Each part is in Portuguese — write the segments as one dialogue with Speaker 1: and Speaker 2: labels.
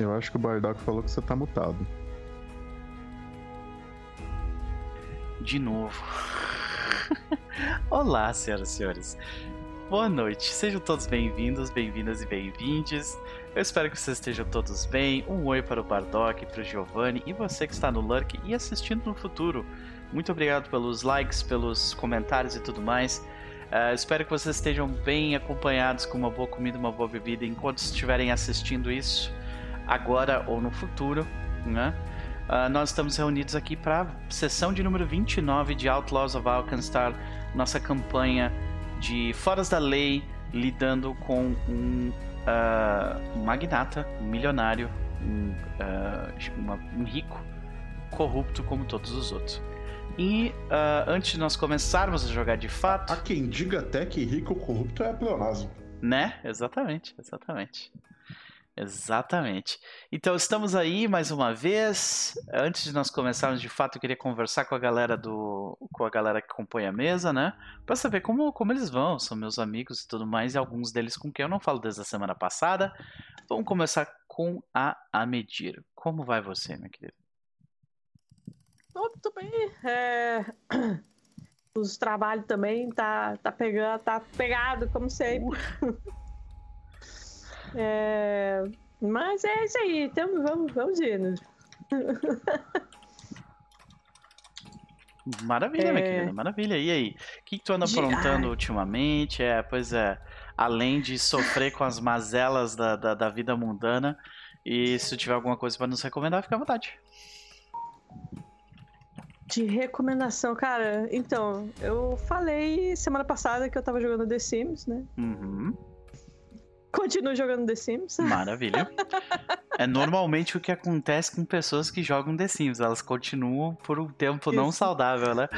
Speaker 1: Eu acho que o Bardock falou que você tá mutado.
Speaker 2: De novo. Olá, senhoras e senhores. Boa noite. Sejam todos bem-vindos, bem-vindas e bem-vindes. Eu espero que vocês estejam todos bem. Um oi para o Bardock, para o Giovanni e você que está no Lurk e assistindo no futuro. Muito obrigado pelos likes, pelos comentários e tudo mais. Uh, espero que vocês estejam bem acompanhados com uma boa comida, uma boa bebida enquanto estiverem assistindo isso agora ou no futuro, né? Uh, nós estamos reunidos aqui para a sessão de número 29 de Outlaws of Alkenstar, nossa campanha de Foras da Lei, lidando com um, uh, magnata, um milionário, um, uh, uma, um, rico, corrupto como todos os outros. E antes de nós começarmos a jogar de fato.
Speaker 3: Há quem diga até que rico corrupto é pleonasmo.
Speaker 2: Né? Exatamente, exatamente. Exatamente. Então estamos aí mais uma vez. Antes de nós começarmos de fato, eu queria conversar com a galera do com a galera que compõe a mesa, né? Para saber como como eles vão, são meus amigos e tudo mais, e alguns deles com quem eu não falo desde a semana passada. Vamos começar com a a medir. Como vai você, minha querida?
Speaker 4: Tudo bem. É... Os trabalhos também tá tá pegando, tá pegado como sempre. Uh. É... Mas é isso aí, então vamos, vamos indo.
Speaker 2: Maravilha, é... minha querida, maravilha. E aí? O que, que tu anda aprontando Ai. ultimamente? É, pois é, além de sofrer com as mazelas da, da, da vida mundana, e se tiver alguma coisa para nos recomendar, fica à vontade.
Speaker 4: De recomendação, cara, então, eu falei semana passada que eu tava jogando The Sims, né?
Speaker 2: Uhum.
Speaker 4: Continuo jogando The Sims.
Speaker 2: Maravilha. é normalmente o que acontece com pessoas que jogam The Sims. Elas continuam por um tempo Isso. não saudável, né?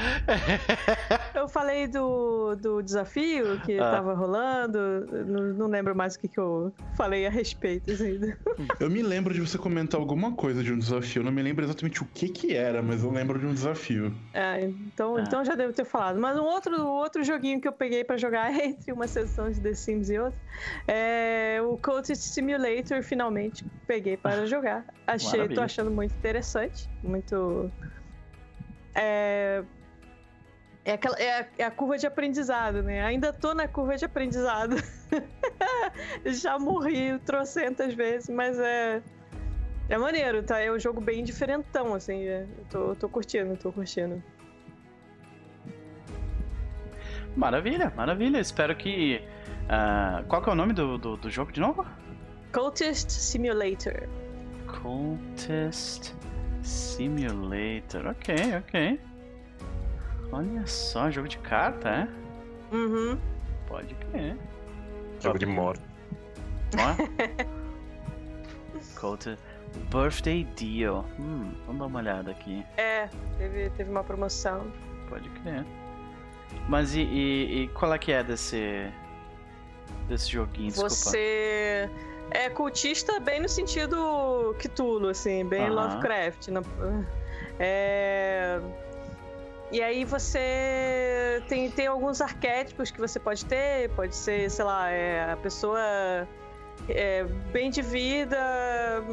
Speaker 4: eu falei do, do desafio que ah. tava rolando. Não, não, lembro mais o que, que eu falei a respeito. Assim.
Speaker 3: Eu me lembro de você comentar alguma coisa de um desafio. não me lembro exatamente o que que era, mas eu lembro de um desafio.
Speaker 4: É, então, ah. então já devo ter falado. Mas um outro, outro joguinho que eu peguei para jogar entre uma sessão de The Sims e outra é o Cult Simulator, finalmente peguei para jogar. Achei, Maravilha. tô achando muito interessante, muito. É, é, aquela, é, a, é a curva de aprendizado, né? Ainda tô na curva de aprendizado. Já morri trocentas vezes, mas é. É maneiro, tá? É um jogo bem diferentão, assim. É, tô, tô curtindo, tô curtindo.
Speaker 2: Maravilha, maravilha. Espero que. Uh, qual que é o nome do, do, do jogo de novo?
Speaker 4: Cultist Simulator.
Speaker 2: Cultist Simulator. Ok, ok. Olha só, jogo de carta, é?
Speaker 4: Uhum.
Speaker 2: Pode crer.
Speaker 5: Jogo de morte.
Speaker 2: Cultist Birthday Deal. Hum, vamos dar uma olhada aqui.
Speaker 4: É, teve, teve uma promoção.
Speaker 2: Pode crer. Mas e, e, e qual é que é desse desse joguinho? Desculpa.
Speaker 4: Você é cultista bem no sentido Cthulhu, assim, bem uhum. Lovecraft. Na... É... E aí você tem, tem alguns arquétipos que você pode ter, pode ser, sei lá, é, a pessoa é, bem de vida,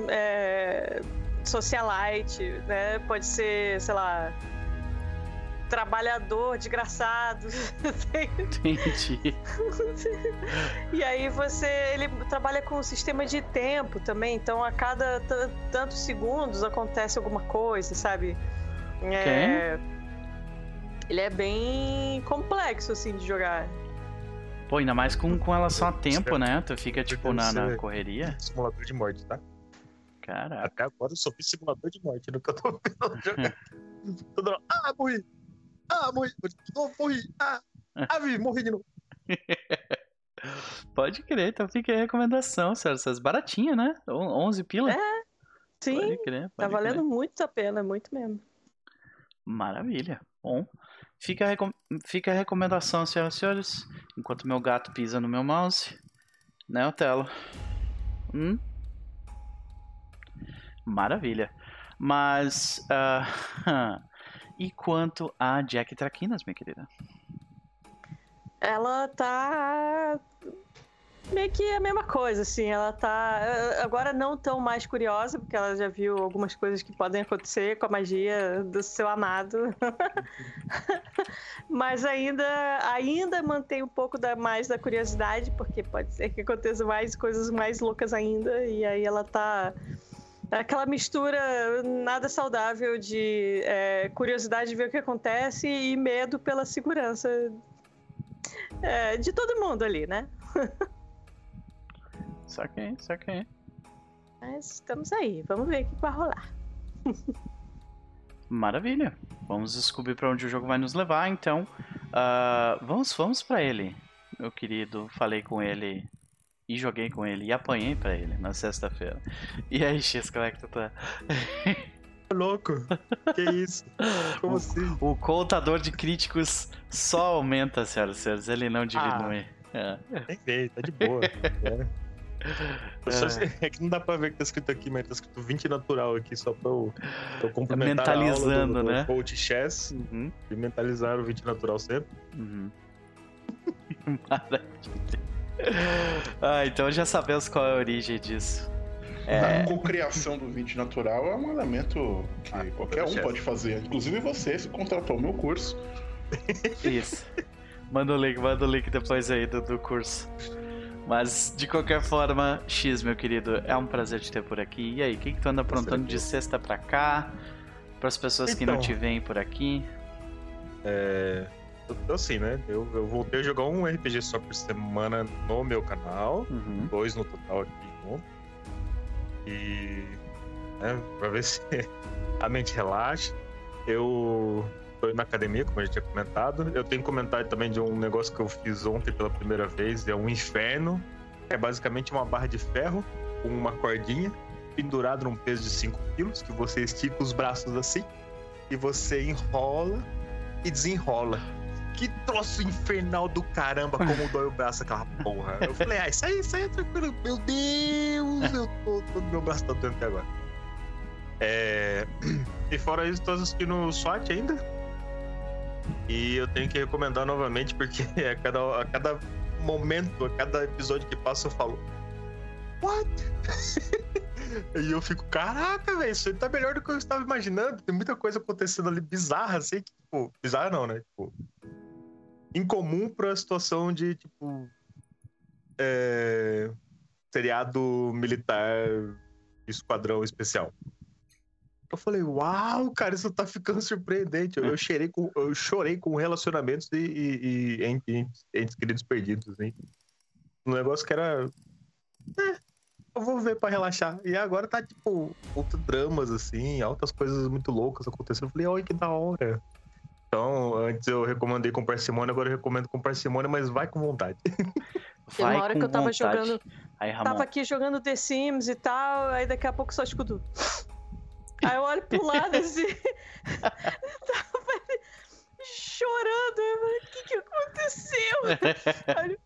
Speaker 4: é, socialite, né? Pode ser, sei lá, trabalhador, desgraçado.
Speaker 2: Entendi.
Speaker 4: e aí você. Ele trabalha com um sistema de tempo também, então a cada tantos segundos acontece alguma coisa, sabe?
Speaker 2: É,
Speaker 4: ele é bem complexo, assim, de jogar.
Speaker 2: Pô, ainda mais com, com relação a tempo, né? Tu fica, tipo, na, na correria.
Speaker 5: Simulador de morte, tá?
Speaker 2: Cara.
Speaker 5: Até agora eu só simulador de morte no que eu tô vendo jogar. ah, morri! Ah, morri. Morri. Ah, ah, vi, morri de novo.
Speaker 2: Pode crer, então fica aí a recomendação, Sérgio. Essas baratinhas, né? 11 pila.
Speaker 4: É, sim. Pode crer, tá pode tá valendo crer. muito a pena, muito mesmo.
Speaker 2: Maravilha. Bom, fica a, recom... fica a recomendação, senhoras e senhores. Enquanto meu gato pisa no meu mouse. Né, Otelo? Hum? Maravilha. Mas. Uh... E quanto a Jack Traquinas, minha querida?
Speaker 4: Ela tá meio que a mesma coisa, assim. Ela tá agora não tão mais curiosa, porque ela já viu algumas coisas que podem acontecer com a magia do seu amado. Mas ainda, ainda mantém um pouco da, mais da curiosidade, porque pode ser que aconteça mais coisas mais loucas ainda. E aí ela tá. Aquela mistura nada saudável de é, curiosidade de ver o que acontece e medo pela segurança é, de todo mundo ali, né?
Speaker 2: Saquei, saquei.
Speaker 4: Mas estamos aí, vamos ver o que vai rolar.
Speaker 2: Maravilha. Vamos descobrir para onde o jogo vai nos levar, então. Uh, vamos, vamos para ele, meu querido. Falei com ele e joguei com ele e apanhei para ele na sexta-feira. E aí, X, como é que tu tá?
Speaker 5: louco. Que isso? Como
Speaker 2: o,
Speaker 5: assim?
Speaker 2: O contador de críticos só aumenta, senhoras e senhores. Ele não diminui.
Speaker 5: Ah, é. Tem jeito, tá de boa. é. É. é. que não dá pra ver que tá escrito aqui, mas tá escrito 20 natural aqui, só pra eu, pra eu complementar
Speaker 2: Mentalizando,
Speaker 5: aula do,
Speaker 2: né?
Speaker 5: Do coach chess
Speaker 2: uhum.
Speaker 5: e mentalizar o 20 natural sempre.
Speaker 2: Uhum. Maravilha. Ah, então já sabemos qual é a origem disso.
Speaker 3: É... A cocriação do 20 natural é um elemento que ah, qualquer um pode fazer. Inclusive você, se contratou o meu curso.
Speaker 2: Isso. Manda o link, manda o link depois aí do, do curso. Mas, de qualquer forma, X, meu querido, é um prazer te ter por aqui. E aí, o que, que tu anda aprontando de sexta pra cá? Para as pessoas então, que não te veem por aqui?
Speaker 5: É. Eu, assim, né? Eu, eu voltei a jogar um RPG só por semana no meu canal. Uhum. Dois no total aqui. No... E. Né, pra ver se a mente relaxa. Eu tô na academia, como a gente tinha comentado. Eu tenho comentário também de um negócio que eu fiz ontem pela primeira vez, é um inferno. É basicamente uma barra de ferro com uma cordinha pendurada num peso de 5 quilos, que você estica os braços assim e você enrola e desenrola. Que troço infernal do caramba, como dói o braço aquela porra. Eu falei, ah, isso aí, isso aí é tranquilo. Meu Deus, eu tô, todo meu braço tá doendo até agora. É... E fora isso, tô assistindo SWAT ainda. E eu tenho que recomendar novamente, porque a cada, a cada momento, a cada episódio que passa, eu falo. What? e eu fico, caraca, velho, isso aí tá melhor do que eu estava imaginando. Tem muita coisa acontecendo ali bizarra, assim, que, tipo, bizarra não, né? Tipo, incomum pra situação de, tipo, é, seriado militar esquadrão especial. Eu falei, uau, cara, isso tá ficando surpreendente. Eu, eu, chorei, com, eu chorei com relacionamentos e, e, e entre, entre queridos perdidos, hein? Um negócio que era. É, eu vou ver pra relaxar. E agora tá, tipo, outros dramas, assim, altas coisas muito loucas acontecendo. Eu falei, olha que da hora. Então, antes eu recomendei com parcimônia, agora eu recomendo com parcimônia, mas vai com vontade.
Speaker 4: Vai uma hora que eu tava vontade. jogando. Aí, tava aqui jogando The Sims e tal, aí daqui a pouco só escuto. Aí eu olho pro lado assim. tava chorando. O que que aconteceu? Aí,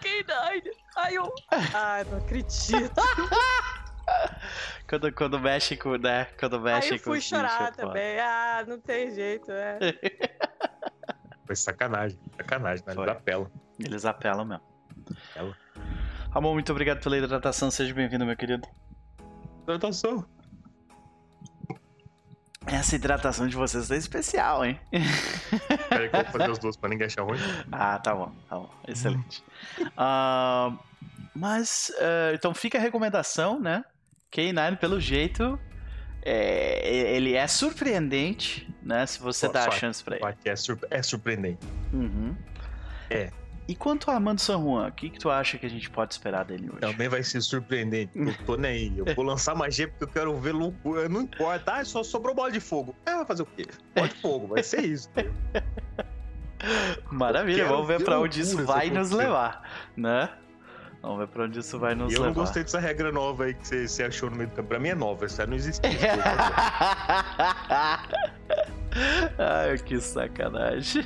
Speaker 4: K9. Aí eu. Ai, não acredito.
Speaker 2: quando, quando mexe com, né? Quando mexe
Speaker 4: Aí eu fui chorar bicho, também. Pô. Ah, não tem jeito, é.
Speaker 5: Foi sacanagem, sacanagem, né? Eles apelam.
Speaker 2: Eles apelam mesmo. Apela. Amor, muito obrigado pela hidratação. Seja bem-vindo, meu querido.
Speaker 5: Hidratação.
Speaker 2: Essa hidratação de vocês é especial, hein?
Speaker 5: Peraí que eu vou fazer os dois pra ninguém achar ruim.
Speaker 2: Ah, tá bom, tá bom. Excelente. Uh, mas, uh, então fica a recomendação, né? K9, pelo jeito, é, ele é surpreendente, né? Se você dá a chance pra ele.
Speaker 5: É, é surpreendente.
Speaker 2: Uhum.
Speaker 5: É.
Speaker 2: E quanto a Armando San Juan, o que, que tu acha que a gente pode esperar dele hoje?
Speaker 5: Também vai ser surpreendente. Eu tô nem aí. Eu vou lançar magia porque eu quero ver loucura. Não importa. Ah, só sobrou bola de fogo. É, vai fazer o quê? Bola de fogo, vai ser isso.
Speaker 2: Maravilha, vamos ver pra onde isso vai nos levar, né? Vamos ver pra onde isso vai nos
Speaker 5: e
Speaker 2: levar.
Speaker 5: Eu não gostei dessa regra nova aí que você, você achou no meio do campo. Pra mim é nova, essa não existe.
Speaker 2: Ai, que sacanagem.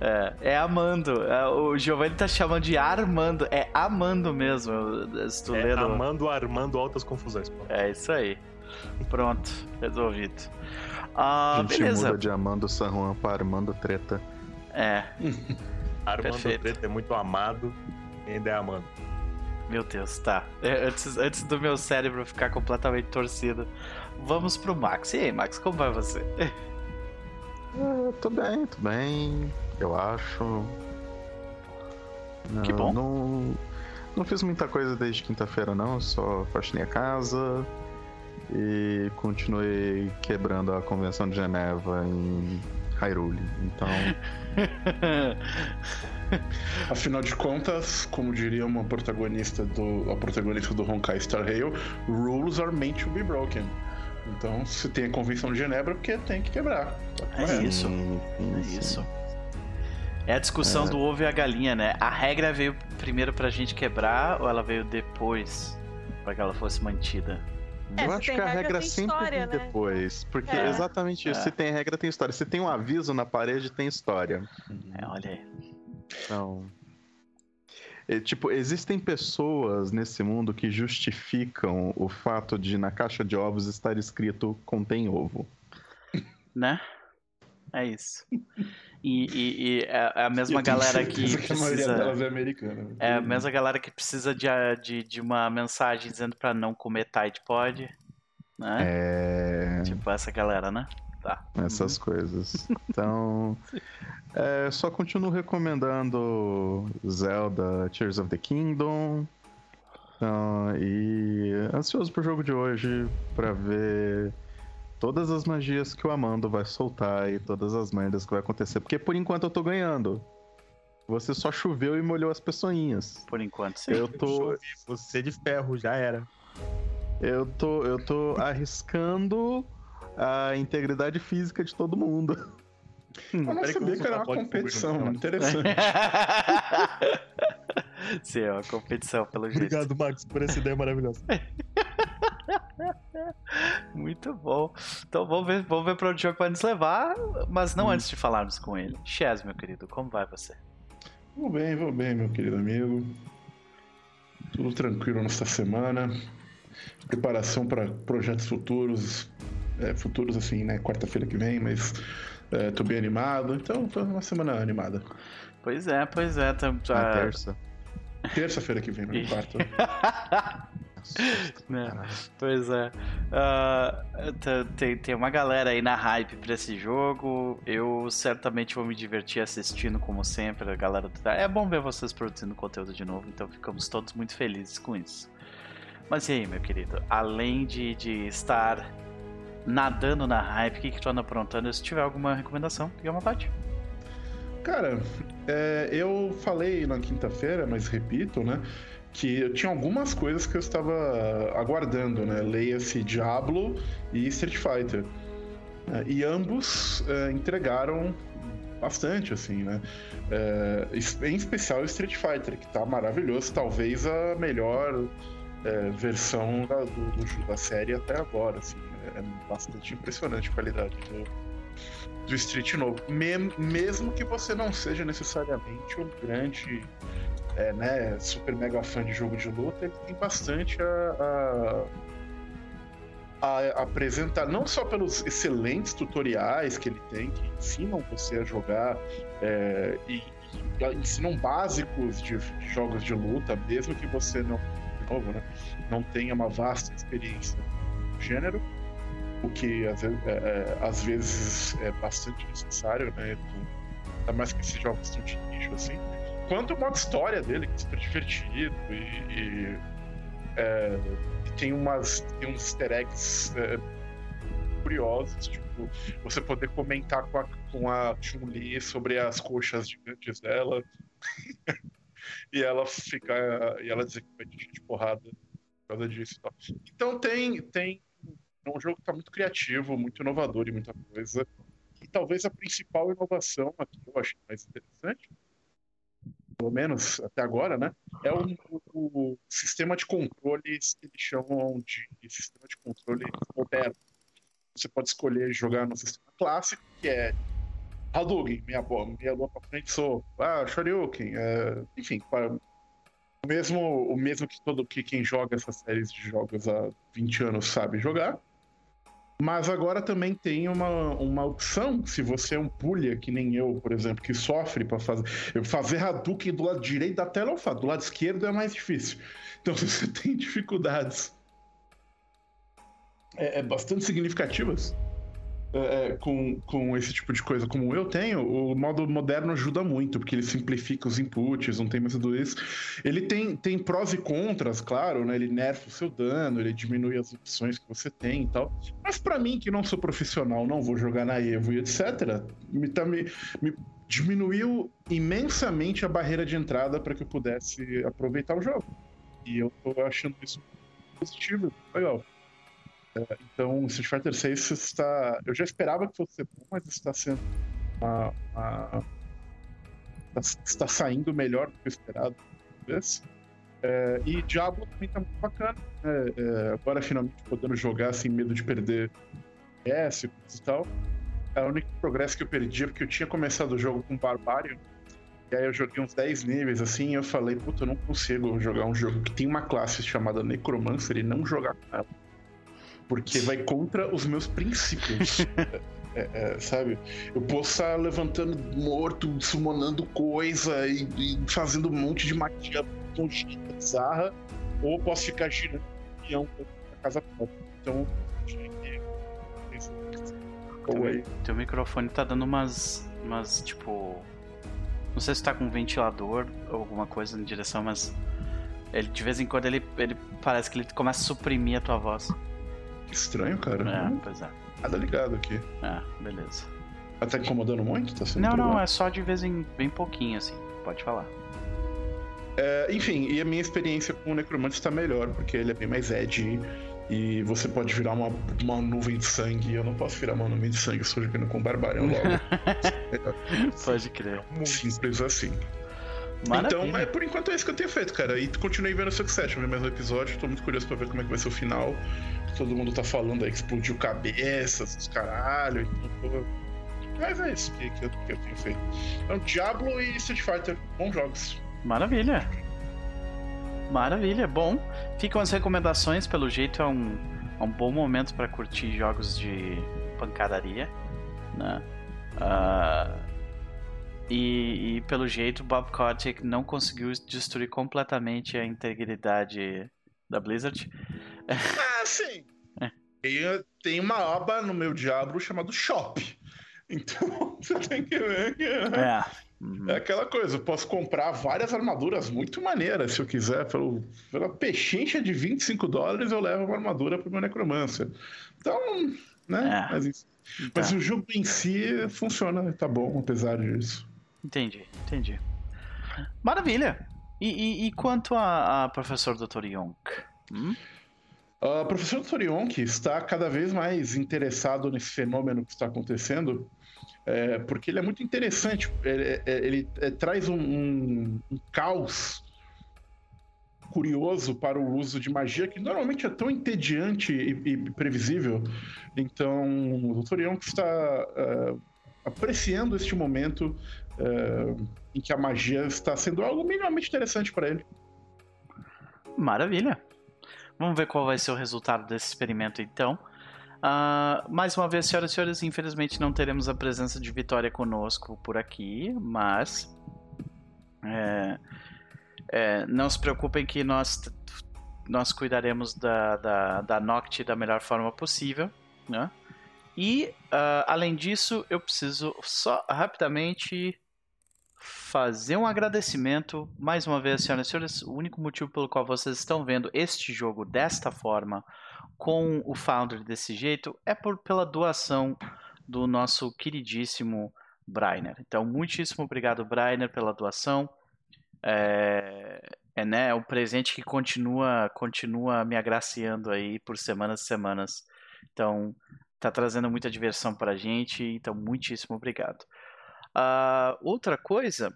Speaker 2: É, é Amando. É, o Giovanni tá chamando de Armando. É Amando mesmo. Se tu
Speaker 5: é Amando, Armando, altas confusões. Pô.
Speaker 2: É isso aí. Pronto, resolvido. Ah,
Speaker 1: a gente
Speaker 2: beleza.
Speaker 1: muda de Amando San Juan pra Armando Treta.
Speaker 2: É.
Speaker 5: Armando Perfeito. Preto é muito amado e ainda é amando.
Speaker 2: Meu Deus, tá. É, antes, antes do meu cérebro ficar completamente torcido, vamos pro Max. E aí, Max, como vai você?
Speaker 1: Eu tô bem, tô bem, eu acho.
Speaker 2: Que bom.
Speaker 1: Não, não fiz muita coisa desde quinta-feira, não. Só faxinei a casa e continuei quebrando a Convenção de Geneva em Hyrule. Então.
Speaker 3: Afinal de contas, como diria uma protagonista do, a protagonista do Honkai Star Rail, rules are meant to be broken. Então, se tem a Convenção de Genebra, porque tem que quebrar.
Speaker 2: Tá é isso. é isso. É a discussão é. do ovo e a galinha, né? A regra veio primeiro pra gente quebrar ou ela veio depois para que ela fosse mantida?
Speaker 1: É, eu acho que a regra, sempre história, vem né? depois. Porque é exatamente isso. É. Se tem regra, tem história. Se tem um aviso na parede, tem história.
Speaker 2: É, olha aí.
Speaker 1: Então. É, tipo, existem pessoas nesse mundo que justificam o fato de na caixa de ovos estar escrito contém ovo.
Speaker 2: Né? É isso. E, e, e é, é a mesma galera que, que precisa... a maioria
Speaker 3: delas é americana. Né?
Speaker 2: É a mesma galera que precisa de, de, de uma mensagem dizendo para não comer Tide Pod, né?
Speaker 1: É...
Speaker 2: Tipo essa galera, né? Tá.
Speaker 1: Essas uhum. coisas. Então, é, só continuo recomendando Zelda Tears of the Kingdom. Uh, e ansioso pro jogo de hoje para ver todas as magias que o Amando vai soltar e todas as merdas que vai acontecer. Porque por enquanto eu tô ganhando. Você só choveu e molhou as pessoinhas.
Speaker 2: Por enquanto, sim.
Speaker 1: Eu tô.
Speaker 5: Você de ferro, já era.
Speaker 1: Eu tô, eu tô arriscando a integridade física de todo mundo.
Speaker 3: Eu não sabia que era uma competição, mano. Interessante.
Speaker 2: Sim, é uma competição, pelo jeito.
Speaker 5: Obrigado, Max, por essa ideia maravilhosa.
Speaker 2: Muito bom. Então vamos ver, vamos ver para onde o jogo vai nos levar, mas não hum. antes de falarmos com ele. Chaz, meu querido, como vai você?
Speaker 3: Vou bem, vou bem, meu querido amigo. Tudo tranquilo nesta semana. Preparação para projetos futuros. É, futuros, assim, né? Quarta-feira que vem, mas é, tô bem animado. Então, tô uma semana animada.
Speaker 2: Pois é, pois é. Tá,
Speaker 1: tá... terça.
Speaker 3: Terça-feira que vem, no quarto.
Speaker 2: né? Pois é. Uh, tem, tem uma galera aí na hype pra esse jogo. Eu certamente vou me divertir assistindo, como sempre. A galera do... É bom ver vocês produzindo conteúdo de novo, então ficamos todos muito felizes com isso. Mas e aí, meu querido? Além de, de estar nadando na hype, o que, que tu anda aprontando? Se tiver alguma recomendação, fique à vontade.
Speaker 3: Cara, é, eu falei na quinta-feira, mas repito, né? Que eu tinha algumas coisas que eu estava aguardando, né? Leia-se Diablo e Street Fighter. É, e ambos é, entregaram bastante, assim, né? É, em especial Street Fighter, que tá maravilhoso, talvez a melhor versão da, do, da série até agora, assim. É bastante impressionante a qualidade do, do Street novo. mesmo que você não seja necessariamente um grande é, né, super mega fã de jogo de luta, ele tem bastante a, a, a, apresentar, não só pelos excelentes tutoriais que ele tem, que ensinam você a jogar é, e, e, ensinam básicos de, de, jogos de luta, mesmo que você não, de novo, né, não tenha uma vasta experiência no gênero, o que às vezes é, é, às vezes é bastante necessário, né? Ainda mais que esses jogos são de nicho assim quanto o modo história dele, que é super divertido e, e, é, tem, umas, tem uns easter eggs é, curiosos, tipo, você poder comentar com a, com a Chun-Li sobre as coxas gigantes dela e ela ficar e ela dizer que vai de porrada por causa disso. Então tem, tem é um jogo que está muito criativo, muito inovador e muita coisa. E talvez a principal inovação aqui eu acho mais interessante pelo menos até agora, né, é o, o, sistema de controles que eles chamam de, sistema de controle moderno. Você pode escolher jogar no sistema clássico, que é Hadouken, minha, minha lua pra frente sou, ah, Shoryuken, é, enfim, para, o mesmo, o mesmo que todo que quem joga essas séries de jogos há 20 anos sabe jogar. Mas agora também tem uma, uma opção, se você é um pulha, que nem eu, por exemplo, que sofre para fazer. Fazer Hadouken do lado direito da tela eu faço, do lado esquerdo é mais difícil. Então, você tem dificuldades é, é bastante significativas, é, é, com, com esse tipo de coisa como eu tenho, o modo moderno ajuda muito, porque ele simplifica os inputs, não tem mais tudo isso. Ele tem, tem prós e contras, claro, né? Ele nerfa o seu dano, ele diminui as opções que você tem e tal. Mas para mim, que não sou profissional, não vou jogar na Evo e etc., me, tá, me, me diminuiu imensamente a barreira de entrada para que eu pudesse aproveitar o jogo. E eu tô achando isso positivo, legal. Então, Street Fighter 6 está. Eu já esperava que fosse bom, mas está sendo uma, uma... está saindo melhor do que esperado. É, e Diablo também está muito bacana. Né? É, agora finalmente podendo jogar sem medo de perder PS e tal. É o único progresso que eu perdi é porque eu tinha começado o jogo com Barbarian. E aí eu joguei uns 10 níveis assim e eu falei, puta, eu não consigo jogar um jogo que tem uma classe chamada Necromancer e não jogar com ela porque vai contra os meus princípios. É, é, sabe? Eu posso estar levantando morto, summonando coisa e, e fazendo um monte de magia bizarra, ou posso ficar girando peão na casa própria. Então,
Speaker 2: teu, teu microfone tá dando umas, umas, tipo. Não sei se tá com um ventilador ou alguma coisa na direção, mas ele de vez em quando ele, ele parece que ele começa a suprimir a tua voz.
Speaker 3: Que estranho, cara.
Speaker 2: É, pois é.
Speaker 3: Nada ligado aqui.
Speaker 2: É, beleza.
Speaker 3: Tá incomodando muito? Tá
Speaker 2: sendo não, não, é só de vez em bem pouquinho, assim. Pode falar.
Speaker 3: É, enfim, e a minha experiência com o Necromante está melhor, porque ele é bem mais edgy e você pode virar uma, uma nuvem de sangue. Eu não posso virar uma nuvem de sangue, estou jogando com Barbarian logo.
Speaker 2: pode crer.
Speaker 3: Simples assim. Maravilha. Então, é, por enquanto é isso que eu tenho feito, cara. E continuei vendo Succession, ver mais um episódio. Tô muito curioso pra ver como é que vai ser o final. Todo mundo tá falando aí que explodiu cabeças, os caralho. Mas é isso que, que, eu, que eu tenho feito. Então, Diablo e Street Fighter, bons jogos.
Speaker 2: Maravilha. Maravilha, bom. Ficam as recomendações, pelo jeito é um, é um bom momento para curtir jogos de pancadaria, né? Uh, e, e, pelo jeito, Bob Kotick não conseguiu destruir completamente a integridade da Blizzard.
Speaker 3: Ah, sim. É. Tem, tem uma aba no meu Diablo chamado Shop. Então, você tem que ver que. É. Uhum. É aquela coisa, eu posso comprar várias armaduras muito maneiras se eu quiser. Pelo, pela pechincha de 25 dólares eu levo uma armadura pro meu necromancer. Então, né? É. Mas, mas tá. o jogo em si funciona, tá bom, apesar disso.
Speaker 2: Entendi, entendi. Maravilha! E, e, e quanto a, a professor Dr. Yonk? Hum?
Speaker 3: O professor Dr. Yonk está cada vez mais interessado nesse fenômeno que está acontecendo, é, porque ele é muito interessante. Ele, é, ele é, traz um, um, um, caos curioso para o uso de magia que normalmente é tão entediante e, e previsível. Então, o Dr. Yonk está uh, apreciando este momento uh, em que a magia está sendo algo minimamente interessante para ele.
Speaker 2: Maravilha. Vamos ver qual vai ser o resultado desse experimento então. Uh, mais uma vez, senhoras e senhores, infelizmente não teremos a presença de Vitória conosco por aqui, mas é, é, não se preocupem que nós, nós cuidaremos da, da, da Noct da melhor forma possível. Né? E, uh, além disso, eu preciso só rapidamente fazer um agradecimento, mais uma vez, senhoras e senhores, o único motivo pelo qual vocês estão vendo este jogo desta forma, com o Founder desse jeito, é por, pela doação do nosso queridíssimo Brainer. Então, muitíssimo obrigado, Brainer, pela doação. É, é né, é um presente que continua, continua me agraciando aí por semanas e semanas. Então, tá trazendo muita diversão pra gente, então muitíssimo obrigado. Uh, outra coisa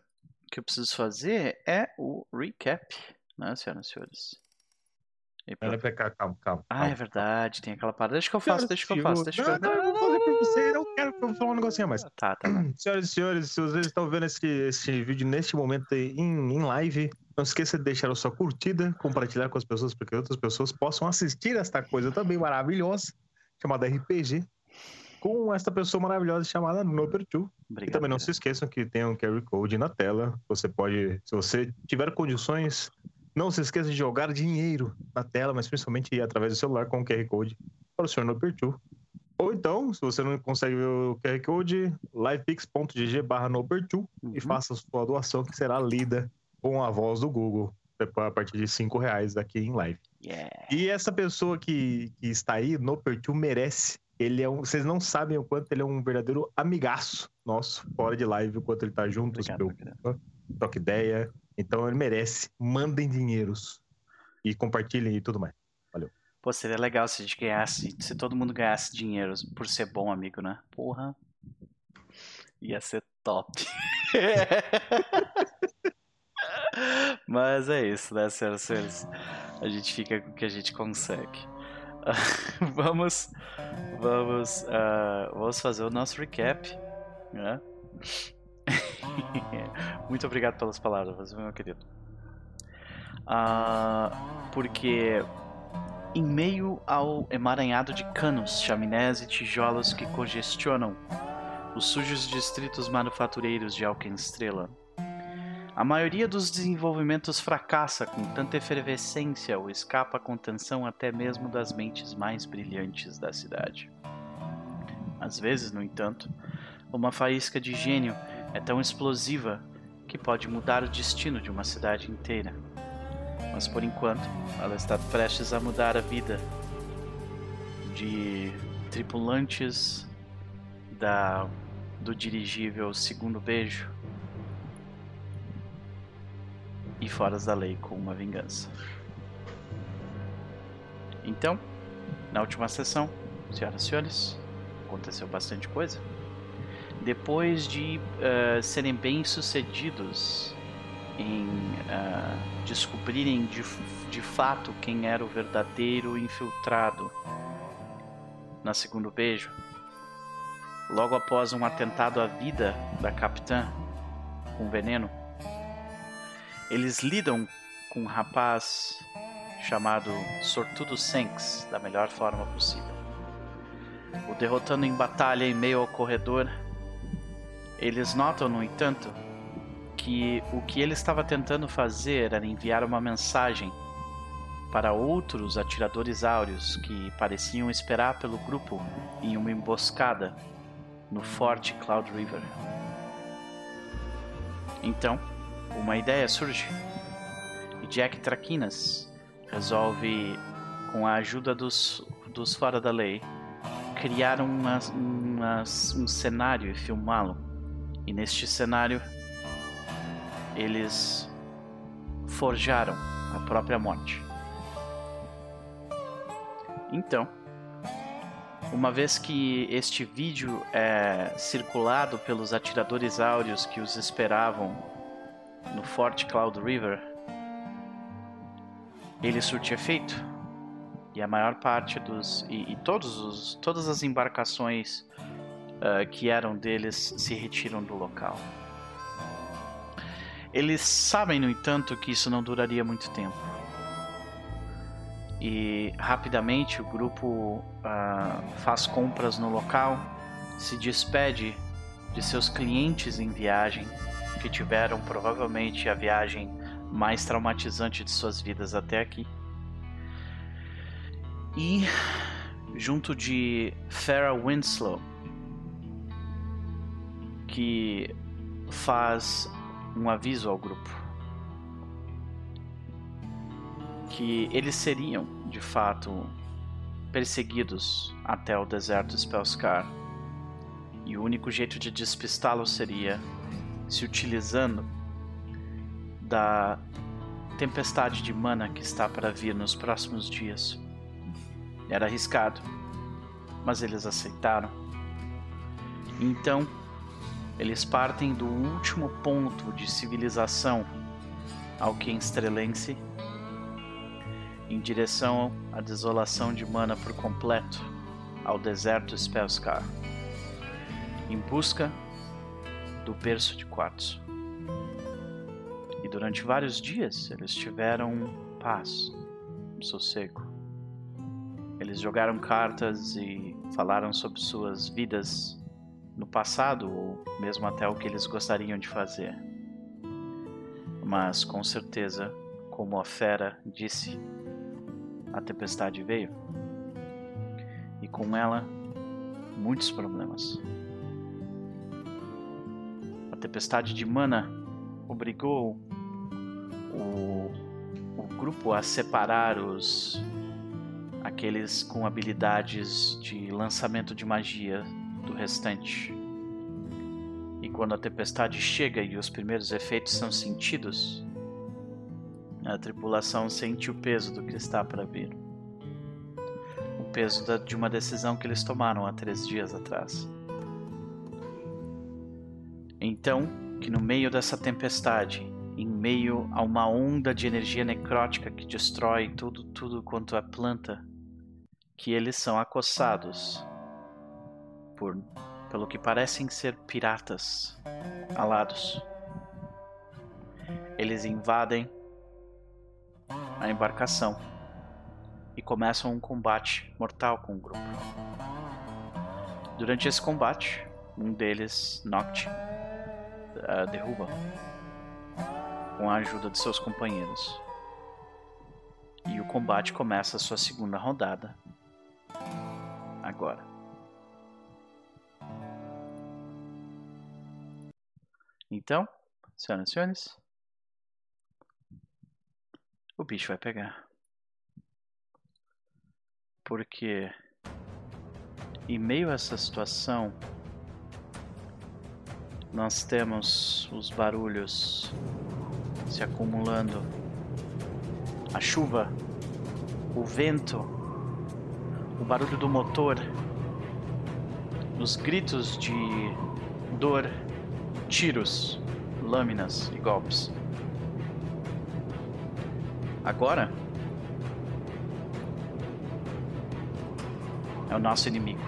Speaker 2: que eu preciso fazer é o recap, né, senhoras e senhores?
Speaker 5: E pra... Calma, calma, calma.
Speaker 2: Ah, é verdade, tem aquela parada. Deixa que eu faço, deixa que eu faço, deixa que eu faço.
Speaker 5: Não, eu vou fazer pra você, não quero que eu falar um negocinho mais.
Speaker 2: Tá, tá.
Speaker 5: Senhoras e senhores, se vocês estão vendo esse, esse vídeo neste momento em, em live, não esqueça de deixar a sua curtida, compartilhar com as pessoas, para que outras pessoas possam assistir esta coisa também maravilhosa chamada RPG com esta pessoa maravilhosa chamada Nopertu. E também não se esqueçam que tem um QR Code na tela. Você pode, se você tiver condições, não se esqueça de jogar dinheiro na tela, mas principalmente através do celular com o QR Code para o senhor Nopertu. Ou então, se você não consegue ver o QR Code, livepix.gg barra uhum. e faça sua doação que será lida com a voz do Google a partir de 5 reais aqui em live.
Speaker 2: Yeah.
Speaker 5: E essa pessoa que, que está aí, Nopertu, merece. Ele é um, vocês não sabem o quanto ele é um verdadeiro amigaço nosso, fora de live, o quanto ele tá junto, obrigado, troca ideia. Então ele merece. Mandem dinheiros e compartilhem e tudo mais. Valeu.
Speaker 2: Pô, seria legal se a gente ganhasse, se todo mundo ganhasse dinheiro por ser bom amigo, né? Porra. Ia ser top. Mas é isso, né, senhoras e senhores? A gente fica com o que a gente consegue. vamos vamos uh, vamos fazer o nosso recap, né? Muito obrigado pelas palavras, meu querido. Uh, porque em meio ao emaranhado de canos, chaminés e tijolos que congestionam os sujos distritos manufatureiros de Alkenstrela, a maioria dos desenvolvimentos fracassa com tanta efervescência ou escapa à contenção até mesmo das mentes mais brilhantes da cidade. Às vezes, no entanto, uma faísca de gênio é tão explosiva que pode mudar o destino de uma cidade inteira. Mas por enquanto, ela está prestes a mudar a vida de tripulantes da do dirigível Segundo Beijo e foras da lei com uma vingança. Então, na última sessão, senhoras e senhores, aconteceu bastante coisa. Depois de uh, serem bem sucedidos em uh, descobrirem de, de fato quem era o verdadeiro infiltrado na segundo beijo, logo após um atentado à vida da capitã com veneno, eles lidam com um rapaz chamado Sortudo Senks da melhor forma possível. O derrotando em batalha em meio ao corredor, eles notam, no entanto, que o que ele estava tentando fazer era enviar uma mensagem para outros atiradores áureos que pareciam esperar pelo grupo em uma emboscada no Forte Cloud River. Então, uma ideia surge e Jack Traquinas resolve, com a ajuda dos, dos fora da lei, criar uma, uma, um cenário e filmá-lo. E neste cenário, eles forjaram a própria morte. Então, uma vez que este vídeo é circulado pelos atiradores áureos que os esperavam no Forte Cloud River, ele surte efeito. E a maior parte dos. E, e todos os, todas as embarcações uh, que eram deles se retiram do local. Eles sabem, no entanto, que isso não duraria muito tempo. E rapidamente o grupo uh, faz compras no local, se despede de seus clientes em viagem que tiveram provavelmente a viagem mais traumatizante de suas vidas até aqui. E junto de Farah Winslow, que faz um aviso ao grupo que eles seriam de fato perseguidos até o deserto Spellscar e o único jeito de despistá-los seria se utilizando da tempestade de mana que está para vir nos próximos dias. Era arriscado, mas eles aceitaram. Então, eles partem do último ponto de civilização ao que estrelense em direção à desolação de mana por completo, ao deserto Spellscar, em busca do berço de quartzo. E durante vários dias eles tiveram paz, sossego. Eles jogaram cartas e falaram sobre suas vidas no passado, ou mesmo até o que eles gostariam de fazer. Mas com certeza, como a fera disse, a tempestade veio. E com ela, muitos problemas. Tempestade de mana obrigou o, o grupo a separar os aqueles com habilidades de lançamento de magia do restante. E quando a tempestade chega e os primeiros efeitos são sentidos, a tripulação sente o peso do que está para vir. O peso de uma decisão que eles tomaram há três dias atrás. Então, que no meio dessa tempestade, em meio a uma onda de energia necrótica que destrói tudo, tudo quanto é planta, que eles são acossados por, pelo que parecem ser piratas alados. Eles invadem a embarcação e começam um combate mortal com o grupo. Durante esse combate, um deles, Noct, uh, derruba com a ajuda de seus companheiros. E o combate começa a sua segunda rodada. Agora. Então, senhoras e senhores, o bicho vai pegar. Porque, em meio a essa situação, nós temos os barulhos se acumulando, a chuva, o vento, o barulho do motor, os gritos de dor, tiros, lâminas e golpes. Agora é o nosso inimigo.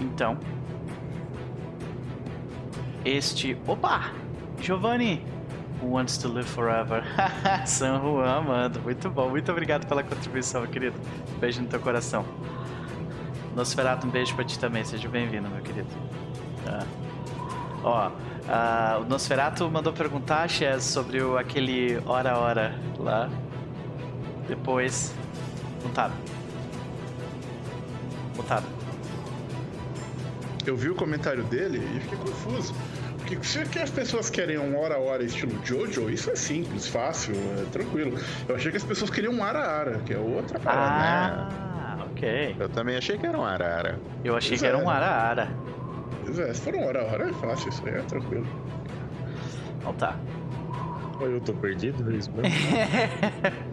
Speaker 2: Então, este. Opa! Giovanni! Who wants to live forever? San Juan, amando. Muito bom. Muito obrigado pela contribuição, querido. Beijo no teu coração. Nosferatu, um beijo pra ti também. Seja bem-vindo, meu querido. Tá. Ó, uh, o Nosferatu mandou perguntar, Chess, sobre o, aquele hora hora lá. Depois. Mutado. Mutado.
Speaker 3: Eu vi o comentário dele e fiquei confuso. Porque se as pessoas querem um hora a hora estilo Jojo, isso é simples, fácil, é tranquilo. Eu achei que as pessoas queriam um ara-ara, que é outra parada.
Speaker 2: Ah, né? ok.
Speaker 1: Eu também achei que era um ara-ara.
Speaker 2: Eu achei pois que é. era um ara-ara.
Speaker 3: Pois é, se for um hora a hora é fácil, isso aí é tranquilo.
Speaker 2: Então tá.
Speaker 5: Eu tô perdido, é isso mesmo?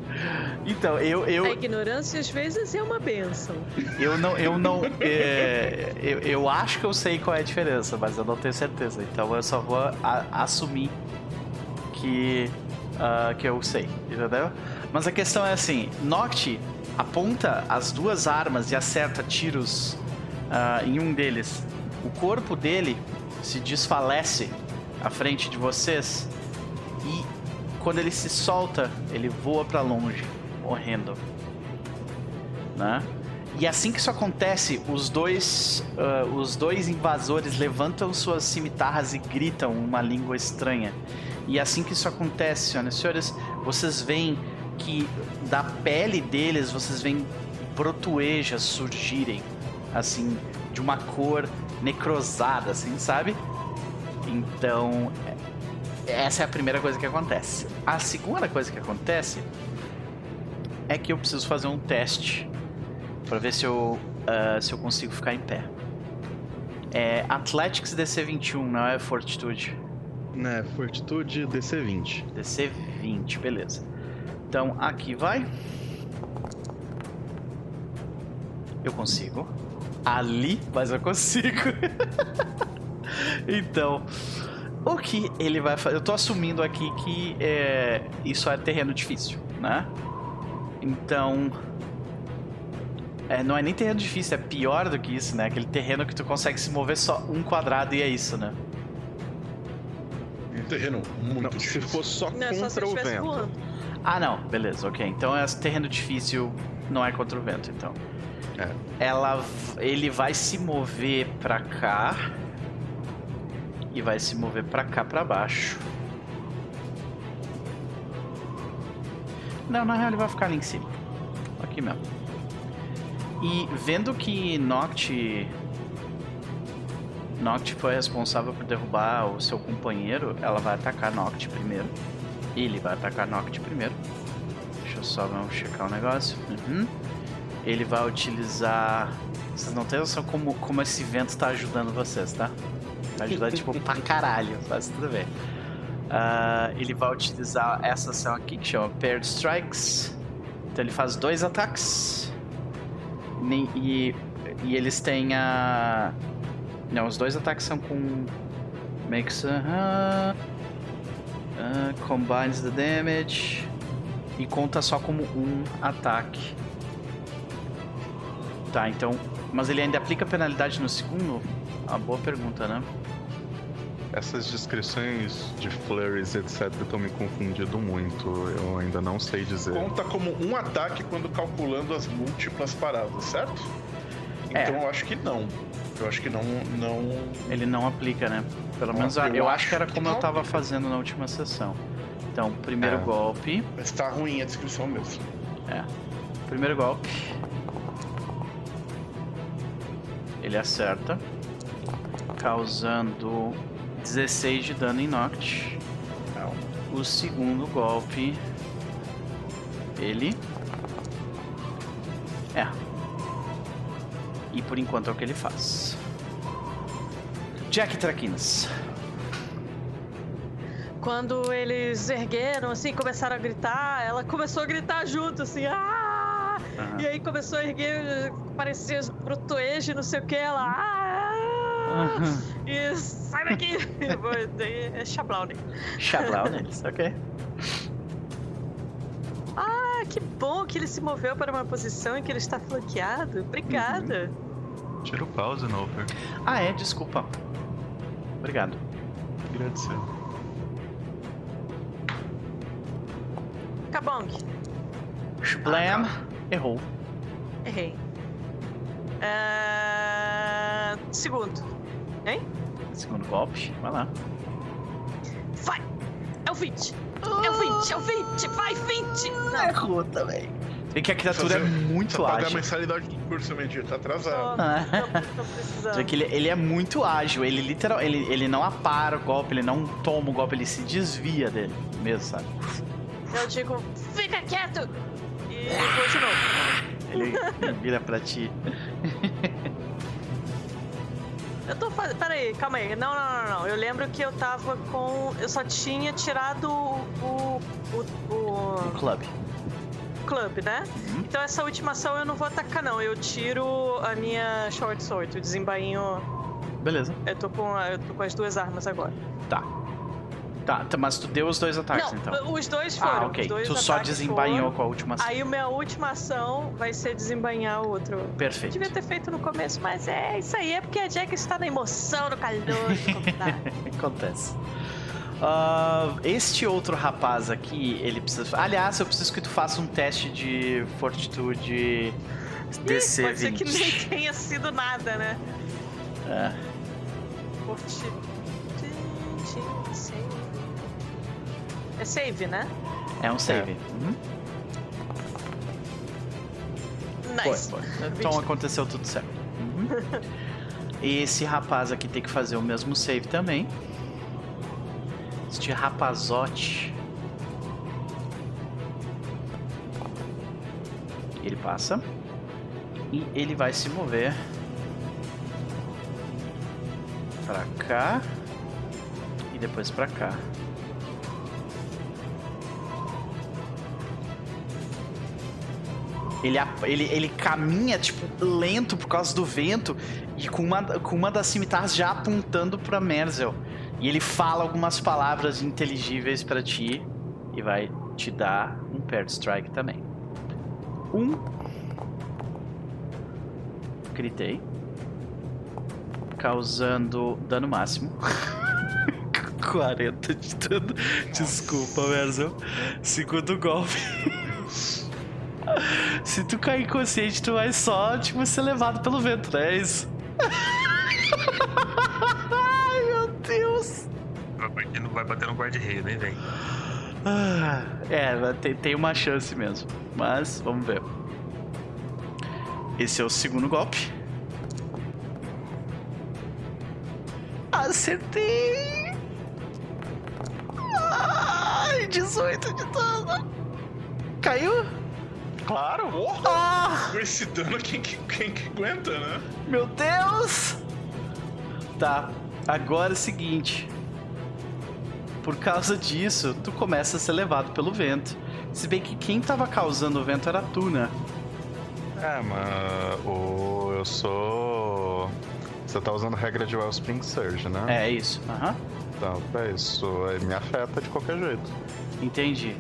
Speaker 2: Então, eu, eu.
Speaker 4: A ignorância às vezes é uma benção.
Speaker 2: Eu não. Eu, não é, eu, eu acho que eu sei qual é a diferença, mas eu não tenho certeza. Então eu só vou a, assumir que. Uh, que eu sei, entendeu? Mas a questão é assim: Noct aponta as duas armas e acerta tiros uh, em um deles. O corpo dele se desfalece à frente de vocês e quando ele se solta, ele voa para longe morrendo. Né? E assim que isso acontece, os dois, uh, os dois invasores levantam suas cimitarras e gritam uma língua estranha. E assim que isso acontece, senhoras e senhores, vocês veem que da pele deles vocês veem brotuejas surgirem, assim, de uma cor necrosada, assim, sabe? Então, essa é a primeira coisa que acontece. A segunda coisa que acontece é que eu preciso fazer um teste para ver se eu, uh, se eu consigo ficar em pé. É Athletics DC 21, não é Fortitude?
Speaker 1: Não, é Fortitude DC 20.
Speaker 2: DC 20, beleza. Então aqui vai. Eu consigo. Ali, mas eu consigo. então, o que ele vai fazer? Eu tô assumindo aqui que é, isso é terreno difícil, né? Então. É, não é nem terreno difícil, é pior do que isso, né? Aquele terreno que tu consegue se mover só um quadrado e é isso, né?
Speaker 3: Um terreno muito
Speaker 1: não, Se for só não, contra só o vento. Voando.
Speaker 2: Ah, não, beleza, ok. Então é terreno difícil, não é contra o vento, então.
Speaker 1: É.
Speaker 2: Ela, ele vai se mover pra cá e vai se mover pra cá pra baixo. Não, na real ele vai ficar ali em cima. Aqui mesmo. E vendo que Noct Noct foi responsável por derrubar o seu companheiro, ela vai atacar Noct primeiro. Ele vai atacar Noct primeiro. Deixa eu só vamos checar o negócio. Uhum. Ele vai utilizar. Vocês não têm noção como, como esse vento tá ajudando vocês, tá? Ajudar tipo pra caralho, faz tudo bem. Uh, ele vai utilizar essa ação aqui que chama Paired Strikes. Então ele faz dois ataques. E, e eles têm a. Não, os dois ataques são com. Makes. Uh, uh, combines the damage. E conta só como um ataque. Tá, então. Mas ele ainda aplica penalidade no segundo? A boa pergunta, né?
Speaker 1: Essas descrições de flurries, etc, estão me confundindo muito. Eu ainda não sei dizer.
Speaker 3: Conta como um ataque quando calculando as múltiplas paradas, certo?
Speaker 2: É.
Speaker 3: Então eu acho que não. Eu acho que não. não...
Speaker 2: Ele não aplica, né? Pelo
Speaker 3: Não,
Speaker 2: menos
Speaker 3: eu
Speaker 2: eu, acho
Speaker 3: acho
Speaker 2: que era
Speaker 3: que
Speaker 2: como eu
Speaker 3: não
Speaker 2: tava
Speaker 3: aplica.
Speaker 2: fazendo na última sessão. Então, primeiro
Speaker 1: É.
Speaker 2: golpe.
Speaker 3: Mas tá ruim a descrição mesmo.
Speaker 2: É. Primeiro golpe. Ele acerta. Causando 16 de dano em Noct. O segundo golpe. Ele. É. E por enquanto é o que ele faz. Jack Traquinas.
Speaker 4: Quando eles ergueram, assim, começaram a gritar, ela começou a gritar junto, assim, ah!
Speaker 2: Aham.
Speaker 4: E aí começou a erguer, parecia brotoejo, não sei o que, ela, ah! E sai daqui! Daí é Chablau, né?
Speaker 2: Chablau neles, ok.
Speaker 4: Ah, que bom que ele se moveu para uma posição em que ele está flanqueado. Obrigada.
Speaker 1: Tira o pause, Noper.
Speaker 2: Ah, é, desculpa. Obrigado.
Speaker 1: Agradecer.
Speaker 4: Kabong,
Speaker 2: Shblam. Errou.
Speaker 4: errei. Segundo. Hein?
Speaker 2: Segundo golpe. Vai lá.
Speaker 4: Vai! É o 20! É o 20! É o 20! Vai, 20! Não,
Speaker 2: Errou também. Vê que a criatura é
Speaker 3: Fazer-
Speaker 2: muito
Speaker 3: Precisa pagar a
Speaker 2: ágil.
Speaker 3: mensalidade do curso, Mendir, tá atrasado.
Speaker 4: tô,
Speaker 2: Ah.
Speaker 4: tô, tô precisando.
Speaker 2: Que ele, ele é muito ágil. Ele literal, ele, ele não apara o golpe, ele não toma o golpe, ele se desvia dele mesmo, sabe?
Speaker 4: Eu digo, fica quieto! E vou de novo.
Speaker 2: Ele, ele vira pra ti.
Speaker 4: Eu tô fazendo. Peraí, calma aí. Não, não, não, não. Eu lembro que eu tava com. Eu só tinha tirado o. o. o,
Speaker 2: No clube.
Speaker 4: o club, né?
Speaker 2: Uhum.
Speaker 4: Então essa última ação eu não vou atacar, não. Eu tiro a minha short sword, o desembainho.
Speaker 2: Beleza.
Speaker 4: Eu tô com, a- eu tô com as duas armas agora.
Speaker 2: Tá. Tá, tá, mas tu deu os dois ataques
Speaker 4: não,
Speaker 2: então.
Speaker 4: os dois foram.
Speaker 2: Ah, ok.
Speaker 4: Os dois
Speaker 2: Tu só desembainhou
Speaker 4: foram.
Speaker 2: com a última ação.
Speaker 4: Aí a minha última ação vai ser desembainhar o outro.
Speaker 2: Perfeito.
Speaker 4: Devia ter feito no começo, mas é isso aí. É porque a Jack está na emoção, no calor.
Speaker 2: Acontece. Ah, este outro rapaz aqui, ele precisa. Aliás, eu preciso que tu faça um teste de fortitude DC
Speaker 4: Pode ser
Speaker 2: 20.
Speaker 4: que nem tenha sido nada, né?
Speaker 2: É.
Speaker 4: Fortitude. É save, né?
Speaker 2: É um save. Uhum.
Speaker 4: Nice.
Speaker 2: Foi, foi. Então aconteceu tudo certo. Uhum. Esse rapaz aqui tem que fazer o mesmo save também. Este rapazote. Ele passa. E ele vai se mover. Pra cá. E depois pra cá. Ele, ele, ele caminha, tipo, lento por causa do vento e com uma, com uma das cimitarras já apontando pra Merzel. E ele fala algumas palavras inteligíveis pra ti e vai te dar um paired strike também. Um. Gritei. Causando dano máximo. 40 de dano. Desculpa, Merzel. Segundo golpe. Se tu cair inconsciente, tu vai só, tipo, ser levado pelo vento, né? É isso. Ai, meu Deus.
Speaker 5: Vai, vai bater no guarda-reio, nem vem.
Speaker 2: Ah, é, tem, tem uma chance mesmo. Mas, vamos ver. Esse é o segundo golpe. Acertei! Ai, 18 de dano. Caiu?
Speaker 3: Claro!
Speaker 2: Ah!
Speaker 3: Com esse dano, quem, quem, quem que aguenta, né?
Speaker 2: Meu Deus! Tá, agora é o seguinte. Por causa disso, tu começa a ser levado pelo vento. Se bem que quem tava causando o vento era tu, né?
Speaker 1: É, mas o... eu sou. Você tá usando regra de Wellspring Surge, né?
Speaker 2: É isso, aham.
Speaker 1: Então, é isso. Me afeta de qualquer jeito.
Speaker 2: Entendi.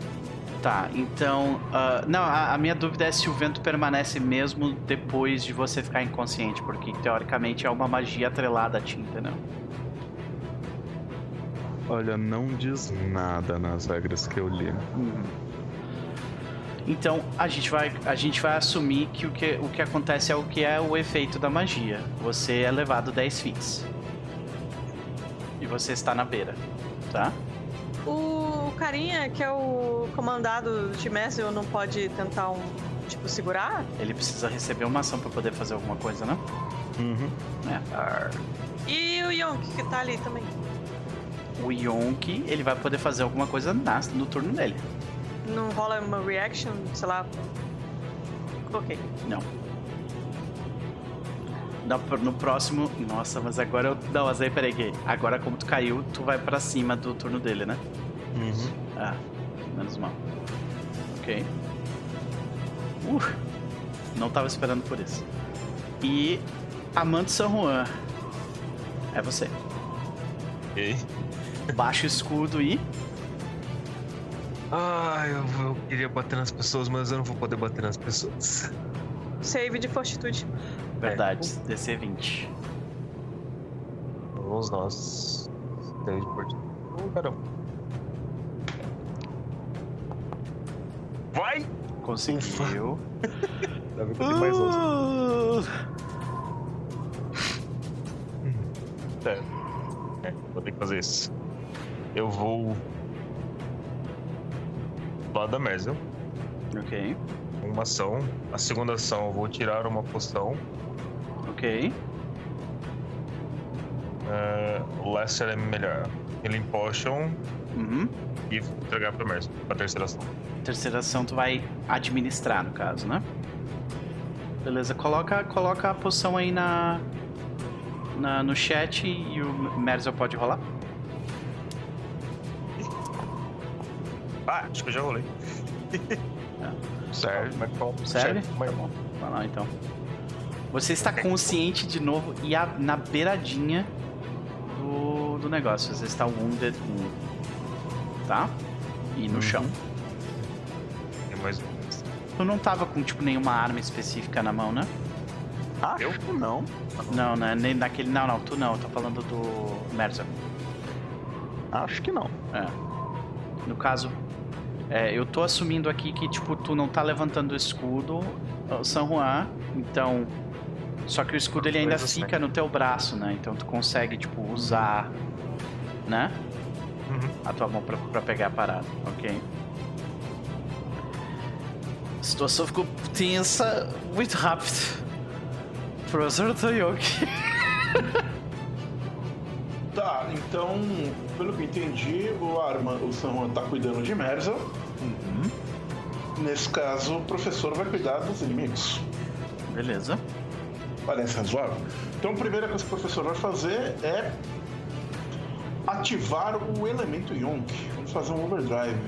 Speaker 2: Tá, então. Uh, não, a, a, minha dúvida é se o vento permanece mesmo depois de você ficar inconsciente, porque teoricamente é uma magia atrelada à tinta, né?
Speaker 1: Olha, não diz nada nas regras que eu li.
Speaker 2: Uhum. Então a gente vai a gente vai assumir que o que, o que acontece é o que é o efeito da magia. Você é levado 10 feet. E você está na beira, tá?
Speaker 4: O carinha que é o comandado de Messel não pode tentar um tipo segurar?
Speaker 2: Ele precisa receber uma ação para poder fazer alguma coisa, né?
Speaker 1: Uhum.
Speaker 2: É.
Speaker 4: E o Yonk que tá ali também.
Speaker 2: O Yonk, ele vai poder fazer alguma coisa no turno dele.
Speaker 4: Não rola uma reaction, sei lá. Ok.
Speaker 2: Não. No próximo. Nossa, mas agora eu. Não, mas aí peraí. Agora, como tu caiu, tu vai pra cima do turno dele, né?
Speaker 1: Uhum.
Speaker 2: Ah, menos mal. Ok. Uh, não tava esperando por isso. E. Amante San Juan. É você.
Speaker 5: Ok.
Speaker 2: Baixa o escudo e.
Speaker 5: Ah, eu, eu, queria bater nas pessoas, mas eu não vou poder bater nas pessoas.
Speaker 4: Save de fortitude.
Speaker 2: Verdade, é. DC 20.
Speaker 5: Vamos nós. Save de fortitude. Oh, caramba. Vai!
Speaker 2: Conseguiu.
Speaker 5: Dá eu tenho mais longe. É. é. Vou ter que fazer isso. Eu vou lado da Merzel.
Speaker 2: Ok.
Speaker 5: Uma ação. A segunda ação eu vou tirar uma poção.
Speaker 2: Ok.
Speaker 5: Uh, Lester é melhor. Healing Potion.
Speaker 2: Uhum.
Speaker 5: E entregar pra Merzel, pra terceira ação.
Speaker 2: Terceira ação tu vai administrar, no caso, né? Beleza, coloca, coloca a poção aí na, na no chat e o Merzel pode rolar.
Speaker 5: Ah, acho que eu já rolei.
Speaker 2: Serve.
Speaker 5: Mas qual?
Speaker 2: Serve? Tá bom. Vai lá então. Você está consciente de novo e a, na beiradinha do, do negócio. Você está wounded 1. Tá? E no uhum. chão.
Speaker 5: Mais um.
Speaker 2: Tu não tava com, tipo, nenhuma arma específica na mão, né?
Speaker 1: Ah, eu não.
Speaker 2: Não, né? Nem naquele. Não, não, tu não. Eu tô falando do Merzel.
Speaker 1: Acho que não.
Speaker 2: É. No caso, é, eu tô assumindo aqui que, tipo, tu não tá levantando o escudo, o San Juan, então. Só que o escudo ele ainda fica no teu braço, né? Então tu consegue, tipo, usar, né?
Speaker 5: Uhum.
Speaker 2: A tua mão pra, pra pegar a parada, ok? A situação ficou tensa muito rápido. Professor Toyoki.
Speaker 3: Tá, então, pelo que entendi, o Arma, o Samuel tá cuidando de Merzel.
Speaker 2: Uhum.
Speaker 3: Nesse caso, o professor vai cuidar dos inimigos.
Speaker 2: Beleza.
Speaker 3: Parece razoável. Então, a primeira coisa que o professor vai fazer é ativar o elemento Yonk. Vamos fazer um overdrive.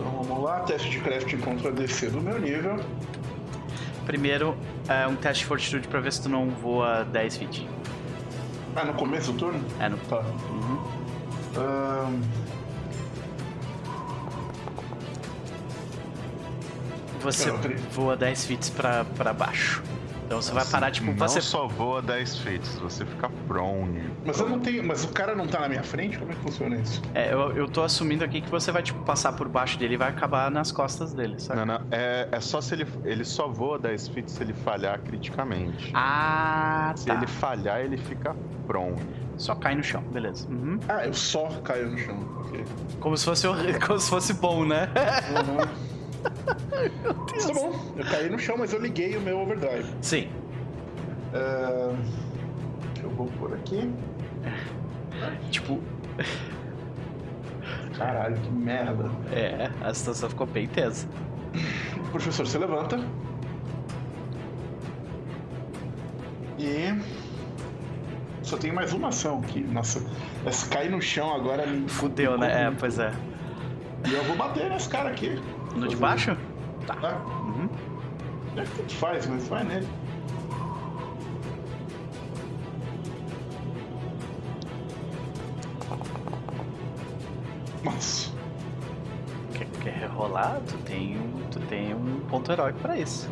Speaker 3: Então vamos lá, teste de crafting contra DC do meu nível.
Speaker 2: Primeiro, é um teste de fortitude pra ver se tu não voa 10 feet.
Speaker 3: Ah, no começo do turno?
Speaker 2: É, no.
Speaker 3: Tá.
Speaker 2: Uhum.
Speaker 3: Um...
Speaker 2: Você voa 10 feet pra, pra baixo. Então você vai parar, tipo,
Speaker 1: não
Speaker 2: você.
Speaker 1: só voa 10 feet, você fica prone.
Speaker 3: Mas eu não tenho. Mas o cara não tá na minha frente? Como é que funciona isso?
Speaker 2: É, eu, eu tô assumindo aqui que você vai, tipo, passar por baixo dele e vai acabar nas costas dele, sabe?
Speaker 1: Não, não, é, é só se ele. Ele só voa 10 feet se ele falhar criticamente.
Speaker 2: Ah,
Speaker 1: Se
Speaker 2: tá.
Speaker 1: ele falhar, ele fica prone.
Speaker 2: Só cai no chão, beleza. Uhum.
Speaker 3: Ah, eu só caio no chão. Ok.
Speaker 2: Como se fosse como se fosse bom, né?
Speaker 3: Uhum. Tá bom, eu caí no chão, mas eu liguei o meu overdrive.
Speaker 2: Sim.
Speaker 3: É, Eu vou por aqui.
Speaker 2: Tipo,
Speaker 3: Caralho, que merda.
Speaker 2: é, a situação ficou bem tensa.
Speaker 3: Professor, você levanta. E. Só tem mais uma ação aqui. Nossa, essa cair no chão agora me.
Speaker 2: Fudeu, né? É, pois é.
Speaker 3: E eu vou bater nesse cara aqui.
Speaker 2: No de baixo?
Speaker 3: Tá.
Speaker 2: Uhum.
Speaker 3: É que tanto faz, mas vai nele. Nossa.
Speaker 2: Quer, quer rolar? Tu tem, um, tu tem um ponto heróico pra isso.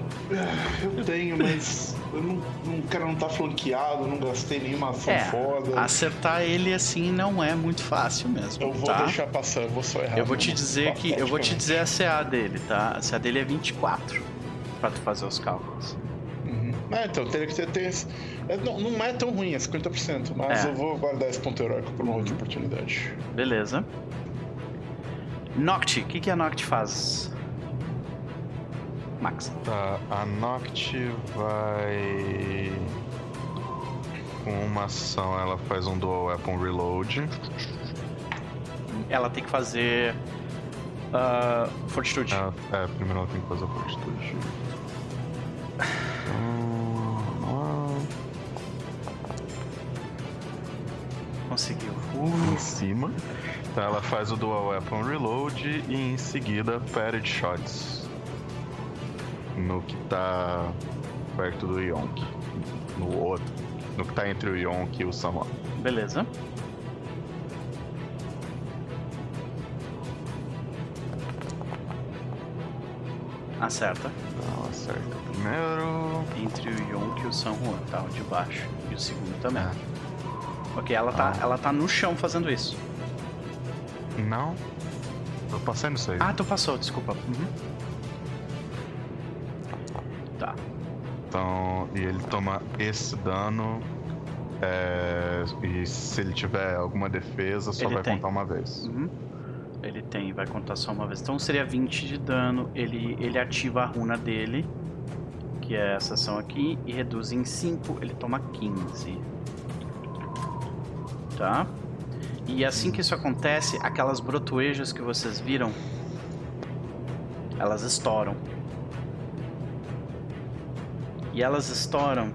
Speaker 3: Eu tenho, mas eu não, não- o cara não tá flanqueado, não gastei nenhuma ação
Speaker 2: É,
Speaker 3: foda.
Speaker 2: Acertar ele assim não é muito fácil mesmo.
Speaker 3: Eu vou
Speaker 2: tá?
Speaker 3: deixar passar, eu vou só errar.
Speaker 2: Eu vou te dizer que. Eu vou te dizer a CA dele, tá? A CA dele é 24. Pra tu fazer os cálculos.
Speaker 3: Uhum. É, então teria que ter. ter é, não, não é tão ruim, é 50%, mas
Speaker 2: É.
Speaker 3: eu vou guardar esse ponto heróico pra uma outra oportunidade.
Speaker 2: Beleza. Noct, o que, que a Noct faz? Max.
Speaker 1: Tá, a Noct vai. Com uma ação, ela faz um Dual Weapon Reload.
Speaker 2: Ela tem que fazer. ah, fortitude.
Speaker 1: Ah, é, primeiro ela tem que fazer fortitude. Vamos
Speaker 2: Conseguiu.
Speaker 1: lá. Em cima. Então ela faz o Dual Weapon Reload e em seguida Parried Shots. No que tá perto do Yonk. No outro. No que tá entre o Yonk e o Samon.
Speaker 2: Beleza. Acerta.
Speaker 1: Então acerta o primeiro.
Speaker 2: Entre o Yonk e o San Juan, tá? O de baixo. E o segundo também.
Speaker 1: É.
Speaker 2: Ok, ela tá,
Speaker 1: Ah.
Speaker 2: ela tá no chão fazendo isso.
Speaker 1: Não. Tô passando isso aí.
Speaker 2: Ah, tu passou, desculpa. Uhum.
Speaker 1: Então, e ele toma esse dano. é, e se ele tiver alguma defesa, só
Speaker 2: Ele
Speaker 1: vai
Speaker 2: tem.
Speaker 1: contar uma vez.
Speaker 2: Uhum. Ele tem, vai contar só uma vez. Então seria 20 de dano. Ele, ele ativa a runa dele, que é essa ação aqui, e reduz em 5. Ele toma 15. Tá? E assim que isso acontece, aquelas brotoejas que vocês viram, elas estouram. E elas estouram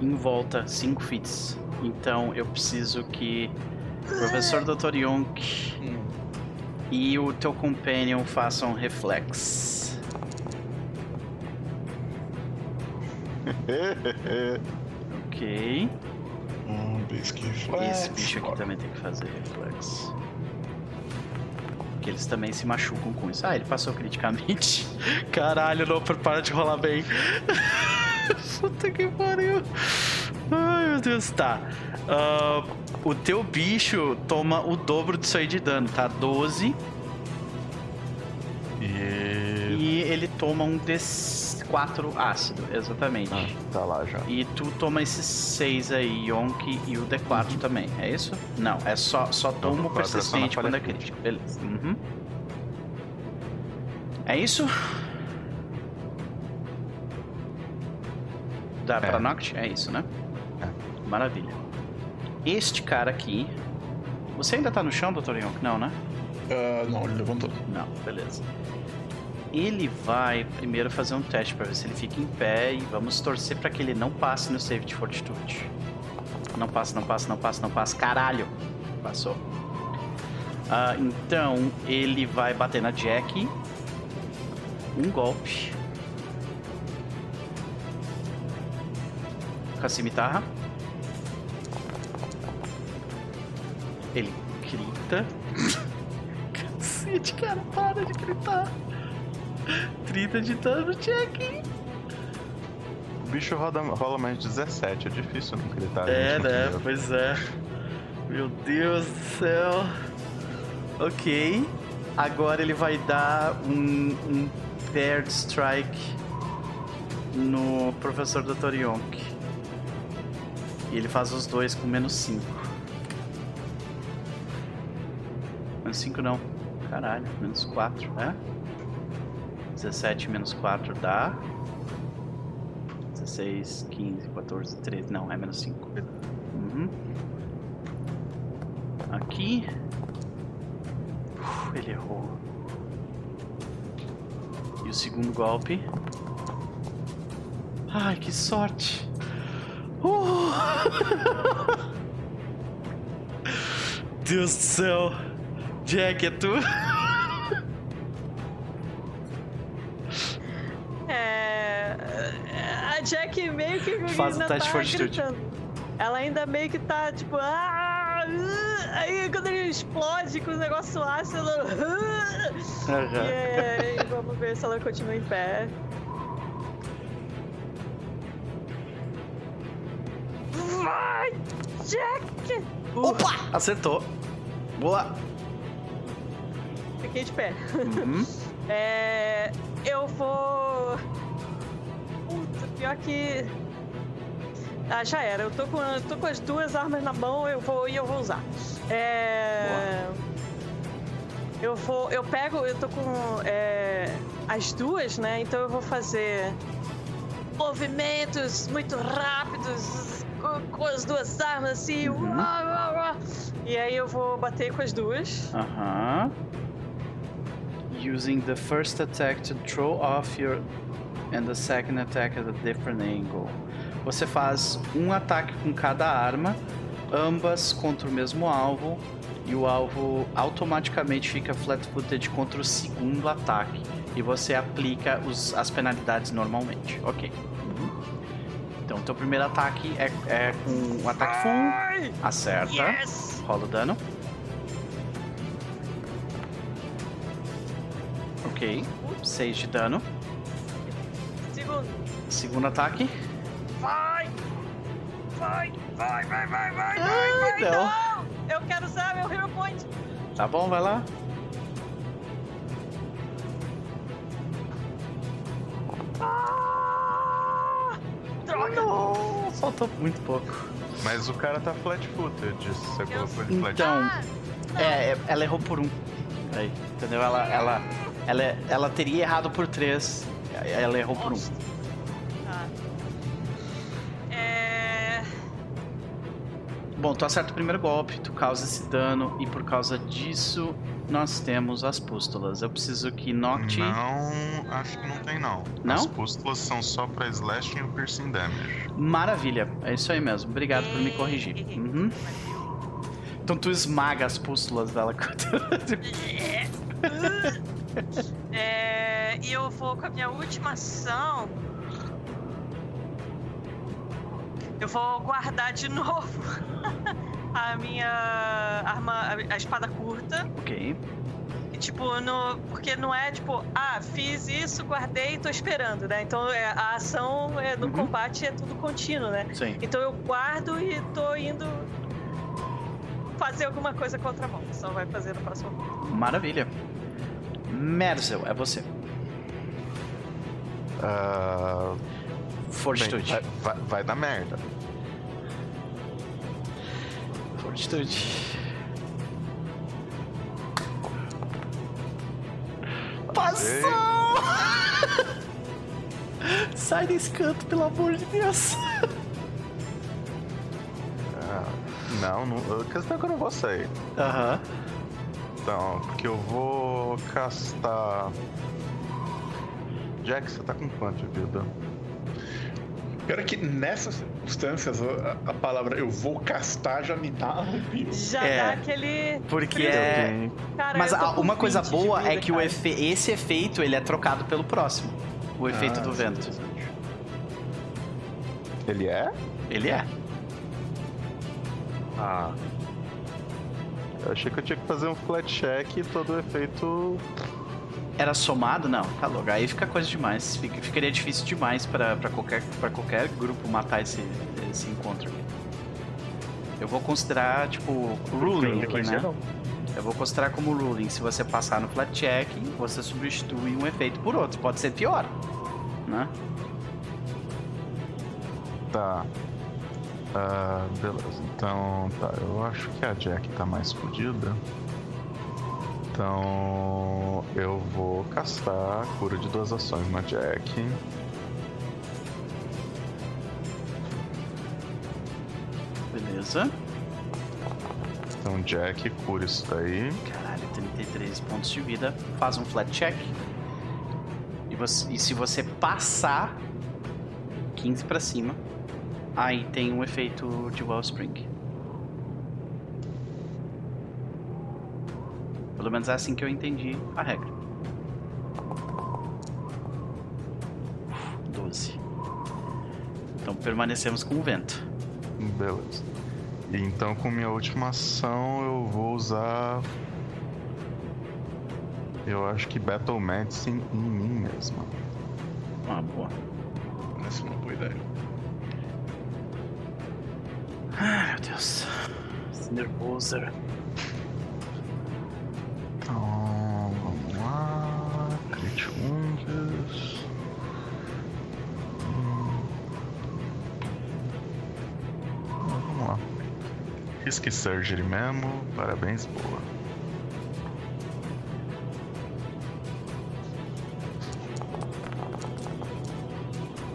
Speaker 2: em volta 5 fits. Então eu preciso que o professor Dr. Yonk e o teu companion façam reflex. Ok.
Speaker 3: Hum, reflex.
Speaker 2: Esse bicho aqui também tem que fazer reflex. Porque eles também se machucam com isso. Ah, ele passou criticamente. Caralho, não, para de rolar bem. Puta que pariu. Ai, meu Deus, tá. Ah, o teu bicho toma o dobro disso aí de dano, tá? 12.
Speaker 1: E.
Speaker 2: E ele toma um D4 ácido, exatamente.
Speaker 1: Ah, tá lá já.
Speaker 2: E tu toma esses 6 aí, Yonk e o D4 também, é isso? Não, é só, só toma o
Speaker 1: D4 é
Speaker 2: persistente quando é crítico. Beleza. Uhum. É isso? Dá pra
Speaker 1: É.
Speaker 2: Noct? É isso, né? Maravilha. Este cara aqui. Você ainda tá no chão, Dr. Yonk? Não, né?
Speaker 3: Ah, não, ele levantou.
Speaker 2: Não, beleza. Ele vai primeiro fazer um teste pra ver se ele fica em pé e vamos torcer pra que ele não passe no save de fortitude. Não passa, não passa, não passa, não passa. Caralho! Passou. Ah, então ele vai bater na Jack. Um golpe. Com a cimitarra. Ele grita. Cacete, cara, para de gritar. 30 de dano, Jack.
Speaker 1: bicho roda, rola mais 17, é difícil não gritar.
Speaker 2: É, né? Pois é. Meu Deus do céu. Ok. Agora ele vai dar um, um paired strike no professor Dr. Yonk. E ele faz os dois com menos 5. Menos 5 não. Caralho, menos 4, né? 17 menos 4 dá. 16, 15, 14, 13. Não, é menos 5. Uhum. Aqui. Uf, ele errou. E o segundo golpe. Ai, que sorte! Uh! Deus do céu! Jack, é tu? Faz o teste de
Speaker 4: tá
Speaker 2: fortitude.
Speaker 4: gritando. Ela ainda meio que tá tipo. "Ah, ah", Aí quando ele explode com os negócios ácidos, ela. E vamos ver se ela continua em pé. Vai, Jack!
Speaker 2: Opa! Acertou. Boa!
Speaker 4: Fiquei de pé.
Speaker 2: Uhum.
Speaker 4: É. Eu vou. Puta, pior que. Ah, já era. Eu tô com, eu tô com as duas armas na mão eu vou, e eu vou usar. É. Eu vou. Eu pego. Eu tô com. é, as duas, né? Então eu vou fazer. Movimentos muito rápidos com, com as duas armas assim.
Speaker 2: Uhum.
Speaker 4: uá, uá, uá. E aí eu vou bater com as duas.
Speaker 2: Aham. Using the first attack to throw off your and the second attack at a different angle. Você faz um ataque com cada arma, ambas contra o mesmo alvo, e o alvo automaticamente fica flat-footed contra o segundo ataque. E você aplica os- as penalidades normalmente. Ok. Então, teu primeiro ataque é, é com um ataque full. Acerta.
Speaker 4: Yes!
Speaker 2: Rola o dano. Ok. 6 de dano.
Speaker 4: Segundo.
Speaker 2: Segundo ataque.
Speaker 4: Vai! Vai, vai, vai, vai, vai,
Speaker 2: Ah,
Speaker 4: vai, vai,
Speaker 2: não.
Speaker 4: não! Eu quero usar meu Hero Point!
Speaker 2: Tá bom, vai lá.
Speaker 4: Ah! Droga!
Speaker 2: Não, faltou muito pouco.
Speaker 1: Mas o cara tá flat-footed, você colocou ele flat
Speaker 2: Então,
Speaker 4: Ah,
Speaker 2: é, é- ela errou por um. Aí, entendeu? Ela, ela, ela, ela teria errado por três. Ela errou por um. Bom, tu acerta o primeiro golpe, tu causa esse dano, e por causa disso, nós temos as pústulas. Eu preciso que Noct.
Speaker 1: Não, acho que não tem não.
Speaker 2: Não?
Speaker 1: As pústulas são só pra slashing e o piercing damage.
Speaker 2: Maravilha, é isso aí mesmo. Obrigado por me corrigir. Uhum. Então tu esmaga as pústulas dela.
Speaker 4: É, e eu vou com a minha última ação. Eu vou guardar de novo a minha arma, a espada curta.
Speaker 2: ok.
Speaker 4: E, tipo, no, porque não é tipo, ah, fiz isso, guardei e tô esperando, né? Então é, a ação é, no
Speaker 2: Uhum.
Speaker 4: combate é tudo contínuo, né?
Speaker 2: Sim.
Speaker 4: Então eu guardo e tô indo fazer alguma coisa com a mão. Só vai fazer no próximo turno.
Speaker 2: Maravilha. Merzel, é você.
Speaker 1: Bem,
Speaker 2: Fortitude.
Speaker 1: vai, vai, vai dar merda.
Speaker 2: Fortitude. Passou! Sai desse canto, pelo amor de Deus.
Speaker 1: Ah, não, não, a questão que eu não vou sair.
Speaker 2: Aham.
Speaker 1: Então, porque eu vou castar. Jack, você tá com quanto de vida?
Speaker 3: Pior é que nessas circunstâncias, a, a palavra eu vou castar já me dá arrepio.
Speaker 4: Já
Speaker 2: É,
Speaker 4: dá aquele.
Speaker 2: Porque
Speaker 4: frio.
Speaker 2: é.
Speaker 4: Cara,
Speaker 2: Mas a- uma coisa
Speaker 4: 20 de
Speaker 2: boa
Speaker 4: vida,
Speaker 2: é que o efe... esse efeito ele é trocado pelo próximo. O efeito
Speaker 3: Ah,
Speaker 2: do vento.
Speaker 1: Ele é?
Speaker 2: Ele é.
Speaker 1: Ah. Eu achei que eu tinha que fazer um flat check e todo o efeito.
Speaker 2: Era somado, não, tá louco. Aí fica coisa demais. Fica, ficaria difícil demais para qualquer, pra qualquer grupo matar esse, esse encontro aqui. Eu vou considerar, tipo, ruling aqui, né? Eu vou considerar como ruling. Se você passar no flat check, você substitui um efeito por outro. Pode ser pior, né?
Speaker 1: Tá. Uh, beleza, então tá. Eu acho que a Jack tá mais fodida. Então eu vou castar cura de duas ações na Jack.
Speaker 2: Beleza.
Speaker 1: Então Jack cura isso daí.
Speaker 2: Caralho, 33 pontos de vida. Faz um flat check. E, você, e se você passar 15 para cima, aí tem um efeito de Wellspring. Pelo menos é assim que eu entendi a regra. 12. Então permanecemos com o vento.
Speaker 1: Beleza. Então com minha última ação eu vou usar. Eu acho que Battle Medicine em mim mesmo.
Speaker 2: Ah, boa.
Speaker 3: Essa é uma boa ideia.
Speaker 2: Ai meu Deus. Esse nervoso.
Speaker 1: Risk Surgery mesmo, parabéns, boa.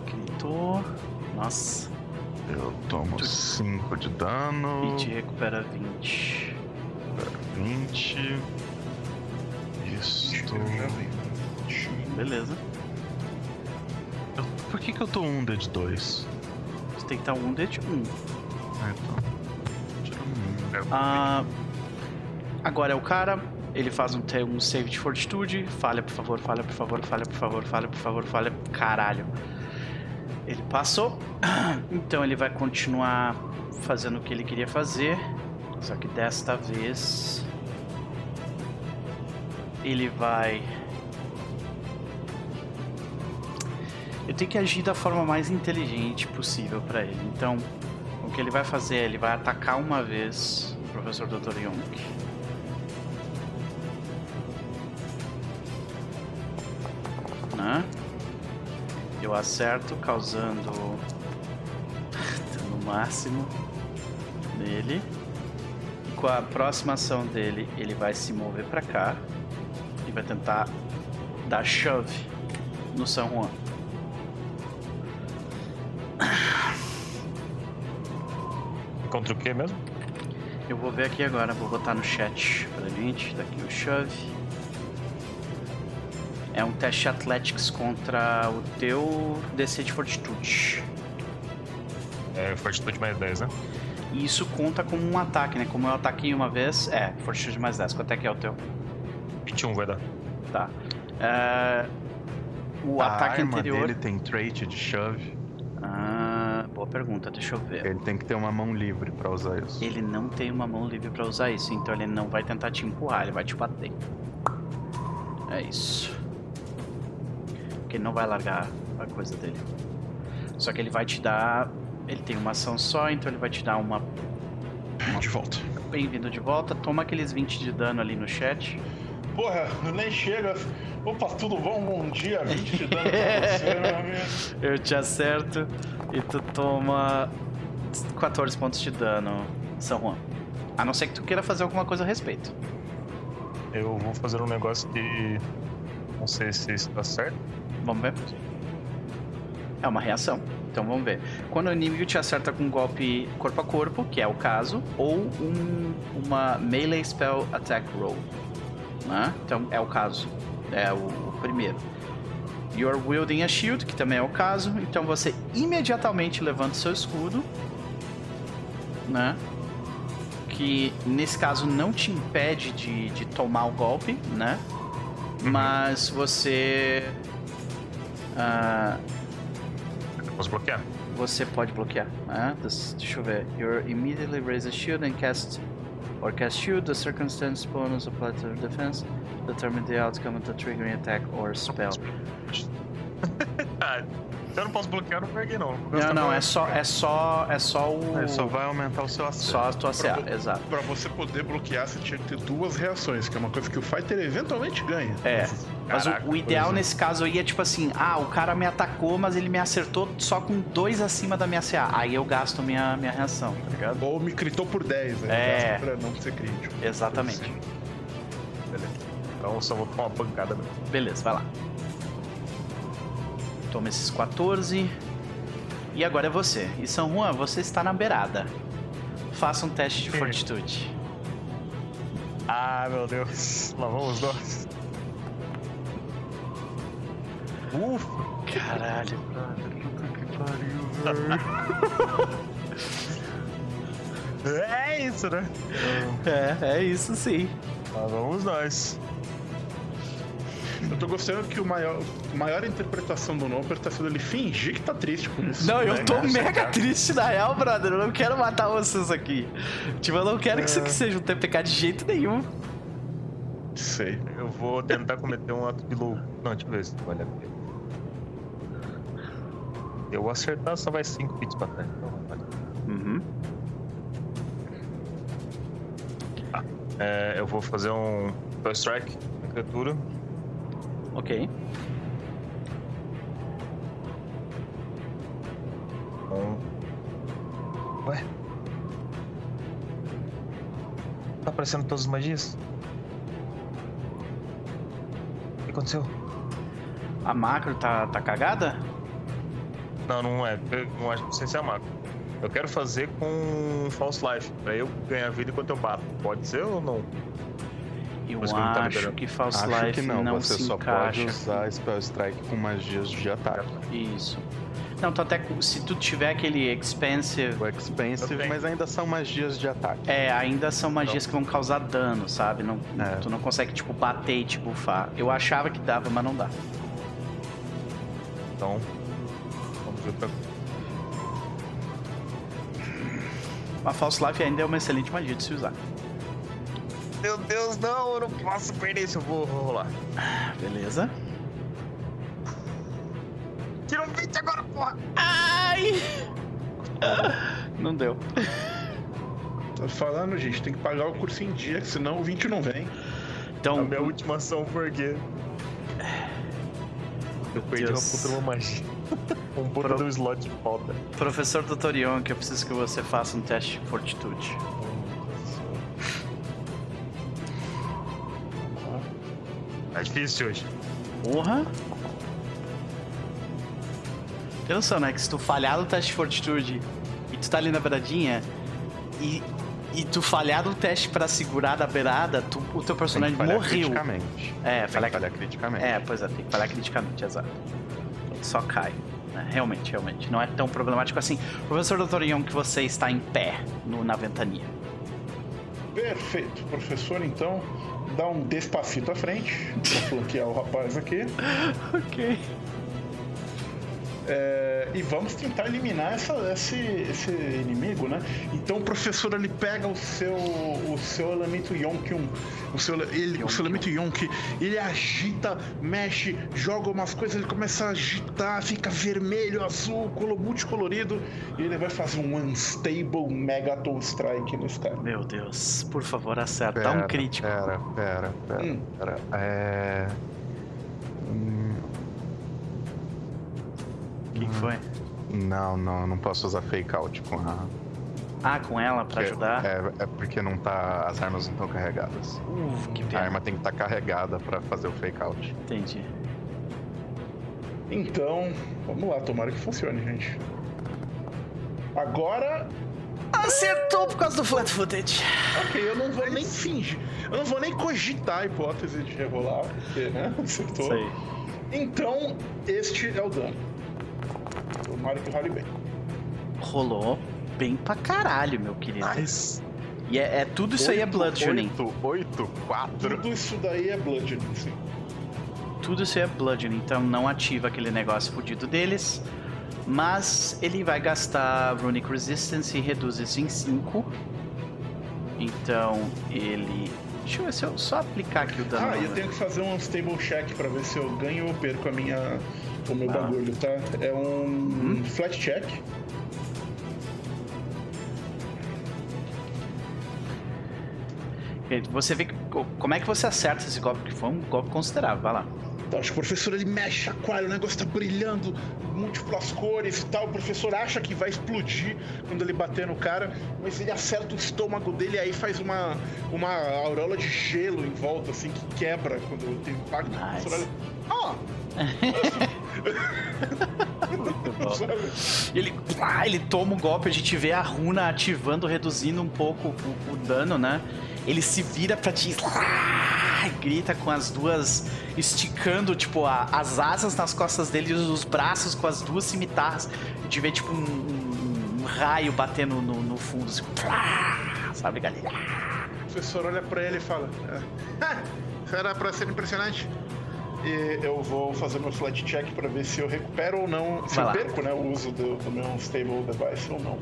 Speaker 2: Quintou. Nossa.
Speaker 1: Eu tomo 5 de dano.
Speaker 2: E te recupera 20. Beleza.
Speaker 1: Eu, por que, que eu tô um D de 2?
Speaker 2: Você tem que estar um D de 1. Um.
Speaker 1: Ah, então.
Speaker 2: Ah, agora é o cara. Ele faz um, um save de fortitude. Falha, por favor, falha, por favor, falha, por favor, falha, por favor, falha. Caralho. Ele passou. Então ele vai continuar fazendo o que ele queria fazer. Só que desta vez. Ele vai. Eu tenho que agir da forma mais inteligente possível para ele. Então, o que ele vai fazer? Ele vai atacar uma vez o professor Dr. Young. Né? Eu acerto, causando no máximo nele. E com a próxima ação dele, ele vai se mover para cá e vai tentar dar shove no San Juan.
Speaker 5: Contra o que mesmo?
Speaker 2: Eu vou ver aqui agora, vou botar no chat pra gente, daqui o shove. É um teste Athletics contra o teu DC de Fortitude.
Speaker 5: É, Fortitude mais 10, né?
Speaker 2: E isso conta como um ataque, né? Como eu ataquei uma vez, é, Fortitude mais 10. Quanto é que é o teu?
Speaker 5: 21 vai dar.
Speaker 2: Tá. É... O
Speaker 1: a
Speaker 2: ataque
Speaker 1: arma
Speaker 2: anterior.
Speaker 1: dele tem trait de shove.
Speaker 2: Boa pergunta, deixa eu ver.
Speaker 1: Ele tem que ter uma mão livre pra usar isso.
Speaker 2: Ele não tem uma mão livre pra usar isso, então ele não vai tentar te empurrar, ele vai te bater. É isso. Porque ele não vai largar a coisa dele. Só que ele vai te dar. Ele tem uma ação só, então ele vai te dar uma.
Speaker 3: De volta.
Speaker 2: Bem-vindo de volta. Toma aqueles 20 de dano ali no chat.
Speaker 3: Porra, nem chega. Opa, tudo bom? Bom dia, 20 de dano pra você, meu amigo.
Speaker 2: Eu te acerto e tu toma 14 pontos de dano, São Juan. A não ser que tu queira fazer alguma coisa a respeito.
Speaker 5: Eu vou fazer um negócio que. Não sei se isso tá certo.
Speaker 2: Vamos ver. É uma reação. Então vamos ver. Quando o inimigo te acerta com um golpe corpo a corpo, que é o caso, ou um, uma melee spell attack roll. Né? Então é o caso. É o, o primeiro. You're wielding a shield, que também é o caso. Então você imediatamente levanta seu escudo. Né? Que nesse caso não te impede de, de tomar o golpe, né? Mas você. ah,
Speaker 5: Posso bloquear?
Speaker 2: você pode bloquear. Né? Deixa eu ver. You immediately raise a shield and cast or cast shield, the circumstance bonus applied to defense determine the outcome of the triggering attack or spell.
Speaker 5: ah, eu não posso bloquear no Berg, não.
Speaker 2: Não, não, é só, é só, é só o.
Speaker 1: É, só vai aumentar o seu acerto.
Speaker 2: Só a tua CA,
Speaker 3: Pra-
Speaker 2: exato.
Speaker 3: Pra você poder bloquear, você tinha que ter duas reações, que é uma coisa que o Fighter eventualmente ganha.
Speaker 2: É. Mas o-
Speaker 5: Caraca,
Speaker 2: o, ideal
Speaker 3: é.
Speaker 2: nesse caso aí é tipo assim: ah, o cara me atacou, mas ele me acertou só com dois acima da minha CA. Aí eu gasto minha, minha reação, tá ligado?
Speaker 3: Ou me critou por 10, aí
Speaker 2: É.
Speaker 3: pra não ser crítico.
Speaker 2: Exatamente.
Speaker 5: Beleza. Então eu só vou tomar uma pancada mesmo.
Speaker 2: Beleza, vai lá. Toma esses 14. E agora é você. E São Juan, você está na beirada. Faça um teste de fortitude.
Speaker 5: Ah, meu Deus. Lá vamos nós. Ufa.
Speaker 2: Caralho.
Speaker 5: É isso, né?
Speaker 2: É, é isso sim.
Speaker 5: Lá vamos nós.
Speaker 3: Eu tô gostando que o maior, a maior interpretação do Noper tá sendo ele fingir que tá triste com isso.
Speaker 2: Não, eu
Speaker 3: né,
Speaker 2: tô
Speaker 3: cara?
Speaker 2: mega triste na real, brother. Eu não quero matar vocês aqui. Tipo, eu não quero que isso aqui seja um TPK de jeito nenhum.
Speaker 3: Sei.
Speaker 5: Eu vou tentar cometer um ato de louco. Não, deixa eu ver se vale a pena. Eu acertar, só vai 5 bits pra trás. Então, vale.
Speaker 2: Uhum.
Speaker 5: É, eu vou fazer um Strike na criatura.
Speaker 2: Ok.
Speaker 5: Ué? Tá aparecendo todas as magias? O que aconteceu?
Speaker 2: A macro tá, tá cagada?
Speaker 5: Não, não é. Eu não acho que sem ser a macro. Eu quero fazer com False Life, pra eu ganhar vida enquanto eu bato. Pode ser ou não?
Speaker 2: Eu
Speaker 5: Mas que não tá
Speaker 2: acho
Speaker 5: liberando.
Speaker 2: que False
Speaker 1: Acho
Speaker 2: Life
Speaker 1: que não, você
Speaker 2: se
Speaker 1: só
Speaker 2: encaixa.
Speaker 1: pode usar Spell Strike com magias de ataque.
Speaker 2: Isso. Não, tu até se tu tiver aquele expensive,
Speaker 1: O Expensive, mas ainda são magias de ataque.
Speaker 2: é, ainda são magias que vão causar dano, sabe? Não,
Speaker 1: É.
Speaker 2: Tu não consegue, tipo, bater e te bufar. Eu achava que dava, mas não dá.
Speaker 5: Então, vamos ver pra...
Speaker 2: A False Life ainda é uma excelente magia de se usar.
Speaker 5: Meu Deus, não, eu não posso perder isso. Eu vou, vou rolar.
Speaker 2: Beleza?
Speaker 5: Tira um 20 agora, porra!
Speaker 2: Ai! Não deu.
Speaker 3: Tô falando, gente, tem que pagar o curso em dia, senão o 20 não vem.
Speaker 5: A
Speaker 2: Então,
Speaker 5: minha última ação porque. Eu perdi uma
Speaker 2: Deus.
Speaker 5: puta de uma magia. Um puta
Speaker 2: Pro-
Speaker 5: um slot de falta.
Speaker 2: professor Tutorion, que eu preciso que você faça um teste de fortitude.
Speaker 5: É difícil hoje.
Speaker 2: Porra! Tem noção, né? Que se tu falhar no teste de fortitude e tu tá ali na beiradinha e, e tu falhar no teste pra segurar da beirada, tu- o teu
Speaker 1: Tem que
Speaker 2: personagem
Speaker 1: falhar
Speaker 2: morreu.
Speaker 1: criticamente.
Speaker 2: É,
Speaker 1: Tem
Speaker 2: falhar,
Speaker 1: que falhar criticamente.
Speaker 2: é, pois é, tem que falhar criticamente, exato. Só cai. né? Realmente, realmente. Não é tão problemático assim. Professor Dr. Young, que você está em pé no, na ventania.
Speaker 3: Perfeito. Professor, então, dá um despacito à frente, pra flanquear o rapaz aqui.
Speaker 2: Ok.
Speaker 3: É, e vamos tentar eliminar essa, esse, esse inimigo, né? Então o professor ele pega o seu, o seu elemento Yonkyun, o seu, ele, o seu elemento Yonk, ele agita, mexe, joga umas coisas, ele começa a agitar, fica vermelho, azul, colo- multicolorido, e ele vai fazer um Unstable Megaton Strike nesse cara.
Speaker 2: Meu Deus, por favor, acerta.
Speaker 1: Pera,
Speaker 2: Dá um crítico.
Speaker 1: Pera, pera, pera,
Speaker 3: Hum.
Speaker 1: pera. É. Hum,
Speaker 2: O que, que foi?
Speaker 1: Não, não, eu não posso usar fake out com a.
Speaker 2: Ah, com ela pra
Speaker 1: porque-
Speaker 2: ajudar?
Speaker 1: É, é porque não tá. As armas não estão carregadas.
Speaker 2: Uf, que
Speaker 1: A
Speaker 2: pena.
Speaker 1: arma tem que estar carregada pra fazer o fake out.
Speaker 2: Entendi.
Speaker 3: Então, vamos lá, tomara que funcione, gente. Agora
Speaker 2: Acertou por causa do flat footage.
Speaker 3: Ok, eu não vou nem fingir. Eu não vou nem cogitar a hipótese de rerolar, porque, né? Acertou.
Speaker 2: Sei.
Speaker 3: Então, este é o dano. Tomara que role bem.
Speaker 2: Rolou bem pra caralho, meu querido.
Speaker 5: Nice.
Speaker 2: E é, é- tudo isso aí é bludgeoning.
Speaker 1: 8, 8, 4.
Speaker 3: Tudo isso daí é bludgeoning, sim.
Speaker 2: Tudo isso aí é bludgeoning, então não ativa aquele negócio fudido deles. Mas ele vai gastar Runic Resistance e reduz isso em 5. Então ele. Deixa eu ver se eu só aplicar aqui o dano.
Speaker 3: Ah, eu tenho que fazer um stable check pra ver se eu ganho ou perco a minha, o meu ah. bagulho, tá? É um hum? flat check.
Speaker 2: Você vê como é que você acerta esse golpe, que foi um golpe considerável. Vai lá.
Speaker 3: Acho que o professor ele mexe, chacoalha, o negócio tá brilhando, múltiplas cores e tal. O professor acha que vai explodir quando ele bater no cara, mas ele acerta o estômago dele e aí faz uma, uma auréola de gelo em volta, assim, que quebra quando tem impacto. Nice. O professor olha. Ah!
Speaker 2: ele, ele toma um golpe, a gente vê a runa ativando, reduzindo um pouco o, o dano, né? Ele se vira pra ti. Ah! grita com as duas esticando, tipo, a, as asas nas costas dele e os braços com as duas cimitarras. A gente vê, tipo, um, um, um raio batendo no, no fundo, assim, sabe, galera?
Speaker 3: O professor olha pra ele e fala: ah, Era pra ser impressionante. E eu vou fazer meu flat check pra ver se eu recupero ou não. Se Vai eu lá. perco, né, o uso do, do meu stable device ou não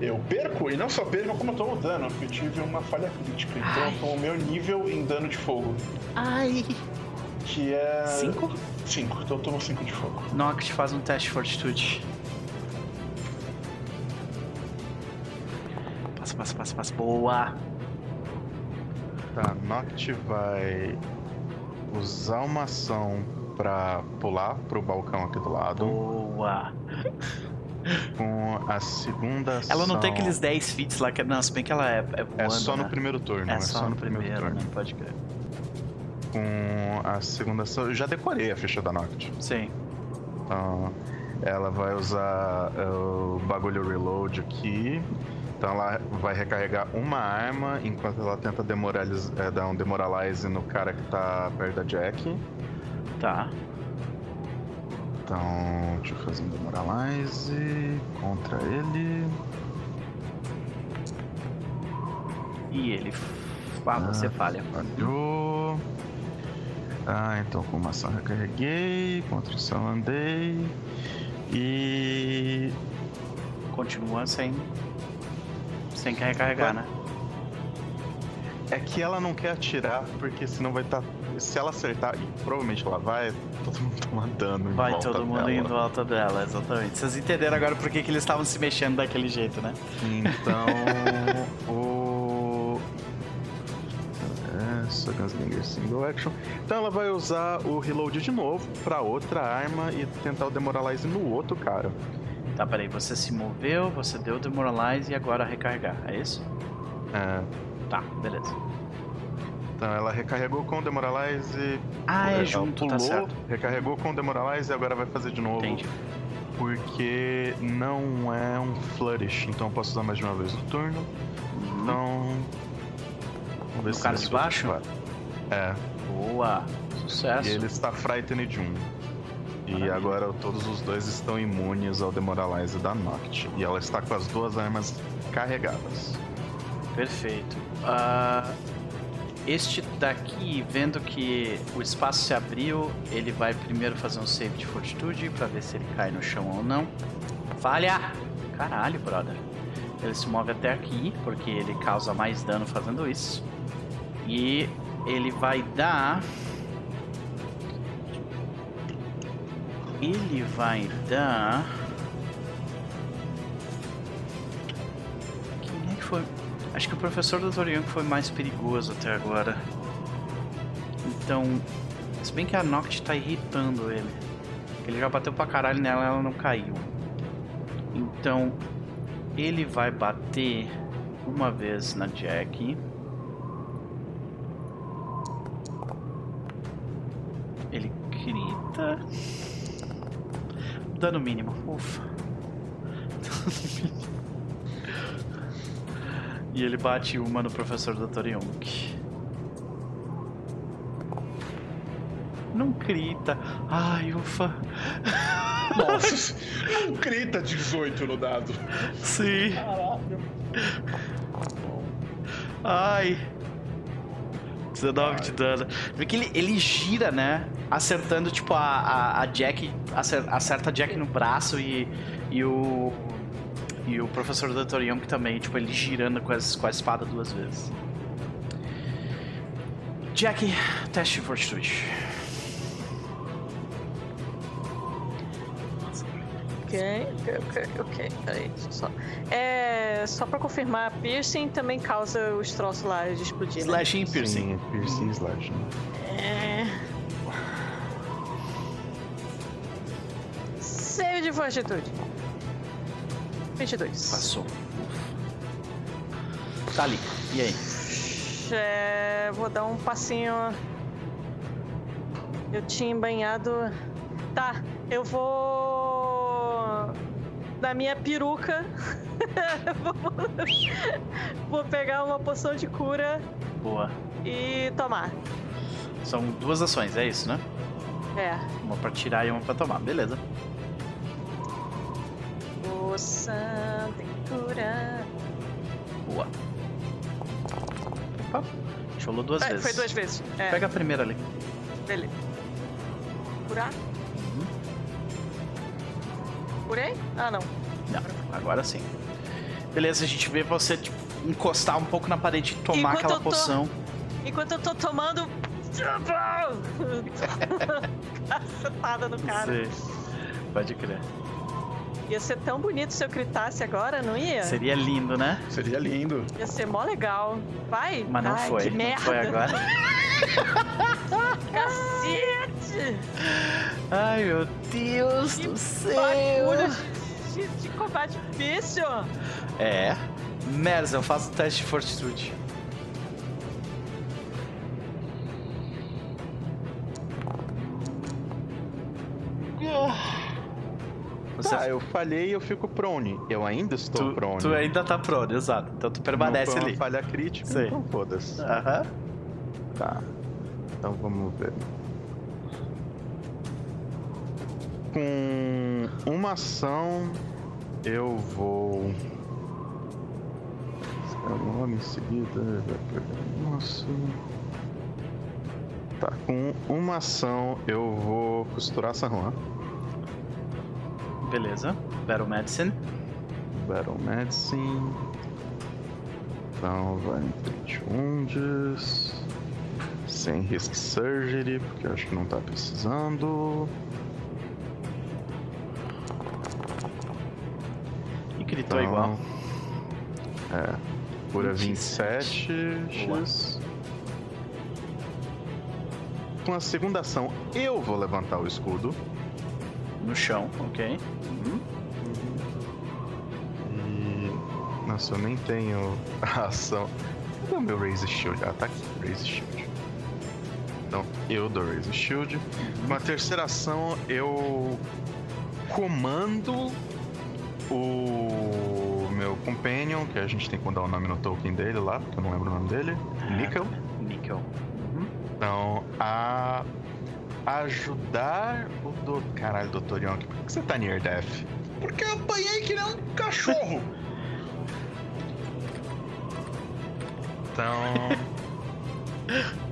Speaker 3: eu perco, e não só perco, como eu tomo dano, porque eu tive uma falha crítica. Então Ai. eu tomo o meu nível em dano de fogo.
Speaker 2: Ai.
Speaker 3: Que é.
Speaker 2: 5?
Speaker 3: 5, então eu tomo 5 de fogo.
Speaker 2: Noct faz um teste de fortitude. Passa, passa, passa, passa. Boa!
Speaker 1: Tá, Noct vai usar uma ação pra pular pro balcão aqui do lado.
Speaker 2: Boa!
Speaker 1: com a segunda ação...
Speaker 2: Ela não tem aqueles 10 feats lá, que não, se bem que ela é, é voando,
Speaker 1: É só né? no primeiro turno.
Speaker 2: É, é só, só, no, primeiro, primeiro turno. Né? pode crer.
Speaker 1: Com a segunda ação... Eu já decorei a ficha da Noct.
Speaker 2: Sim.
Speaker 1: Então, ela vai usar uh, o bagulho reload aqui. Então ela vai recarregar uma arma enquanto ela tenta demoralize, é, dar um demoralize no cara que tá perto da Jack.
Speaker 2: Tá.
Speaker 1: Então, deixa eu fazer um Demoralize contra ele.
Speaker 2: E ele. Ah, você falha.
Speaker 1: Falhou. Ah, então com uma ação recarreguei, construção andei. E.
Speaker 2: Continua sem. Sem recarregar, né?
Speaker 1: É que ela não quer atirar, porque senão vai estar. Tá... Se ela acertar, e provavelmente ela vai, todo mundo toma dano.
Speaker 2: Vai todo mundo dela. indo alta dela, exatamente. Vocês entenderam agora por que, que eles estavam se mexendo daquele jeito, né?
Speaker 1: Então. o. É, só Gunslinger Single Action. Então ela vai usar o reload de novo pra outra arma e tentar o Demoralize no outro cara.
Speaker 2: Tá, peraí, você se moveu, você deu o Demoralize e agora recarregar, é isso?
Speaker 1: É.
Speaker 2: Tá, beleza.
Speaker 1: Então ela recarregou com o Demoralize.
Speaker 2: Ah, é junto, tá pulou, tá certo.
Speaker 1: Recarregou com o Demoralize e agora vai fazer de novo.
Speaker 2: Entendi.
Speaker 1: Porque não é um Flourish, então eu posso usar mais de uma vez no turno. Uhum. Então.
Speaker 2: Vamos ver no se cara de baixo?
Speaker 1: É.
Speaker 2: Boa! Sucesso.
Speaker 1: E ele está Frightened 1. E agora todos os dois estão imunes ao Demoralize da Noct. E ela está com as duas armas carregadas.
Speaker 2: Perfeito. Uh, este daqui, vendo que o espaço se abriu, ele vai primeiro fazer um save de fortitude para ver se ele cai no chão ou não. Falha! Caralho, brother. Ele se move até aqui, porque ele causa mais dano fazendo isso. E ele vai dar. Ele vai dar. Quem é que foi? Acho que o professor Dr. Young foi mais perigoso até agora. Então, se bem que a Noct tá irritando ele. Ele já bateu pra caralho nela ela não caiu. Então, ele vai bater uma vez na Jack. Ele grita. Dano mínimo. Ufa. Dano mínimo. E ele bate uma no professor Dr. Young. Não grita. Ai, ufa.
Speaker 3: Nossa, não grita 18 no dado.
Speaker 2: Sim. Caralho. Ai. 19 Ai. de dano. Porque ele, ele gira, né? Acertando, tipo, a, a, a Jack. Acerta a Jack no braço e, e o E o professor Dr. Young também, tipo, ele girando com, as, com a espada duas vezes. Jack, teste de fortitude.
Speaker 4: Ok, ok, ok. Peraí, só. É. Só pra confirmar, piercing também causa os troços lá de explodir.
Speaker 2: Né? Slashing e piercing.
Speaker 1: Sim, piercing e slashing.
Speaker 4: É. de fortitude. 22.
Speaker 2: Passou. Tá ali. E aí?
Speaker 4: É, vou dar um passinho. Eu tinha banhado. Tá, eu vou. Na minha peruca. vou pegar uma poção de cura.
Speaker 2: Boa.
Speaker 4: E tomar.
Speaker 2: São duas ações, é isso, né?
Speaker 4: É.
Speaker 2: Uma pra tirar e uma pra tomar, beleza.
Speaker 4: Poção cura.
Speaker 2: Boa. Opa, rolou duas
Speaker 4: É,
Speaker 2: vezes.
Speaker 4: foi duas vezes. É,
Speaker 2: Pega a primeira ali.
Speaker 4: beleza. Curar? Curei? Ah, não.
Speaker 2: Não, agora sim. Beleza, a gente vê você tipo, encostar um pouco na parede e tomar
Speaker 4: Enquanto
Speaker 2: aquela
Speaker 4: tô-
Speaker 2: poção.
Speaker 4: Enquanto eu tô tomando. Cacetada no cara.
Speaker 2: Sim. Pode crer.
Speaker 4: Ia ser tão bonito se eu gritasse agora, não ia?
Speaker 2: Seria lindo, né?
Speaker 3: Seria lindo.
Speaker 4: Ia ser mó legal. Vai?
Speaker 2: Mas não
Speaker 4: Ai,
Speaker 2: foi.
Speaker 4: Que
Speaker 2: não
Speaker 4: merda.
Speaker 2: foi agora.
Speaker 4: Cacete!
Speaker 2: Ai, meu Deus
Speaker 4: Que
Speaker 2: do céu.
Speaker 4: De, de, de combate difícil.
Speaker 2: É. Merzel, faça o teste de fortitude. Você,
Speaker 1: Tá, eu falhei e eu fico prone. Eu ainda estou
Speaker 2: tu,
Speaker 1: prone.
Speaker 2: tu ainda tá prone, exato. Então tu permanece
Speaker 1: Não foi uma
Speaker 2: ali.
Speaker 1: falha crítica,
Speaker 2: Sei.
Speaker 1: então foda-se.
Speaker 2: Aham.
Speaker 1: Tá. Então vamos ver. Com uma ação, eu vou. Escrever logo em seguida. vai pegar- Nossa. Tá, com uma ação eu vou costurar San Juan.
Speaker 2: Beleza. Battle Medicine.
Speaker 1: Battle Medicine. Então vai em 20 wounds. Sem risk surgery, porque eu acho que não tá precisando.
Speaker 2: E gritou
Speaker 1: Então,
Speaker 2: igual.
Speaker 1: É. Cura
Speaker 2: 27.
Speaker 1: 27.
Speaker 2: Boa.
Speaker 1: X. Com a segunda ação, eu vou levantar o escudo.
Speaker 2: No chão, ok.
Speaker 1: E. Nossa, eu nem tenho a ação. Cadê o meu Raise Shield? Ah, tá aqui, Raise Shield. Então, eu dou Raise Shield. Com a terceira ação, eu comando o meu companion, que a gente tem que mudar o nome no token dele lá, porque eu não lembro o nome dele. Nickel.
Speaker 2: Nickel.
Speaker 1: Então, a ajudar o do caralho, Dr. Yonk. Por que você tá near death?
Speaker 3: Porque eu apanhei que nem um cachorro.
Speaker 1: Então.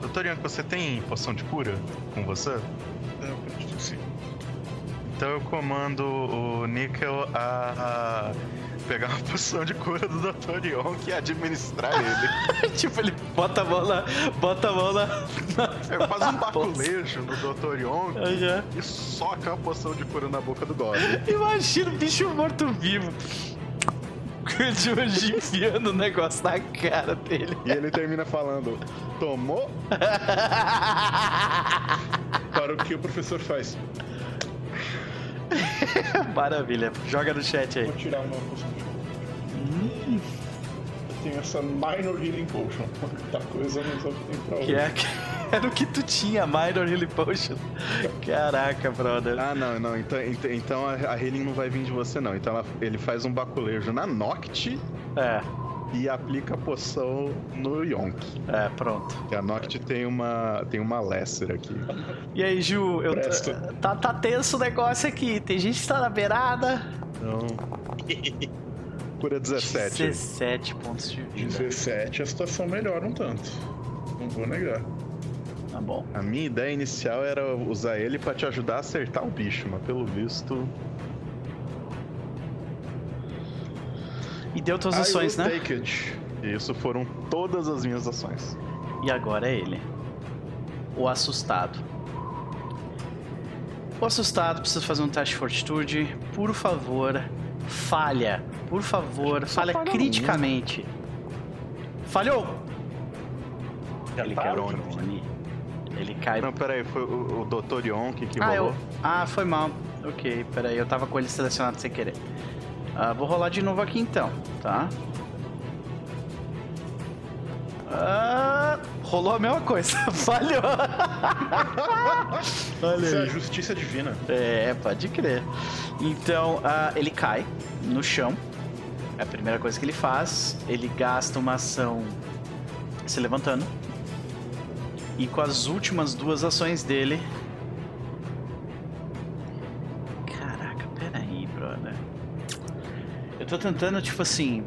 Speaker 1: Doutor Ian, você tem poção de cura com você?
Speaker 3: Eu acredito que sim.
Speaker 1: Então eu comando o Nickel a pegar uma poção de cura do Dr. Yonk e administrar ele.
Speaker 2: tipo, ele bota a mão na. Bota a mão na.
Speaker 1: Ele faz um baculejo no Dr. Yonk
Speaker 2: Aham.
Speaker 1: e soca a poção de cura na boca do Goblin.
Speaker 2: Imagina o bicho morto-vivo. Tipo, enfiando o negócio na cara dele.
Speaker 3: E ele termina falando: Tomou? Para o que o professor faz.
Speaker 2: Maravilha. Joga no chat aí.
Speaker 3: Vou tirar uma poção. Eu tenho essa Minor Healing Potion. Tá coisa, mas eu tenho pra
Speaker 2: Que
Speaker 3: hoje.
Speaker 2: é, era o que tu tinha, Minor Healing Potion. Caraca, brother.
Speaker 1: Ah, não, não. Então, ent- então a, a healing não vai vir de você, não. Então ela- ele faz um baculejo na Noct
Speaker 2: É,
Speaker 1: e aplica a poção no Yonk.
Speaker 2: é, pronto.
Speaker 1: Que a Noct tem uma, tem uma Lesser aqui.
Speaker 2: E aí, Ju, eu,
Speaker 3: Presta.
Speaker 2: tá, tá tenso o negócio aqui. Tem gente que tá na beirada.
Speaker 1: Então. Cura 17.
Speaker 2: 17 pontos de vida.
Speaker 3: 17, a situação melhora um tanto. Não vou negar.
Speaker 2: Tá bom.
Speaker 1: A minha ideia inicial era usar ele pra te ajudar a acertar o bicho, mas pelo visto.
Speaker 2: E deu tuas ações, né?
Speaker 3: Take it.
Speaker 1: Isso foram todas as minhas ações.
Speaker 2: E agora é ele. O assustado. O assustado precisa fazer um teste de fortitude. Por favor, falha. Por favor, falha criticamente. Falhou! Ele drone. Ele cai.
Speaker 1: Não, peraí, foi o, o Dr. Yonk que
Speaker 2: Ah,
Speaker 1: rolou.
Speaker 2: eu... ah, foi mal. Ok, peraí, eu tava com ele selecionado sem querer. Ah, vou rolar de novo aqui então, tá? Ah, rolou a mesma coisa, falhou. Olha
Speaker 3: Isso é a justiça divina.
Speaker 2: É, pode crer. Então, ah, ele cai no chão. É a primeira coisa que ele faz. Ele gasta uma ação se levantando. E com as últimas duas ações dele. Tô tentando, tipo assim.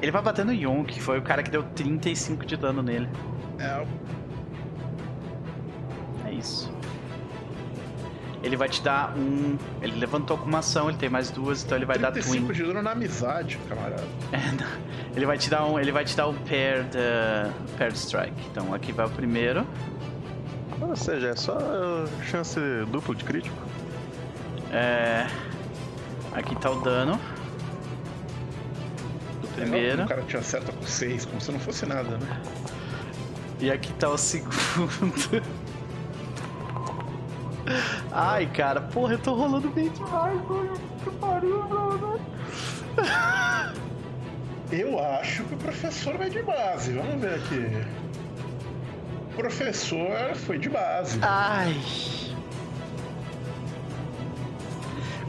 Speaker 2: Ele vai bater no Yon, que foi o cara que deu 35 de dano nele.
Speaker 3: É,
Speaker 2: É isso. Ele vai te dar um. Ele levantou com uma ação, ele tem mais duas, então ele vai dar
Speaker 3: 35
Speaker 2: twin.
Speaker 3: de dano na amizade, camarada.
Speaker 2: É, não. ele vai te dar um. Ele vai te dar um paired, uh, paired strike. Então aqui vai o primeiro.
Speaker 1: Ou seja, é só chance duplo de crítico.
Speaker 2: É. Aqui tá o dano. Primeiro.
Speaker 3: O cara te acerta com 6, como se não fosse nada, né?
Speaker 2: E aqui tá o segundo. Ai, cara, porra, eu tô rolando bem demais, mano. Que pariu, mano.
Speaker 3: Eu acho que o professor vai de base. Vamos ver aqui. O professor foi de base.
Speaker 2: Ai.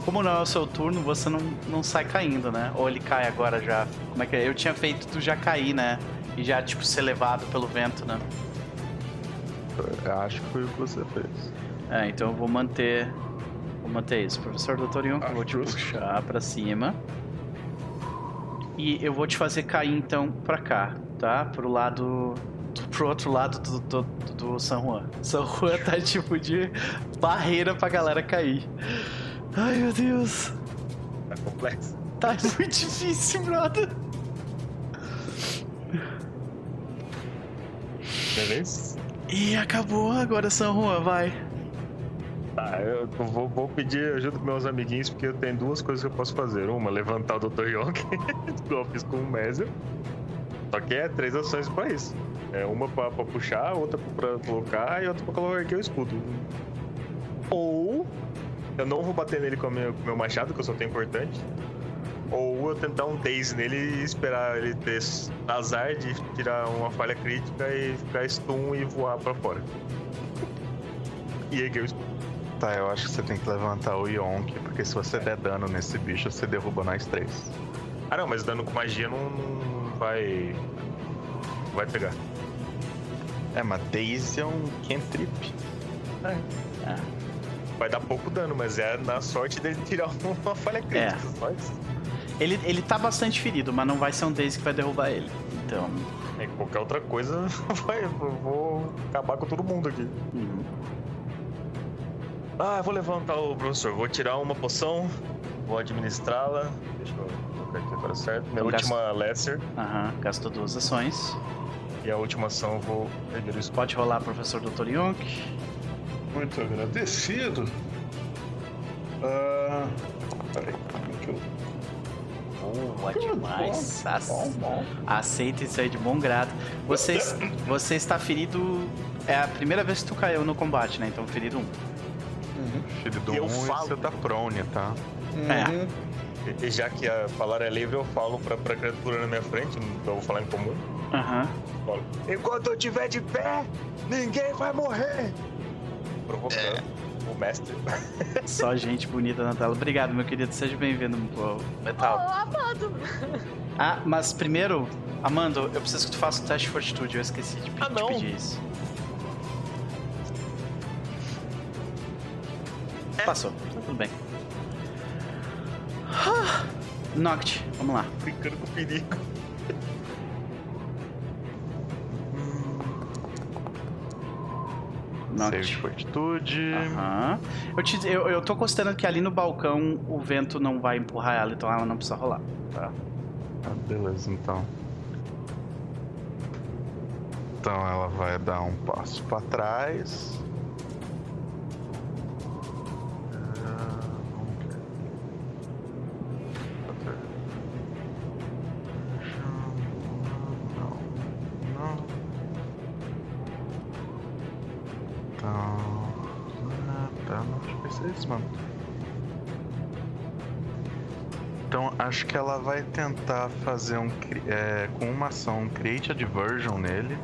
Speaker 2: Como não é o seu turno, você não, não sai caindo, né? Ou ele cai agora já? Como é que é? Eu tinha feito tu já cair, né? E já, tipo, ser levado pelo vento, né?
Speaker 1: Eu acho que foi o que você fez.
Speaker 2: É, então eu vou manter. Vou manter isso. Professor Dr. Yonk, eu vou te
Speaker 3: Justo.
Speaker 2: puxar pra cima. E eu vou te fazer cair então pra cá, tá? Pro lado. Pro outro lado do, do, do, do San Juan. San Juan tá tipo de barreira pra galera cair. Ai meu Deus.
Speaker 5: Tá complexo.
Speaker 2: Tá muito difícil, brother.
Speaker 5: Beleza?
Speaker 2: E acabou agora, San Juan, vai.
Speaker 5: Tá, eu vou, vou pedir ajuda dos meus amiguinhos, porque eu tenho duas coisas que eu posso fazer. Uma, levantar o Dr. Yonk, que eu fiz com o Mézio. Só que é três ações pra isso. É uma pra, pra puxar, outra pra colocar e outra pra colocar o escudo. Ou eu não vou bater nele com o meu, com meu machado, que eu só tenho importante. Ou eu tentar um daze nele e esperar ele ter azar de tirar uma falha crítica e ficar stun e voar pra fora. E erguer o escudo.
Speaker 1: Tá, eu acho que você tem que levantar o Yonk, porque se você der dano nesse bicho, você derruba nós três.
Speaker 5: Ah não, mas dano com magia não, não vai. Não vai pegar.
Speaker 1: É, mas Daisy é um cantrip.
Speaker 5: Vai dar pouco dano, mas é na sorte dele tirar uma falha crítica. Isso.
Speaker 2: Ele, ele tá bastante ferido, mas não vai ser um Daisy que vai derrubar ele. Então.
Speaker 5: É, qualquer outra coisa vai. Vou acabar com todo mundo aqui.
Speaker 2: uhum.
Speaker 5: Ah, vou levantar o professor. Vou tirar uma poção. Vou administrá-la. Deixa eu colocar aqui agora certo. Minha
Speaker 2: Eu gasto-
Speaker 5: última Lesser.
Speaker 2: Aham, gastou duas ações.
Speaker 5: E a última ação eu vou erguer o escudo.
Speaker 2: Pode rolar, professor Dr. Yonk.
Speaker 3: Muito agradecido. Ah, peraí, como é eu.
Speaker 2: Boa demais. Aceita isso aí de bom grado. Você, você está ferido. É a primeira vez que tu caiu no combate, né? Então, ferido um.
Speaker 3: Uhum.
Speaker 1: Ferido
Speaker 5: E eu
Speaker 1: 1 e
Speaker 5: falo.
Speaker 1: você tá prone, tá?
Speaker 2: É.
Speaker 3: Uhum.
Speaker 5: E- E já que a palavra é livre, eu falo pra, pra criatura na minha frente, então eu vou falar em comum.
Speaker 2: Aham.
Speaker 5: Falo, Enquanto eu estiver de pé, ninguém vai morrer! Provocando o mestre.
Speaker 2: Só gente bonita na tela. Obrigado, meu querido. Seja bem-vindo ao
Speaker 4: Oh,
Speaker 2: Metal.
Speaker 4: amado.
Speaker 2: Ah, mas primeiro, Amando, eu preciso que tu faça o teste de fortitude. Eu esqueci de,
Speaker 5: Ah,
Speaker 2: de pedir isso.
Speaker 5: É.
Speaker 2: Passou. Tá tudo bem. Ah, Noct, vamos lá.
Speaker 5: Brincando com o perigo.
Speaker 1: Save de fortitude.
Speaker 2: Aham. Eu, te, eu, eu tô considerando que ali no balcão o vento não vai empurrar ela, então ela não precisa rolar. Tá?
Speaker 1: Ah, beleza, então. Então ela vai dar um passo para trás. mano. Acho que ela vai tentar fazer um é, com uma ação um create a diversion nele.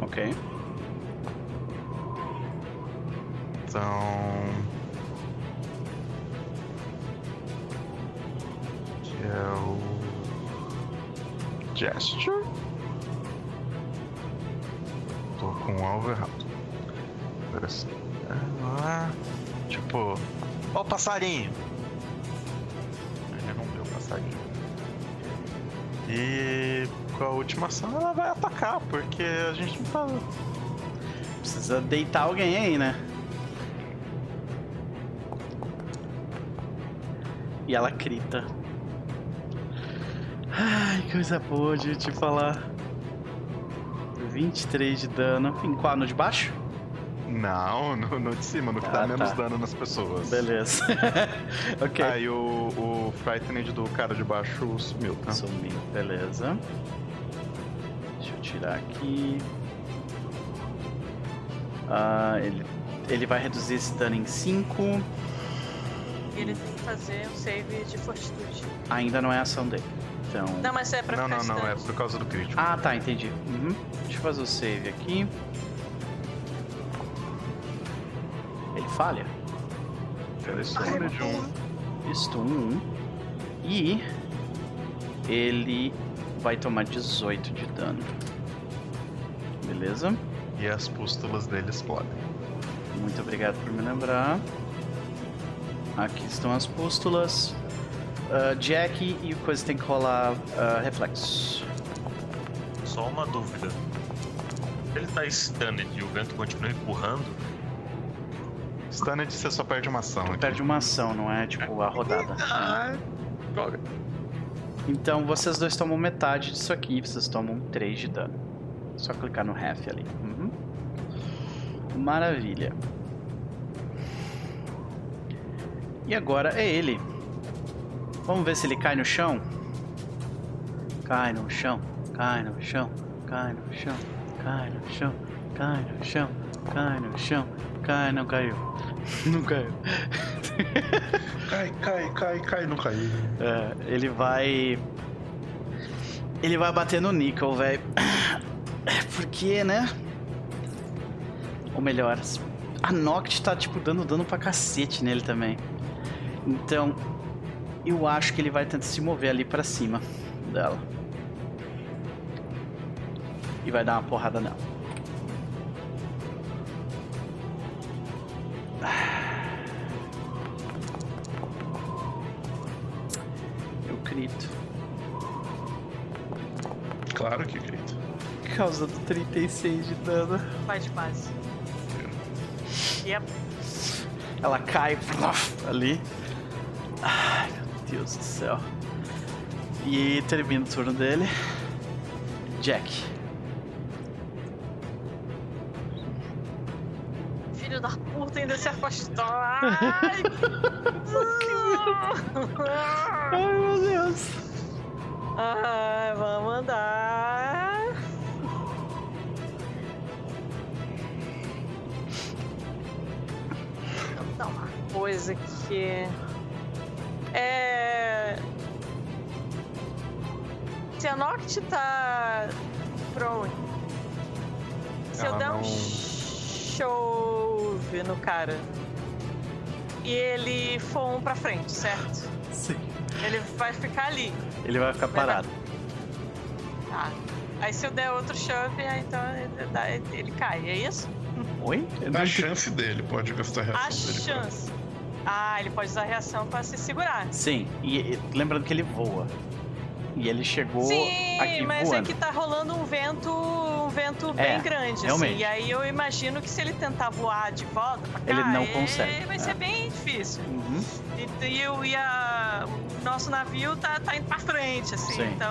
Speaker 2: Ok.
Speaker 1: Então. Que é o. Gesture? com um alvo errado. Parece que. Ah, tipo. Ó, oh, passarinho! Ele não deu passarinho. E com a última ação ela vai atacar, porque a gente não tá.
Speaker 2: Precisa deitar alguém aí, né? E ela crita. Ai, coisa boa de te falar. 23 de dano. Em qual? No de baixo?
Speaker 1: Não, no, no de cima, no que ah, dá menos tá. dano nas pessoas.
Speaker 2: Beleza. ok.
Speaker 1: Aí o, o Frightened do cara de baixo sumiu, tá?
Speaker 2: Sumiu, beleza. Deixa eu tirar aqui. Ah, ele, ele vai reduzir esse dano em 5.
Speaker 4: Ele tem que fazer um save de fortitude.
Speaker 2: Ainda não é ação dele. Então...
Speaker 4: Não, mas é pra
Speaker 1: Não, não, não, é por causa do crítico.
Speaker 2: Ah, tá, entendi. Uhum. Deixa eu fazer o save aqui. Falha.
Speaker 1: Um.
Speaker 2: Isto um. E ele vai tomar 18 de dano. Beleza?
Speaker 1: E as pústulas dele explodem.
Speaker 2: Muito obrigado por me lembrar. Aqui estão as pústulas. Uh, Jack e o coisa tem que rolar uh, reflexo.
Speaker 5: Só uma dúvida. Ele tá stunned e o vento continua empurrando.
Speaker 1: Stunned você só perde uma ação. Aqui.
Speaker 2: Perde uma ação, não é tipo a rodada. Ah, droga. Então vocês dois tomam metade disso aqui, vocês tomam 3 de dano. Só clicar no half ali. Uhum. Maravilha. E agora é ele. Vamos ver se ele cai no chão. Cai no chão, cai no chão, cai no chão, cai no chão, cai no chão, cai no chão, cai, não caiu. Não caiu.
Speaker 3: Cai, cai, cai, cai, não caiu.
Speaker 2: É, ele vai. Ele vai bater no Nickel, velho. É porque, né? Ou melhor, a Noct tá, tipo, dando dano pra cacete nele também. Então, eu acho que ele vai tentar se mover ali para cima dela. E vai dar uma porrada nela. Causa do 36 de dano.
Speaker 4: De base. Yep.
Speaker 2: Ela cai ali. Ai, Deus do céu. E termina o turno dele. Jack.
Speaker 4: Filho da puta ainda se afastou. Ai,
Speaker 2: Ai meu Deus.
Speaker 4: Ai, vamos andar. Coisa que. É... Se a Noct tá prone, se Ela eu der não... um chove no cara e ele for um pra frente, certo?
Speaker 2: Sim.
Speaker 4: Ele vai ficar ali.
Speaker 2: Ele vai ficar parado.
Speaker 4: Tá. Aí se eu der outro chove, então ele, ele cai, é isso?
Speaker 2: Oi?
Speaker 3: A chance dele, pode gastar a reação
Speaker 4: a
Speaker 3: dele.
Speaker 4: chance. Pra... Ah, ele pode usar a reação para se segurar.
Speaker 2: Sim, e, e, lembrando que ele voa. E ele chegou
Speaker 4: Sim,
Speaker 2: aqui
Speaker 4: mas
Speaker 2: voando.
Speaker 4: é que tá rolando um vento, um vento bem
Speaker 2: É,
Speaker 4: grande,
Speaker 2: realmente.
Speaker 4: assim. E aí eu imagino que se ele tentar voar de volta pra cá,
Speaker 2: Ele não
Speaker 4: é-
Speaker 2: consegue,
Speaker 4: vai
Speaker 2: é.
Speaker 4: ser bem difícil.
Speaker 2: Uhum.
Speaker 4: E, e, eu- e a- o nosso navio tá, tá indo pra frente, assim.
Speaker 2: Sim.
Speaker 4: Então,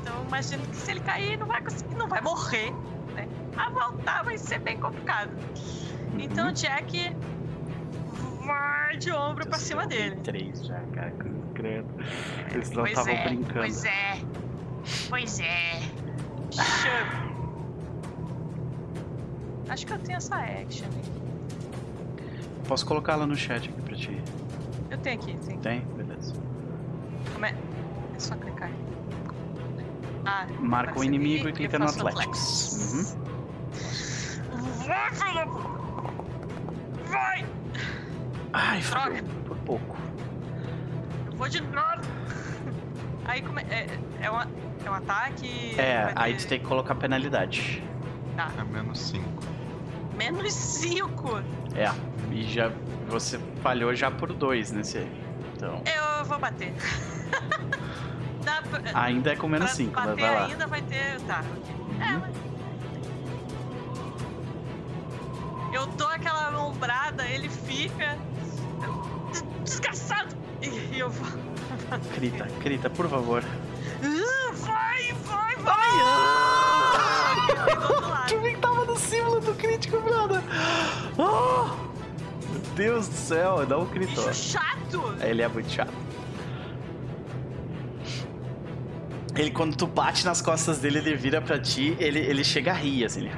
Speaker 4: então eu imagino que se ele cair, não vai conseguir, não vai morrer, né? A voltar vai ser bem complicado.
Speaker 2: Uhum.
Speaker 4: Então o Jack vai de ombro pra cima dele.
Speaker 2: Três já, cara. Credo. Eles não estavam
Speaker 4: é,
Speaker 2: brincando.
Speaker 4: pois é. Pois é. Acho que eu tenho essa action.
Speaker 2: Posso colocá-la no chat aqui pra ti.
Speaker 4: Eu tenho aqui, tem.
Speaker 2: Tem? Beleza.
Speaker 4: Como é? É só clicar. Ah,
Speaker 2: Marca o inimigo e clica no Athletics. Uhum.
Speaker 4: Vai, puta! Vai!
Speaker 2: Ai,
Speaker 4: Droga.
Speaker 2: por pouco.
Speaker 4: Eu vou de novo! Aí como é? É, é, um, é um ataque.
Speaker 2: É,
Speaker 4: vai
Speaker 2: aí
Speaker 4: ter-
Speaker 2: tu tem que colocar penalidade.
Speaker 4: Tá.
Speaker 1: É menos 5.
Speaker 4: Menos 5!
Speaker 2: É, e já você falhou já por dois nesse aí. Então,
Speaker 4: Eu vou bater. Dá pra,
Speaker 2: ainda é com menos
Speaker 4: pra
Speaker 2: 5, mas
Speaker 4: bater
Speaker 2: vai lá.
Speaker 4: ainda vai ter. Tá, ok. É,
Speaker 2: Uhum.
Speaker 4: mas. Eu dou aquela ombrada, ele fica. Desgraçado! E eu vou.
Speaker 2: Crita, crita, por favor.
Speaker 4: Ah, Vai, vai, vai! Ah!
Speaker 2: Que tava no símbolo do crítico, brother. Oh! Meu Deus do céu, dá um crito.
Speaker 4: Bicho chato!
Speaker 2: Ele é muito chato. Ele, quando tu bate nas costas dele, ele vira pra ti, ele, ele chega a rir, assim.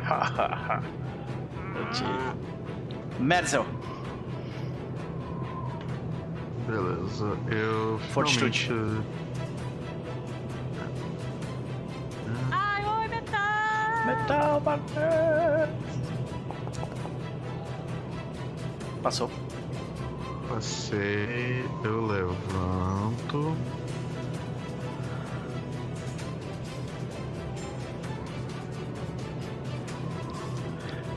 Speaker 2: Ele... Te- Merzel,
Speaker 1: Beleza, eu.
Speaker 2: Fortitude.
Speaker 1: finalmente-
Speaker 4: Ai, oi, metal!
Speaker 2: Metal Martins. Passou.
Speaker 1: Passei, eu levanto.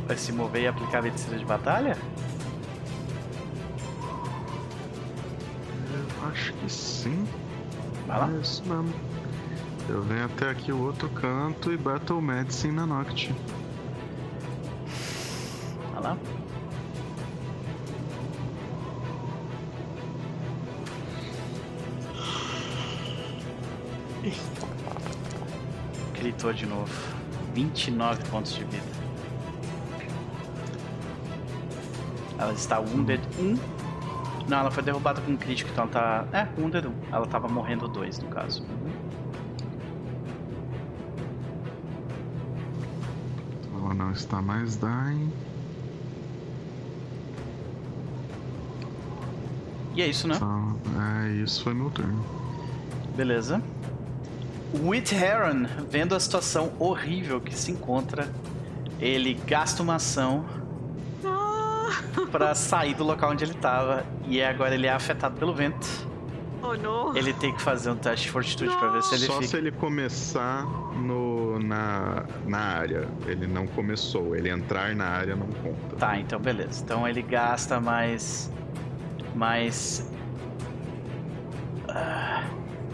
Speaker 2: Vai se mover e aplicar a medicina de batalha?
Speaker 1: Acho que sim.
Speaker 2: Vai lá.
Speaker 1: É isso mesmo. Eu venho até aqui o outro canto e Battle Medicine na Noct.
Speaker 2: Vai lá. Gritou de novo. 29 pontos de vida. Ela está wounded 1. Não, ela foi derrubada com um crítico, então ela tá. É, wounded 1. Ela tava morrendo 2 no caso.
Speaker 1: Ela não está mais dying.
Speaker 2: E é isso, né?
Speaker 1: Então, é isso, foi meu turno.
Speaker 2: Beleza. Whit Heron, vendo a situação horrível que se encontra, ele gasta uma ação Pra sair do local onde ele tava e agora ele é afetado pelo vento.
Speaker 4: oh, não.
Speaker 2: Ele tem que fazer um teste de fortitude pra ver se ele
Speaker 1: Só
Speaker 2: fica.
Speaker 1: se ele começar no, na, na área. Ele não começou. Ele entrar na área não conta.
Speaker 2: Tá, então beleza. Então ele gasta mais. Mais. Ah,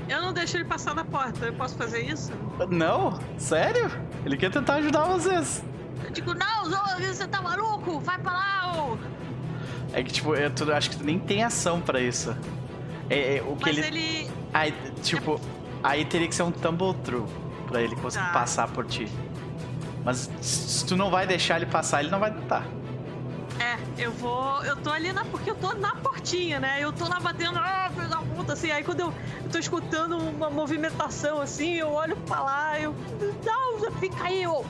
Speaker 4: Eu não deixo ele passar da porta. Eu posso fazer isso?
Speaker 2: não? Sério? Ele quer tentar ajudar vocês.
Speaker 4: Eu digo, não, Zô, você tá maluco? Vai pra lá, ô!
Speaker 2: É que, tipo, eu acho que tu nem tem ação pra isso. É, é, o que
Speaker 4: Mas
Speaker 2: ele.
Speaker 4: ele...
Speaker 2: Aí, tipo, aí teria que ser um tumble through pra ele conseguir
Speaker 4: Tá.
Speaker 2: passar por ti. Mas se tu não vai deixar ele passar, ele não vai tentar.
Speaker 4: É, eu vou... Eu tô ali na... Porque eu tô na portinha, né? Eu tô lá batendo, ah, filho da puta, assim. Aí quando eu, eu tô escutando uma movimentação, assim, eu olho pra lá, eu... Não, fica aí, ô!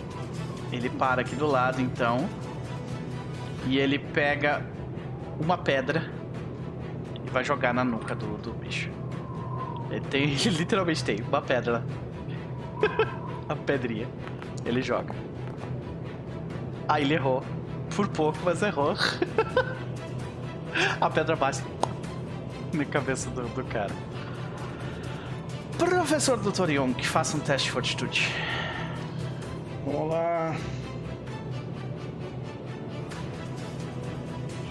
Speaker 2: Ele para aqui do lado, então. E ele pega uma pedra e vai jogar na nuca do, do bicho. Ele tem, ele literalmente tem uma pedra. A pedrinha. Ele joga. Aí ele errou. Por pouco, mas errou. A pedra bate na cabeça do, do cara. Professor Dr. Young, faça um teste de fortitude.
Speaker 3: Vamos lá.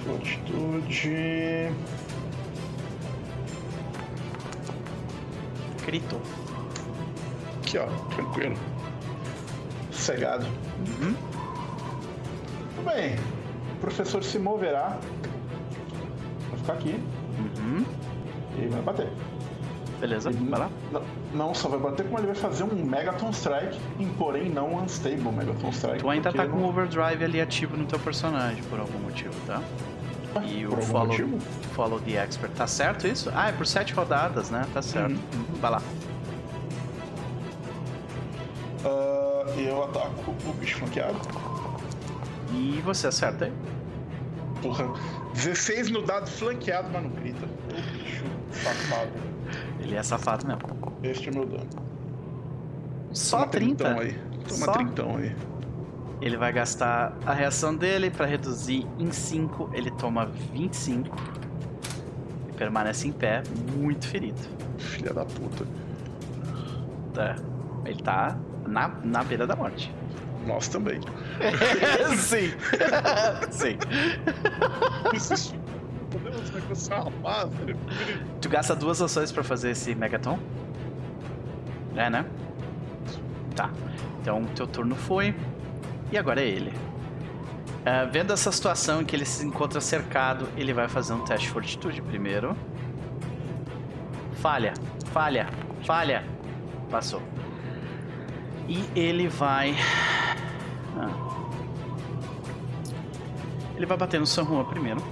Speaker 3: Fortitude.
Speaker 2: Gritou.
Speaker 3: aqui, ó, tranquilo. Sossegado. Uhum. Tudo bem. O professor se moverá. Vai ficar aqui. Uhum. E vai bater.
Speaker 2: Beleza, ele vai lá.
Speaker 3: Não, não, só vai bater como ele vai fazer um Megaton Strike, porém não um Unstable Megaton Strike.
Speaker 2: Tu ainda tá com o Overdrive ali ativo no teu personagem por algum motivo, tá? Ah, e o follow, motivo? follow the Expert. Tá certo isso? Ah, é por sete rodadas, né? Tá certo. Uhum. Vai lá.
Speaker 3: Uh, eu ataco o bicho flanqueado.
Speaker 2: E você acerta aí?
Speaker 3: Porra, 16 no dado flanqueado, mas não grita. O bicho safado.
Speaker 2: Ele é safado mesmo.
Speaker 3: Este é meu dano.
Speaker 2: Só Toma 30?
Speaker 3: aí. Toma Só? trintão aí.
Speaker 2: Ele vai gastar a reação dele para reduzir em 5. Ele toma 25. E permanece em pé, muito ferido.
Speaker 3: Filha da puta.
Speaker 2: É, ele tá na, na beira da morte.
Speaker 3: Nós também.
Speaker 2: Sim. Sim. Tu gasta duas ações para fazer esse Megaton? É, né? Tá. Então, teu turno foi. E agora é ele. Uh, vendo essa situação em que ele se encontra cercado, ele vai fazer um teste de fortitude primeiro. Falha, falha, falha. Passou. E ele vai. Ah. Ele vai bater no San primeiro.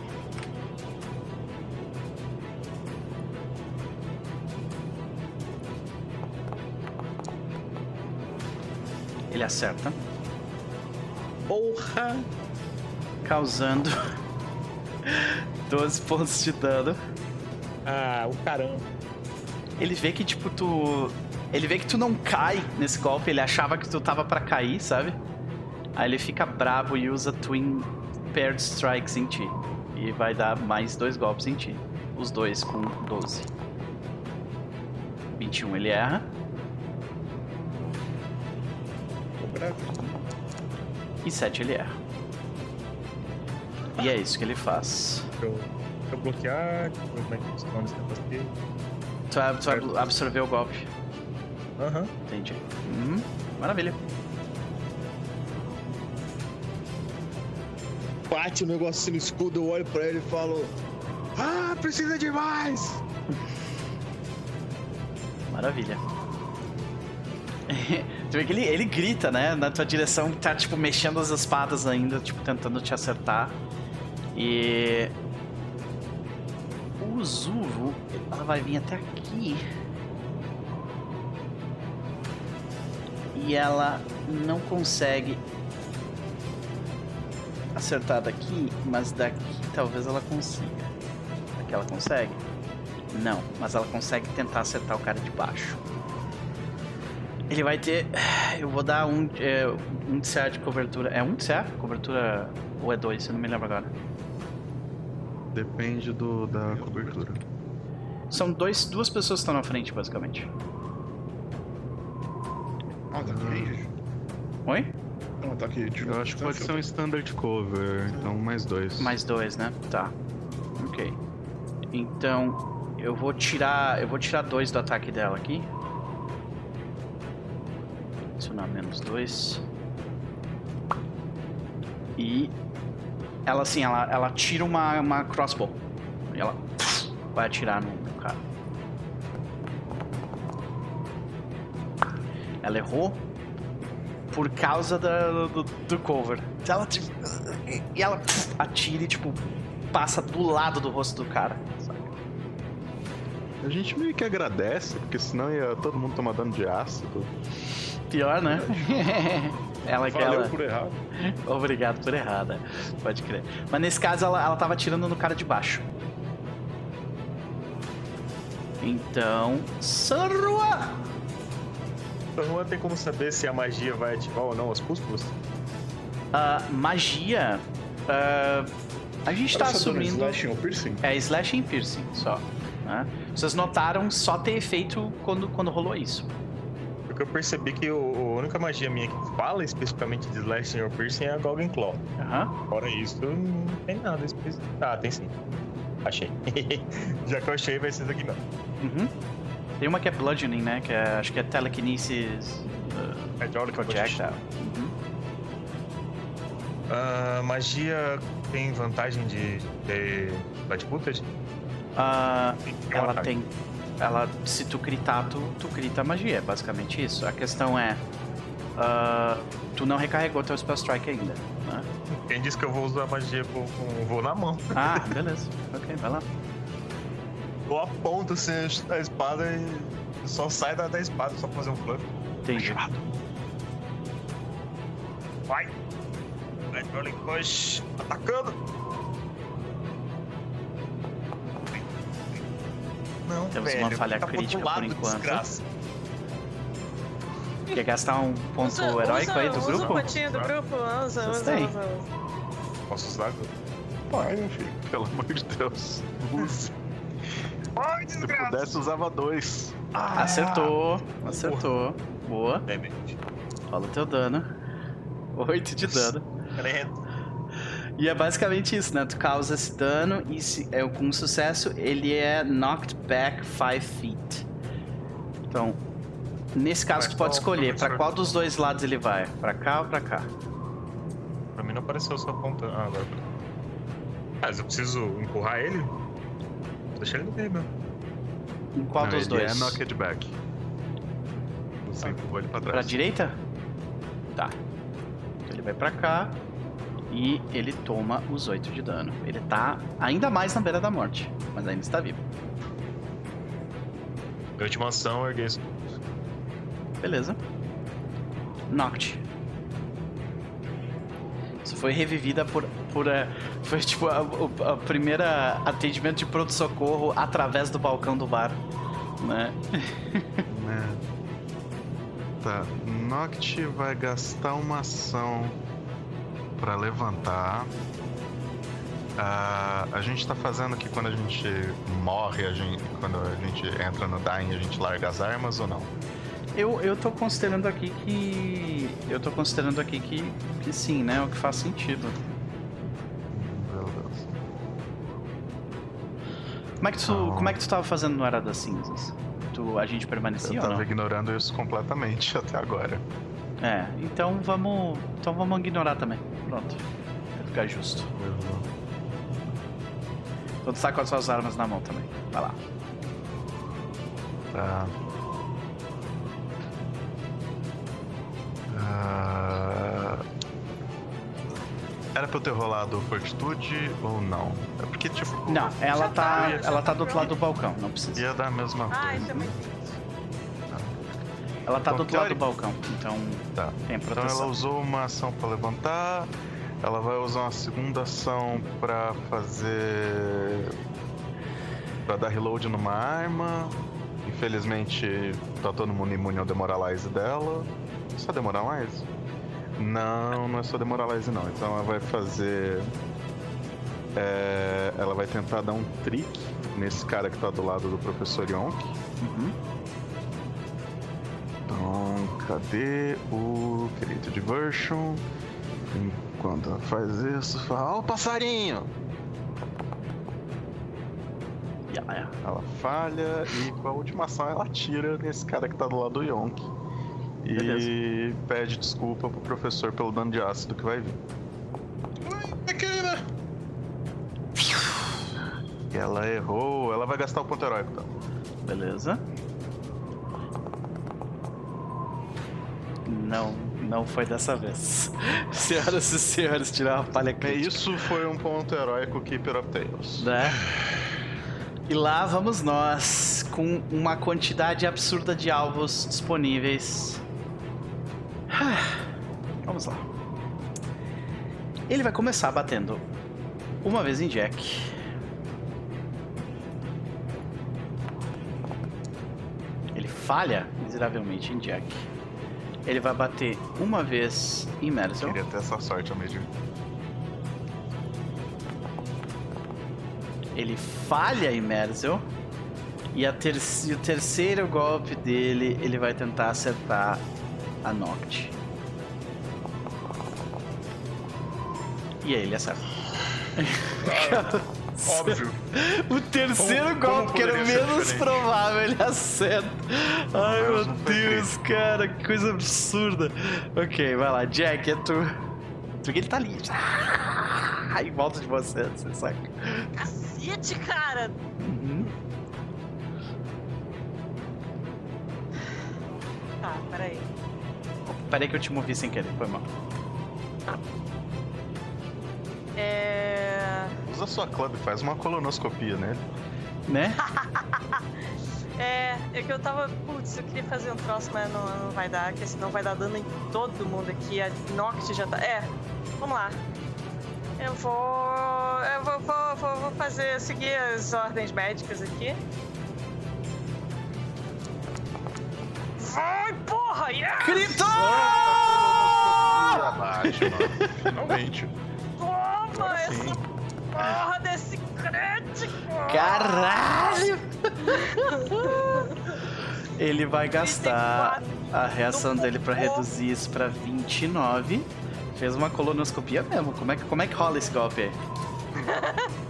Speaker 2: Ele acerta. Porra! Causando 12 pontos de dano.
Speaker 5: Ah, o caramba.
Speaker 2: Ele vê que, tipo, tu. Ele vê que tu não cai nesse golpe, ele achava que tu tava para cair, sabe? Aí ele fica bravo e usa Twin Paired Strikes em ti. E vai dar mais dois golpes em ti. Os dois com 12. 21 ele erra. E 7 ele erra. E é isso que ele faz.
Speaker 5: Eu, eu bloquear, como é que funciona esse negócio aqui?
Speaker 2: Tu vai, tu vai absorver o golpe.
Speaker 5: Aham. Uhum.
Speaker 2: Entendi. Uhum. Maravilha.
Speaker 5: Bate o negócio assim no escudo, eu olho pra ele e falo: Ah, precisa de mais!
Speaker 2: Maravilha. Tu vê que ele, ele grita, né? Na tua direção, tá, tipo, mexendo as espadas ainda, tipo, tentando te acertar. E. O Zuvo, ela vai vir até aqui. E ela não consegue acertar daqui, mas daqui talvez ela consiga. Aqui ela consegue? Não, mas ela consegue tentar acertar o cara de baixo. Ele vai ter. Eu vou dar um, é, um de CA de cobertura. É um de CA? Cobertura. Ou é dois? Eu não me lembro agora.
Speaker 1: Depende do, da cobertura.
Speaker 2: São dois, duas pessoas que estão na frente, basicamente.
Speaker 3: Ah, tá aqui.
Speaker 2: Oi?
Speaker 3: Não, tá aqui.
Speaker 1: Eu acho que pode ser um standard cover, então mais dois.
Speaker 2: Mais dois, né? Tá. Ok. Então, eu vou tirar. Eu vou tirar dois do ataque dela aqui menos dois. E ela assim, ela, ela tira uma, uma crossbow. E ela vai atirar no, no cara. Ela errou por causa da, do, do cover. Ela, tipo, e ela atira e tipo, passa do lado do rosto do cara.
Speaker 1: A gente meio que agradece, porque senão ia todo mundo tomar dano de ácido.
Speaker 2: Pior, né? ela
Speaker 3: que ela... por errado.
Speaker 2: Obrigado por errada. Pode crer. Mas nesse caso ela, ela tava atirando no cara de baixo. Então. Sarua!
Speaker 5: Sarua tem como saber se a magia vai ativar ou não os púsculos?
Speaker 2: Uh, magia. Uh, a gente tá assumindo.
Speaker 3: Slashing ou piercing?
Speaker 2: É, slashing e piercing só. Né? Vocês notaram só ter efeito quando, quando rolou isso.
Speaker 5: Porque eu percebi que o, a única magia minha que fala especificamente de Slashing or Piercing é a Goblin Claw.
Speaker 2: Uhum.
Speaker 5: Fora isso, não tem nada específico. Ah, tem sim. Achei. Já que eu achei, vai ser isso aqui não.
Speaker 2: Uhum. Tem uma que é bludgeoning, né? Que é, acho que é telekinesis uh,
Speaker 5: Hydraulic
Speaker 2: projectile.
Speaker 5: Uhum. Uh, magia tem vantagem de ter Light Footed?
Speaker 2: Uh, ela tem. Ela, se tu gritar, tu, tu grita magia, é basicamente isso. A questão é. Uh, tu não recarregou teu Spell Strike ainda, né?
Speaker 5: Quem disse que eu vou usar magia com, com voo na mão?
Speaker 2: Ah, beleza. ok, vai lá.
Speaker 5: Eu aponto assim a espada e só sai da, da espada só pra fazer um fluff.
Speaker 2: Entendi.
Speaker 5: Vai! Rolling Push atacando! Não,
Speaker 2: Temos
Speaker 5: velho,
Speaker 2: uma falha
Speaker 5: tá
Speaker 2: crítica por enquanto.
Speaker 5: Desgraça.
Speaker 2: Quer gastar um ponto
Speaker 4: Usa-
Speaker 2: heróico
Speaker 4: usa-
Speaker 2: aí do
Speaker 4: usa
Speaker 2: grupo?
Speaker 4: o pontinho do grupo, usa,
Speaker 2: Vocês
Speaker 4: usa,
Speaker 2: têm?
Speaker 4: usa, usa.
Speaker 5: Posso usar?
Speaker 3: Pai, meu filho.
Speaker 1: Pelo amor de Deus. Use.
Speaker 5: Ai,
Speaker 1: Se pudesse, usava dois.
Speaker 2: Acertou, acertou. Boa. Rola o teu dano. 8 de dano.
Speaker 5: Credo.
Speaker 2: E é basicamente isso, né? Tu causa esse dano e se, é, com sucesso ele é knocked back 5 feet. Então, nesse caso tu pode escolher pra
Speaker 5: professor?
Speaker 2: qual dos dois lados ele vai. Pra cá ou pra cá?
Speaker 5: Pra mim não apareceu só apontando. Ah, agora. Ah, mas eu preciso empurrar ele? Deixa ele no meio mesmo.
Speaker 2: Em qual
Speaker 1: Não,
Speaker 2: dos
Speaker 1: ele
Speaker 2: dois?
Speaker 1: é knocked back. Você empurrou ele pra
Speaker 2: Pra
Speaker 1: trás.
Speaker 2: direita? Tá. Então ele vai pra cá e ele toma os 8 de dano. Ele tá ainda mais na beira da morte, mas ainda está vivo.
Speaker 5: Minha última ação, eu erguei isso.
Speaker 2: Beleza. Noct. Isso foi revivida por. por eh, foi tipo a, o- a primeira atendimento de pronto-socorro através do balcão do bar. Né?
Speaker 1: Né? Tá. Noct vai gastar uma ação pra levantar. Ah, a gente tá fazendo que quando a gente morre, a gente, quando a gente entra no Dying, a gente larga as armas ou não?
Speaker 2: Eu, eu tô considerando aqui que. Eu tô considerando aqui que, que sim, né? O que faz sentido.
Speaker 1: Meu Deus.
Speaker 2: Como é que tu,
Speaker 1: Não.
Speaker 2: como é que tu tava fazendo no Era das Cinzas? Tu, a gente permanecia
Speaker 1: Eu
Speaker 2: ou
Speaker 1: tava
Speaker 2: não?
Speaker 1: ignorando isso completamente até agora.
Speaker 2: É, então vamos. Então vamos ignorar também. Pronto. Vai ficar justo. Então tu tá com as suas armas na mão também. Vai lá.
Speaker 1: Tá. Ah, Era pra eu ter rolado fortitude ou não? É porque, tipo,
Speaker 2: Não, ela tá. Ela tá do outro lado do balcão, não precisa.
Speaker 1: ia dar a mesma
Speaker 4: Ah,
Speaker 1: coisa.
Speaker 4: isso é muito
Speaker 2: Ela tá
Speaker 1: Então,
Speaker 2: do outro lado do balcão, então
Speaker 1: Tá.
Speaker 2: tem
Speaker 1: Então
Speaker 2: proteção.
Speaker 1: ela usou uma ação pra levantar. Ela vai usar uma segunda ação pra fazer. pra dar reload numa arma. Infelizmente tá todo mundo imune ao Demoralize dela. Só Demoralize? Não, não é só Demoralize não. Então ela vai fazer. é, ela vai tentar dar um trick nesse cara que tá do lado do professor Yonk.
Speaker 2: Uhum.
Speaker 1: Então, cadê o Create Diversion? Enquanto ela faz isso, fala: Ó, o passarinho!
Speaker 2: Ela.
Speaker 1: Ela falha e com a última ação ela atira nesse cara que tá do lado do Yonk. E
Speaker 2: Beleza.
Speaker 1: pede desculpa pro professor pelo dano de ácido que vai vir. Ela errou, ela vai gastar o ponto heróico, tá?
Speaker 2: Beleza. Não, não foi dessa vez. Senhoras e senhores, tirar uma palha
Speaker 1: É,
Speaker 2: crítica.
Speaker 1: Isso foi um ponto heróico Keeper of Tales.
Speaker 2: né? E lá vamos nós, com uma quantidade absurda de alvos disponíveis. Vamos lá. Ele vai começar batendo uma vez em Jack. Ele falha miseravelmente em Jack. Ele vai bater uma vez em Merzel.
Speaker 1: Queria ter essa sorte de
Speaker 2: Ele falha em Merzel. E, a ter- e o terceiro golpe dele, ele vai tentar acertar a Noct. E aí ele acerta.
Speaker 5: Óbvio.
Speaker 2: O terceiro
Speaker 5: Como-
Speaker 2: golpe,
Speaker 5: como
Speaker 2: que era o menos
Speaker 5: diferente?
Speaker 2: provável, ele acerta. Ai, meu Deus, cara, que coisa absurda. Ok, vai lá, Jack, é tu. Porque ele tá ali. Ah, em volta de você, você saca?
Speaker 4: Cacete, cara!
Speaker 2: Uhum.
Speaker 4: Tá, peraí.
Speaker 2: Peraí que eu te movi sem querer, foi mal.
Speaker 4: É.
Speaker 1: Usa sua club, faz uma colonoscopia nele.
Speaker 2: Né?
Speaker 4: É, é que eu tava. Putz, eu queria fazer um troço, mas não, não vai dar, porque senão vai dar dano em todo mundo aqui. A Noct já tá. É, vamos lá. Eu vou. Eu vou, vou, vou, vou fazer. seguir as ordens médicas aqui. Vai, porra! Yeah!
Speaker 2: Crito!
Speaker 1: Abaixo, mano.
Speaker 3: Finalmente.
Speaker 4: Toma essa porra desse crítico!
Speaker 2: Caralho! Ele vai gastar a reação dele pra reduzir isso pra 29. Fez uma colonoscopia mesmo. Como é que, como é que rola esse golpe aí?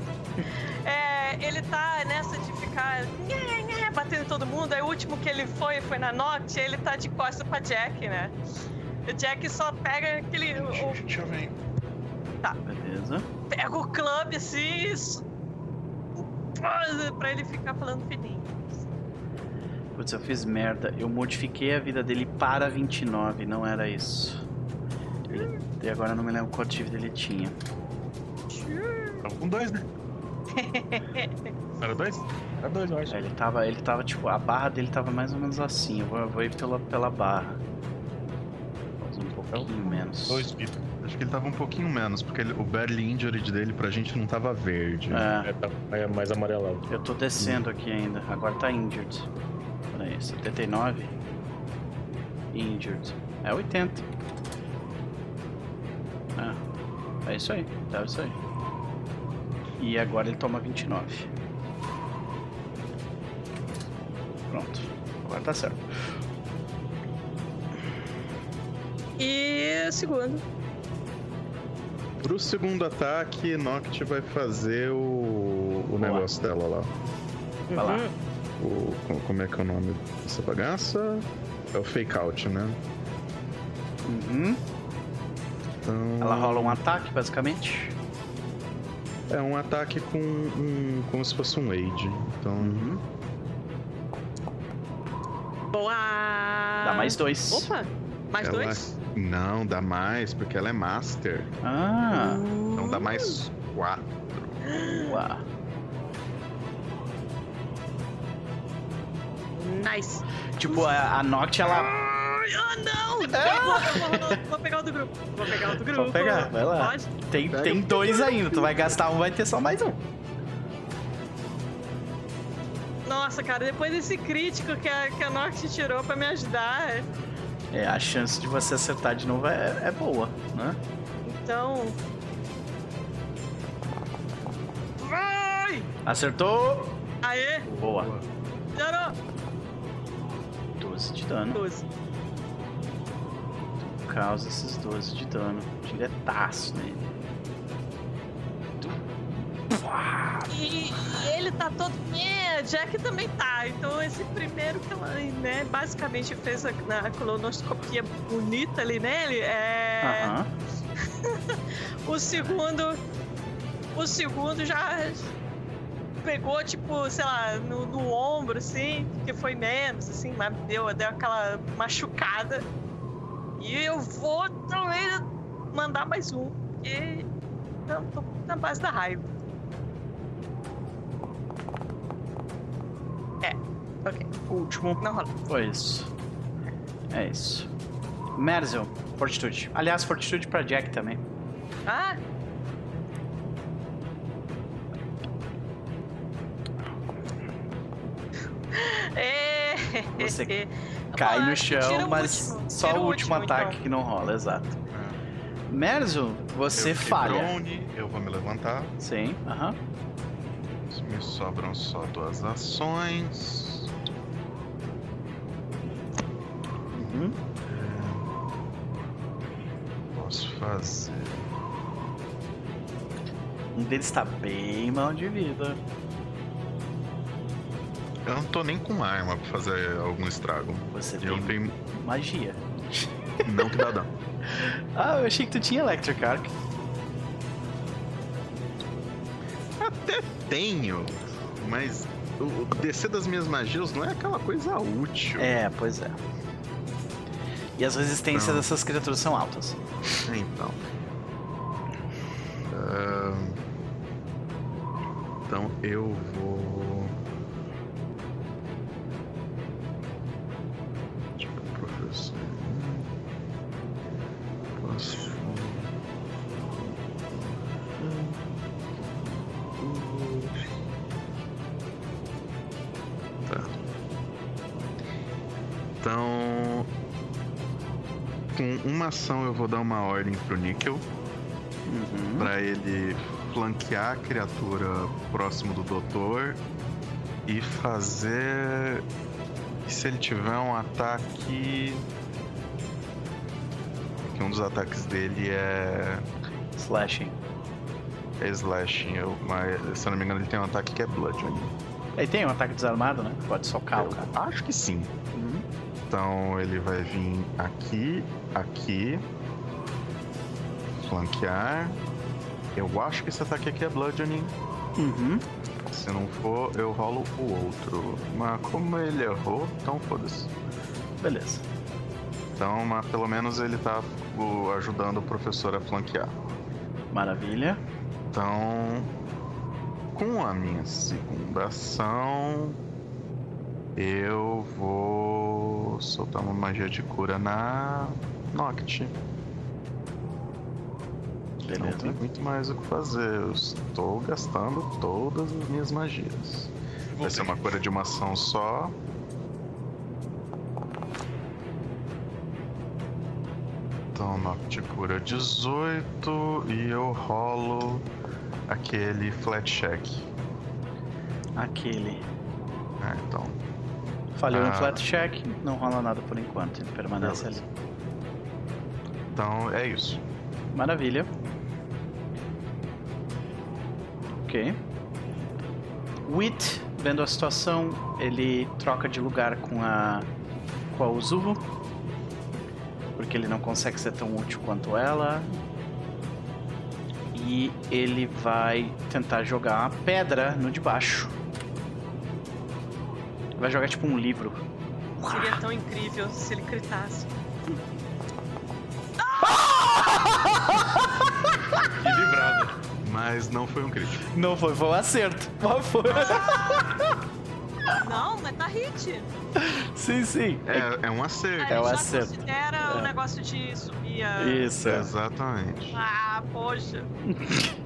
Speaker 4: É, ele tá nessa de ficar batendo em todo mundo. Aí o último que ele foi foi na Noct, ele tá de costas pra Jack, né? O Jack só pega aquele. O,
Speaker 3: A gente já vem.
Speaker 2: Beleza.
Speaker 4: pega o clube assim. Isso, pra ele ficar falando fininho.
Speaker 2: Putz, eu fiz merda. Eu modifiquei a vida dele para 29, não era isso. Ele- E agora eu não me lembro quanto de vida ele tinha.
Speaker 3: Tava com dois, né? Era dois? Era dois, eu acho.
Speaker 2: É, Ele tava, ele tava tipo, a barra dele tava mais ou menos assim. Eu vou, eu vou ir pela, pela barra. Faz um pouquinho menos.
Speaker 3: Dois Vitor.
Speaker 1: Acho que ele tava um pouquinho menos, porque ele- o Barely Injured dele pra gente não tava verde.
Speaker 2: É,
Speaker 5: É, tá é mais amarelado.
Speaker 2: eu tô descendo aqui ainda. Agora tá injured. Peraí, 79. Injured. É 80. É, é isso aí. Deve isso aí. E agora ele toma 29. Pronto. Agora tá certo.
Speaker 4: E segundo.
Speaker 1: Pro segundo ataque, Noct vai fazer o, o negócio dela lá.
Speaker 2: Vai lá.
Speaker 1: O, co- como é que é o nome dessa bagaça? É o Fake Out, né?
Speaker 2: Uhum.
Speaker 1: Então,
Speaker 2: Ela rola um ataque, basicamente.
Speaker 1: É um ataque com um. como se fosse um aid. Então.
Speaker 2: Uhum.
Speaker 4: Boa!
Speaker 2: Dá mais dois.
Speaker 4: Opa! Mais
Speaker 1: Ela-
Speaker 4: dois?
Speaker 1: Não, dá mais, porque ela é Master.
Speaker 2: Ah,
Speaker 1: Então dá mais quatro.
Speaker 2: boa.
Speaker 4: Nice!
Speaker 2: Tipo, a, a Noct, ela.
Speaker 4: Ah, não! Eu vou, eu vou- vou pegar o do grupo. Vou pegar o do grupo.
Speaker 2: Pode pegar, vai lá.
Speaker 4: Pode?
Speaker 2: Tem,
Speaker 1: Pega.
Speaker 2: tem dois ainda. Tu vai gastar um, vai ter só mais um.
Speaker 4: Nossa, cara, depois desse crítico que a, que a Noct tirou pra me ajudar,
Speaker 2: É, a chance de você acertar de novo é, é boa, né?
Speaker 4: então. Vai!
Speaker 2: Acertou!
Speaker 4: Aê!
Speaker 2: Boa.
Speaker 4: Zero!
Speaker 2: 12 de dano.
Speaker 4: 12.
Speaker 2: Causa esses 12 de dano. Diretaço nele.
Speaker 4: E, e ele tá todo. É, Jack também tá. Então esse primeiro que ela, né, basicamente fez a, a colonoscopia bonita ali nele. É.
Speaker 2: Aham.
Speaker 4: O segundo. O segundo já pegou, tipo, sei lá, no, no ombro, assim, que foi menos, assim, mas deu, deu aquela machucada. E eu vou também mandar mais um, porque eu tô na base da raiva. É, ok,
Speaker 2: Último.
Speaker 4: não rola.
Speaker 2: Foi isso. É isso. Merzel, Fortitude. Aliás, Fortitude pra Jack também.
Speaker 4: Ah! É.
Speaker 2: Você Cai no chão, mas
Speaker 4: último,
Speaker 2: só
Speaker 4: tira
Speaker 2: o último
Speaker 4: último,
Speaker 2: ataque
Speaker 4: então.
Speaker 2: que não rola, exato. Merzel, você
Speaker 1: eu
Speaker 2: falha.
Speaker 1: prone, eu vou me levantar.
Speaker 2: Sim, aham.
Speaker 1: Me sobram só duas ações.
Speaker 2: Uhum.
Speaker 1: Posso fazer.
Speaker 2: Um deles tá bem mal de vida.
Speaker 1: Eu não tô nem com arma pra fazer algum estrago.
Speaker 2: Você
Speaker 1: Eu
Speaker 2: tem
Speaker 1: tenho.
Speaker 2: magia.
Speaker 1: Não que dá dano.
Speaker 2: Ah, eu achei que tu tinha Electric Arc.
Speaker 1: Até tenho, mas o descer das minhas magias não é aquela coisa útil.
Speaker 2: É, pois é. E as resistências
Speaker 1: Não.
Speaker 2: dessas criaturas são altas.
Speaker 1: Então. Ahn, Então eu vou. Vou dar uma ordem pro Níquel
Speaker 2: Uhum.
Speaker 1: pra ele flanquear a criatura próximo do doutor e fazer. E se ele tiver um ataque. Que um dos ataques dele é.
Speaker 2: Slashing.
Speaker 1: é slashing. Eu, mas, se eu não me engano, ele tem um ataque que é bludgeoning.
Speaker 2: Aí tem um ataque desarmado, né? Pode socar o cara.
Speaker 1: Acho que sim.
Speaker 2: Uhum.
Speaker 1: Então ele vai vir aqui, aqui. Flanquear. Eu acho que esse ataque aqui é bludgeoning.
Speaker 2: Uhum.
Speaker 1: Se não for, eu rolo o outro. Mas como ele errou, então foda-se.
Speaker 2: Beleza.
Speaker 1: Então, mas pelo menos ele tá o, ajudando o professor a flanquear.
Speaker 2: Maravilha.
Speaker 1: Então, com a minha segunda ação, eu vou soltar uma magia de cura na Noct. Não tem
Speaker 2: Beleza.
Speaker 1: muito mais o que fazer. Eu estou gastando todas as minhas magias. Vai ser uma cura de uma ação só. Então, Noct cura 18 e eu rolo aquele flat check.
Speaker 2: Aquele.
Speaker 1: É, então.
Speaker 2: Falhou em
Speaker 1: Ah.
Speaker 2: flat check, não rola nada por enquanto. Ele permanece
Speaker 1: Beleza.
Speaker 2: ali.
Speaker 1: Então é isso.
Speaker 2: Maravilha. Ok. Wit, vendo a situação, ele troca de lugar com a com a Uzuvo. Porque ele não consegue ser tão útil quanto ela. E ele vai tentar jogar uma pedra no de baixo. Vai jogar tipo um livro.
Speaker 4: Seria tão incrível se ele gritasse.
Speaker 3: Livrado.
Speaker 1: Mas não foi um crítico.
Speaker 2: Não foi, foi um acerto. Mas foi.
Speaker 4: Não, mas tá hit.
Speaker 2: sim, sim.
Speaker 1: É, é um acerto.
Speaker 2: É
Speaker 4: já
Speaker 2: acerto.
Speaker 4: considera
Speaker 2: É.
Speaker 4: o negócio de subir a...
Speaker 2: Isso. é.
Speaker 1: Exatamente.
Speaker 4: Ah, poxa.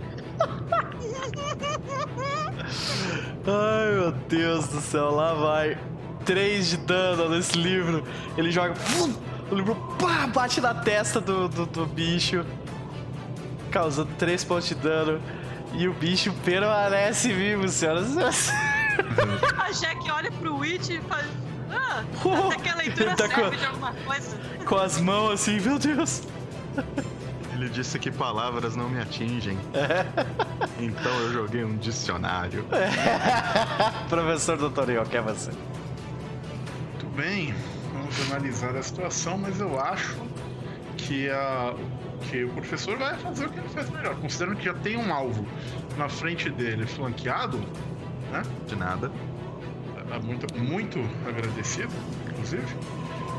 Speaker 2: Ai meu Deus do céu, lá vai. 3 de dano nesse livro. Ele joga. O livro pá, bate na testa do, do, do bicho, causando 3 pontos de dano. E o bicho permanece vivo, senhoras e senhores.
Speaker 4: A Jack olha pro Witch e faz... Ah,
Speaker 2: Oh,
Speaker 4: até que a leitura
Speaker 2: ele tá
Speaker 4: serve
Speaker 2: com-
Speaker 4: de alguma coisa.
Speaker 2: Com as mãos assim, meu Deus.
Speaker 1: Ele disse que palavras não me atingem. Então eu joguei um dicionário.
Speaker 2: Professor Dr. Yoke, é você.
Speaker 3: Muito bem, vamos analisar a situação, mas eu acho que, a, que o professor vai fazer o que ele faz melhor. Considerando que já tem um alvo na frente dele flanqueado, né?
Speaker 1: De nada.
Speaker 3: É Muito, muito agradecido, inclusive.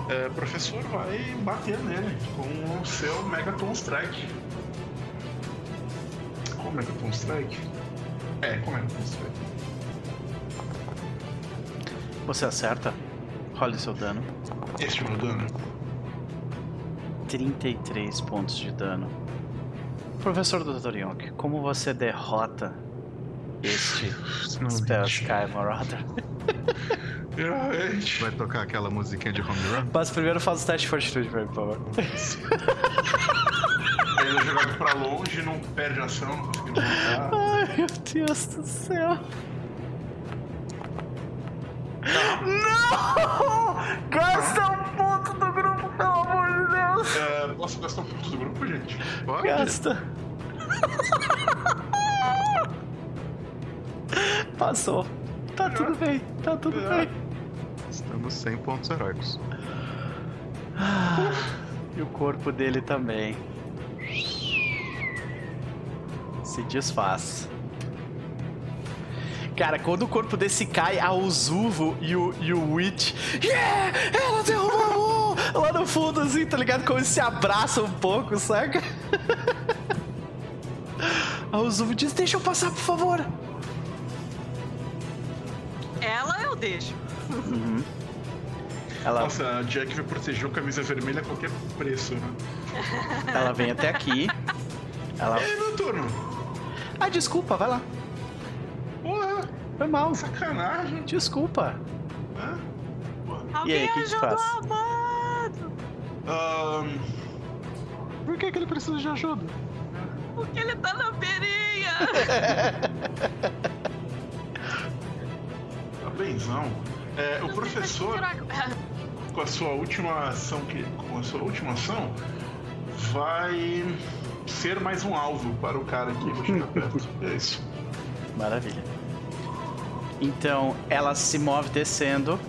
Speaker 3: É, o professor vai bater nele com o seu Megaton Strike. Com o Megaton Strike? É, com o Megaton Strike.
Speaker 2: Você acerta? Role seu dano.
Speaker 3: Este é o meu dano.
Speaker 2: 33 pontos de dano. Professor Dr. Yoke, como você derrota este Spell Sky Marauder?
Speaker 3: Realmente.
Speaker 1: Vai tocar aquela musiquinha de home run?
Speaker 2: Mas primeiro faz o teste de fortitude pra mim, por favor.
Speaker 3: Ele é jogado pra longe, não perde ação, não voltar.
Speaker 2: Ai, meu Deus do céu. Não! Gasta um ponto do grupo, pelo amor!
Speaker 3: É, posso gastar um ponto do grupo, gente?
Speaker 1: Pode?
Speaker 2: Gasta. Passou. Tá tudo bem, tá tudo bem.
Speaker 1: Estamos 100 pontos heróicos.
Speaker 2: Ah, e o corpo dele também. Se desfaz. Cara, quando o corpo desse cai, a Uzuvo e o, e o Witch. Yeah! Ela derrubou! Lá no fundo, assim, tá ligado? Como eles se abraçam um pouco, saca? A Uzuvo diz: Deixa eu passar, por favor.
Speaker 6: Ela eu deixo.
Speaker 2: Uhum. Ela,
Speaker 3: Nossa, a Jack vai proteger o camisa vermelha a qualquer preço, né?
Speaker 2: ela vem até aqui. Ela.
Speaker 3: E aí, meu turno?
Speaker 2: Ah, desculpa, vai lá. Foi mal.
Speaker 3: sacanagem.
Speaker 2: Desculpa.
Speaker 3: Né?
Speaker 6: Alguém
Speaker 2: aí, o que que
Speaker 6: ajuda
Speaker 2: faz?
Speaker 3: Ahn,
Speaker 1: Por que, que ele precisa de ajuda?
Speaker 6: Porque ele tá na beirinha.
Speaker 3: tá benzão. É, o professor, com a sua última ação, que, com a sua última ação, vai ser mais um alvo para o cara que vai chegar perto. É isso.
Speaker 2: Maravilha. Então, ela se move descendo.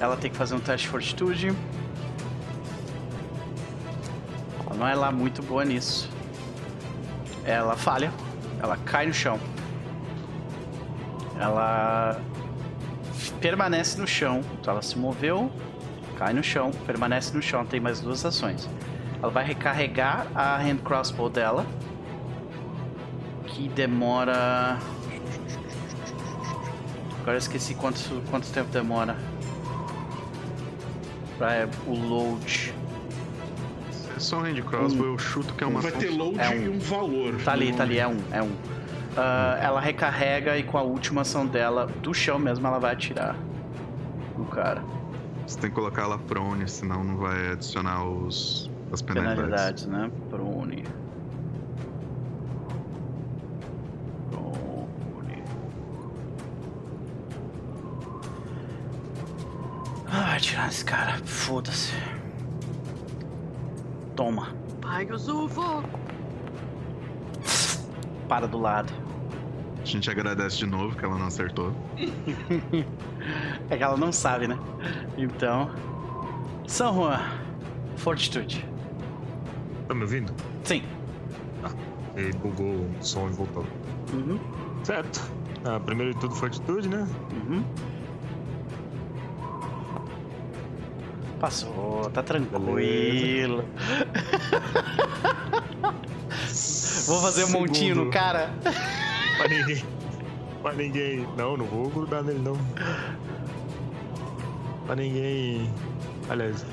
Speaker 2: Ela tem que fazer um teste de fortitude. Ela não é lá muito boa nisso. Ela falha. Ela cai no chão. Ela permanece no chão. Então ela se moveu, cai no chão, permanece no chão. Tem mais duas ações. Ela vai recarregar a hand crossbow dela. Que demora. Agora eu esqueci quanto, quanto tempo demora. Pra o load.
Speaker 1: É só um hand crossbow, eu chuto que é uma
Speaker 3: Vai ter load
Speaker 2: É um-
Speaker 3: e um valor.
Speaker 2: Tá ali, tá ali, é um, é um. Ah, ela recarrega e com a última ação dela, do chão mesmo, ela vai atirar no cara.
Speaker 1: Você tem que colocar ela prone, senão não vai adicionar os, as penalidades.
Speaker 2: Penalidades, né? Prone. Vai tirar esse cara. Foda-se. Toma.
Speaker 6: Pai, o Zufo.
Speaker 2: Para do lado.
Speaker 1: A gente agradece de novo que ela não acertou.
Speaker 2: É que ela não sabe, né? Então. São Juan. Fortitude.
Speaker 5: Tá me ouvindo?
Speaker 2: Sim.
Speaker 5: Ele bugou o som e voltou.
Speaker 2: Uhum.
Speaker 5: Certo. Ah, primeiro de tudo, fortitude, né?
Speaker 2: Uhum. Passou, tá tranquilo. Vou fazer um montinho no
Speaker 5: Segundo.
Speaker 2: cara.
Speaker 5: Pra ninguém. Pra ninguém. Não, não vou grudar nele, não. Pra ninguém. Aliás.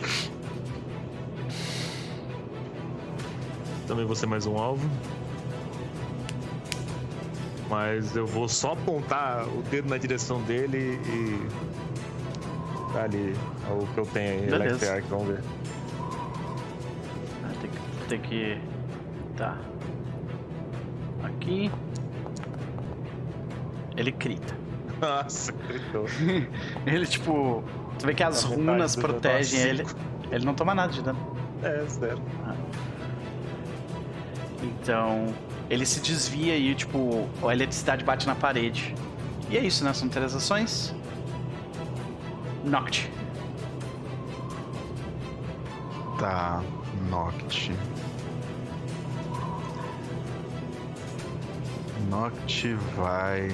Speaker 5: Também vou ser mais um alvo. Mas eu vou só apontar o dedo na direção dele e. Tá ali. É o que eu tenho aí.
Speaker 2: Beleza.
Speaker 5: Electric vamos ver.
Speaker 2: Ah, Tem que, tem que. Tá. Aqui. Ele crita.
Speaker 5: Nossa, gritou.
Speaker 2: Ele, tipo. Tu vê que as runas
Speaker 5: dano
Speaker 2: protegem ele. Ele não toma nada de dano.
Speaker 5: É, sério.
Speaker 2: Então, ele se desvia e, tipo, a eletricidade bate na parede. E é isso, né? São três ações. Noct.
Speaker 1: Tá, Noct. Noct vai.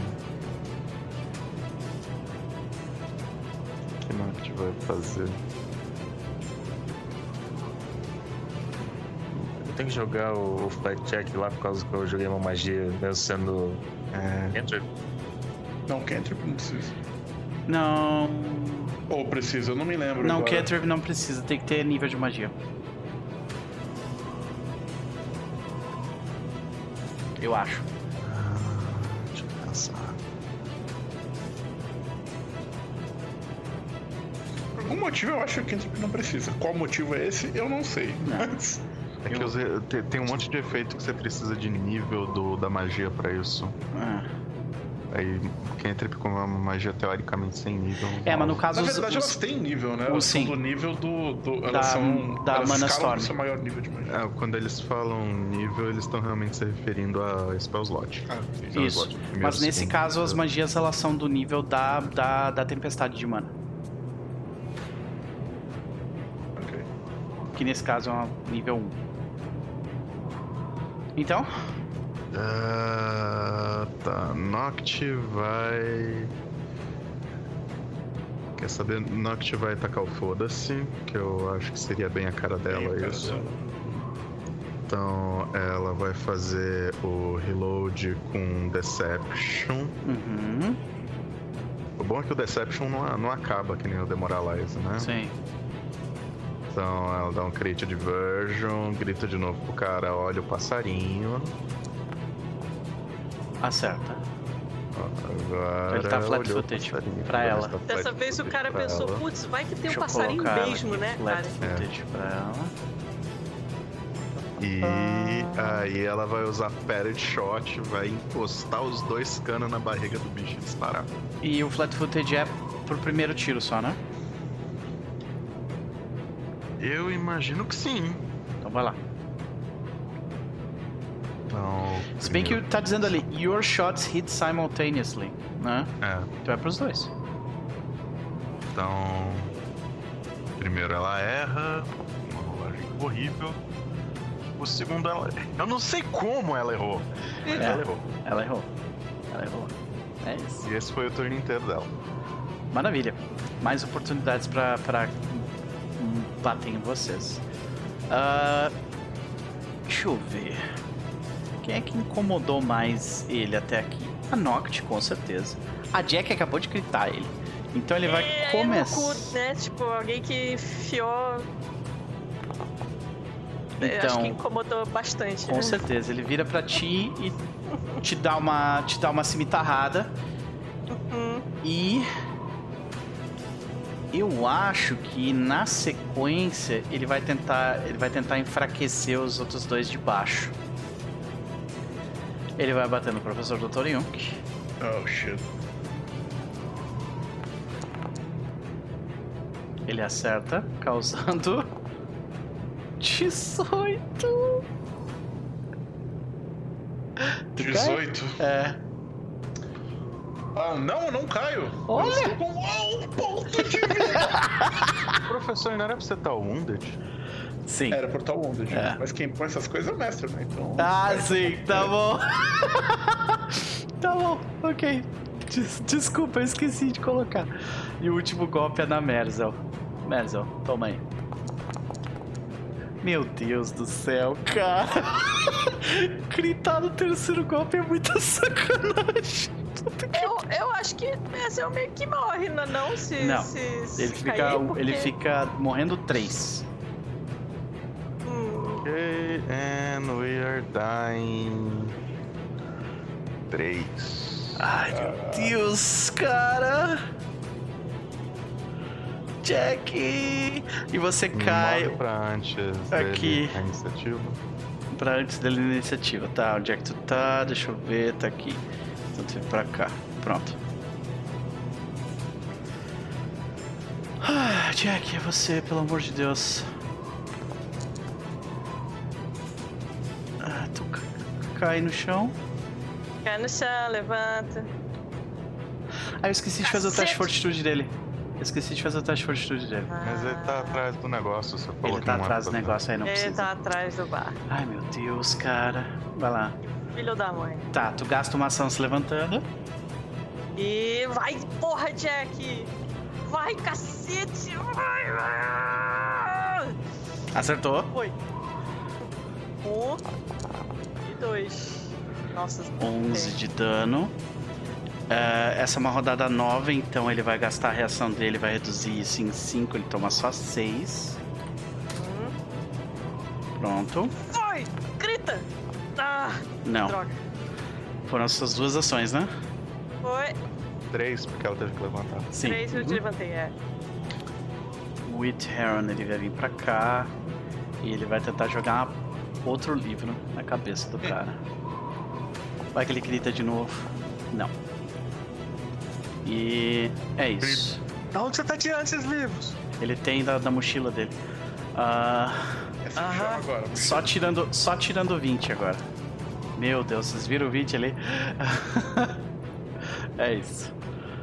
Speaker 1: O que Noct vai fazer?
Speaker 5: Eu tenho que jogar o, o flat check lá por causa que eu joguei uma magia, mesmo sendo.
Speaker 1: É,
Speaker 5: Enter.
Speaker 3: Não, cantrip não precisa.
Speaker 2: Não.
Speaker 3: Ou precisa, eu não me lembro.
Speaker 2: Não,
Speaker 3: agora.
Speaker 2: Cantrip não precisa, tem que ter nível de magia. Eu acho.
Speaker 1: deixa eu pensar.
Speaker 3: Por algum motivo eu acho que cantrip não precisa. Qual motivo é esse, eu não sei.
Speaker 2: Não.
Speaker 3: Mas.
Speaker 1: É que eu- te- tem um monte de efeito que você precisa de nível do, da magia pra isso.
Speaker 2: Ah.
Speaker 1: Aí quem entra com uma magia teoricamente sem nível.
Speaker 2: É, mas no caso.
Speaker 3: Na verdade,
Speaker 2: os-
Speaker 3: elas têm nível, né?
Speaker 2: o
Speaker 3: Elas
Speaker 2: sim.
Speaker 3: são do nível do. do
Speaker 2: Da-
Speaker 3: elas são.
Speaker 2: da
Speaker 3: elas
Speaker 2: Mana Storm.
Speaker 3: seu maior nível de magia.
Speaker 1: É, quando eles falam nível, eles estão realmente se referindo a spell slot.
Speaker 3: Ah, sim.
Speaker 1: Spell
Speaker 2: Isso.
Speaker 1: slot, primeiro,
Speaker 2: Mas nesse
Speaker 1: segundo,
Speaker 2: caso, as
Speaker 1: terceiro.
Speaker 2: magias elas são do nível da, da, da tempestade de mana.
Speaker 3: ok.
Speaker 2: Que nesse caso é um nível 1. Então,
Speaker 1: Ah, tá. Noct vai. Quer saber? Noct vai tacar o foda-se, que eu acho que seria bem a cara dela
Speaker 3: Bem a cara
Speaker 1: isso.
Speaker 3: dela.
Speaker 1: Então ela vai fazer o reload com Deception.
Speaker 2: uhum,
Speaker 1: O bom é que o Deception não, não acaba que nem o Demoralize, né?
Speaker 2: sim.
Speaker 1: Então ela dá um crit de version, grita de novo pro cara, olha o passarinho.
Speaker 2: Acerta.
Speaker 1: Agora
Speaker 2: Ele tá flat footed pra ela.
Speaker 4: Dessa
Speaker 1: flat
Speaker 4: vez o cara pensou, putz, vai que tem um passarinho mesmo, né,
Speaker 2: flat
Speaker 4: cara?
Speaker 2: footed pra ela.
Speaker 1: E aí ela vai usar Parrot Shot, vai encostar os dois canos na barriga do bicho e disparar.
Speaker 2: E o flat footed é pro primeiro tiro só, né?
Speaker 1: Eu imagino que sim.
Speaker 2: Então vai lá.
Speaker 1: Então.
Speaker 2: Se bem que tá dizendo ali, your shots hit simultaneously, né?
Speaker 1: É,
Speaker 2: Então é pros dois.
Speaker 1: então. Primeiro ela erra, uma rolagem horrível. O segundo ela. Eu não sei como ela errou.
Speaker 2: É.
Speaker 1: ela errou.
Speaker 2: Ela errou. Ela errou. É isso.
Speaker 1: E esse foi o turno inteiro dela.
Speaker 2: Maravilha. Mais oportunidades pra, pra bater em vocês. Ah, deixa eu ver. Quem é que incomodou mais ele até aqui? A Noct, com certeza. A Jack acabou de gritar ele. Então ele vai
Speaker 4: É,
Speaker 2: começar.
Speaker 4: no cu, né? Tipo, alguém que enfiou. Eu acho que
Speaker 2: Então,
Speaker 4: incomodou bastante.
Speaker 2: com
Speaker 4: né?
Speaker 2: certeza. Ele vira pra ti e te dá uma, te dá uma cimitarrada.
Speaker 4: Hum,
Speaker 2: E eu acho que na sequência ele vai tentar, ele vai tentar enfraquecer os outros dois de baixo. Ele vai bater no professor Dr. Yunk.
Speaker 3: Oh, shit.
Speaker 2: Ele acerta, causando 18. Tu cai?
Speaker 3: 18.
Speaker 2: É.
Speaker 3: Ah, não, não caio.
Speaker 2: Olha!
Speaker 3: Eu estou com um ponto de vida.
Speaker 1: Professor, não era pra você estar wounded?
Speaker 2: Sim.
Speaker 3: Era Portal Wounded.
Speaker 2: É.
Speaker 3: Mas quem põe essas coisas é o mestre, né? Então.
Speaker 2: Ah,
Speaker 3: é.
Speaker 2: sim, tá bom. tá bom, ok. Des- desculpa, eu esqueci de colocar. E o último golpe é na Merzel. Merzel, toma aí. Meu Deus do céu, cara. Gritar no terceiro golpe é muita sacanagem.
Speaker 4: Eu, eu acho que esse o meio que morre, não, é não? Se,
Speaker 2: Não,
Speaker 4: se, se
Speaker 2: Ele fica,
Speaker 4: cair, porque...
Speaker 2: ele fica morrendo três.
Speaker 1: And we are dying. 3.
Speaker 2: Ai, meu Deus, cara. Jack! E você cai
Speaker 1: Morre pra antes
Speaker 2: Aqui.
Speaker 1: dele iniciativa.
Speaker 2: pra antes dele na iniciativa. Tá, onde é que tu tá? Deixa eu ver, tá aqui. Então tu vem pra cá. Pronto. Ah, Jack, é você, pelo amor de Deus. Cai no chão.
Speaker 4: cai no chão, levanta.
Speaker 2: Ah, eu esqueci de fazer o teste de fortitude dele. Eu esqueci de fazer o teste de fortitude dele.
Speaker 1: Mas ele tá atrás do negócio, você falou
Speaker 2: Ele tá atrás do
Speaker 1: pra-
Speaker 2: negócio aí, não
Speaker 4: Ele
Speaker 2: precisa.
Speaker 4: tá atrás do bar.
Speaker 2: Ai, meu Deus, cara. Vai lá.
Speaker 4: Filho da mãe.
Speaker 2: Tá, tu gasta uma ação se levantando.
Speaker 4: E vai, porra, Jack! Vai, cacete! Vai, vai!
Speaker 2: Acertou.
Speaker 4: Foi. Um e dois. Nossa,
Speaker 2: 11 de dano. É, essa é uma rodada nova, então ele vai gastar a reação dele, vai reduzir isso em 5, ele toma só 6.
Speaker 4: Um.
Speaker 2: Pronto.
Speaker 4: Vai! Grita! Ah,
Speaker 2: Não,
Speaker 4: droga.
Speaker 2: foram essas duas ações, né?
Speaker 4: Foi.
Speaker 1: 3, porque ela teve que levantar.
Speaker 2: Sim.
Speaker 4: Três eu te levantei, é.
Speaker 2: O Heron ele vai vir pra cá e ele vai tentar jogar outro livro na cabeça do cara. Vai que ele grita de novo. Não. E é isso.
Speaker 5: Da onde você tá tirando esses livros?
Speaker 2: Ele tem da, da mochila dele. Ah,
Speaker 5: Aham.
Speaker 3: chama agora.
Speaker 2: só tirando só tirando 20 agora. Meu Deus, vocês viram o 20 ali? é isso.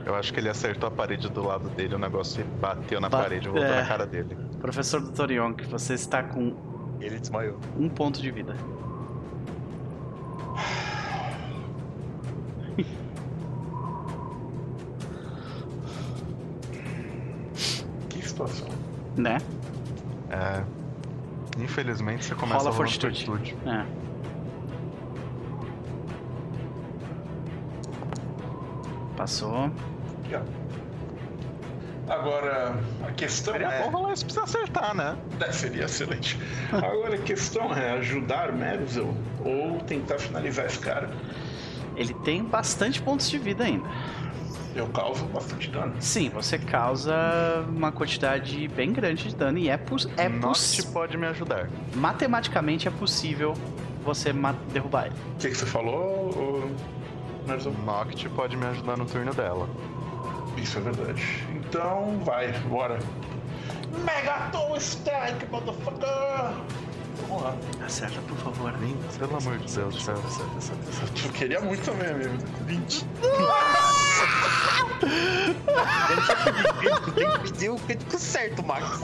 Speaker 1: Eu acho que ele acertou a parede do lado dele, o negócio bateu na
Speaker 2: Ba-
Speaker 1: parede e voltou
Speaker 2: é.
Speaker 1: na cara dele.
Speaker 2: Professor Dr. Yonk, você está com
Speaker 5: Ele desmaiou.
Speaker 2: um ponto de vida.
Speaker 3: Que situação.
Speaker 2: Né?
Speaker 1: É. Infelizmente você começa
Speaker 2: Rola
Speaker 1: rolando
Speaker 2: fortitude. É. Passou.
Speaker 3: Agora, a questão
Speaker 1: Seria
Speaker 3: é...
Speaker 1: bom rolar isso pra você acertar, né?
Speaker 3: É, seria excelente. Agora a questão é ajudar Merzel ou tentar finalizar esse cara.
Speaker 2: Ele tem bastante pontos de vida ainda.
Speaker 3: Eu causo bastante dano.
Speaker 2: Sim, você causa uma quantidade bem grande de dano e é, pos- é poss-
Speaker 1: pode me ajudar.
Speaker 2: matematicamente é possível você derrubar ele.
Speaker 3: O que, que você falou, Merzel?
Speaker 1: Noct pode me ajudar no turno dela.
Speaker 3: Isso é verdade. Então, vai, bora. Megaton Strike, motherfucker! Vamos lá.
Speaker 2: Acerta, por favor.
Speaker 1: Vem, pelo amor de Deus, céu.
Speaker 3: Eu queria muito também, amigo. 20.
Speaker 5: Tem que pedir o crítico certo, Max.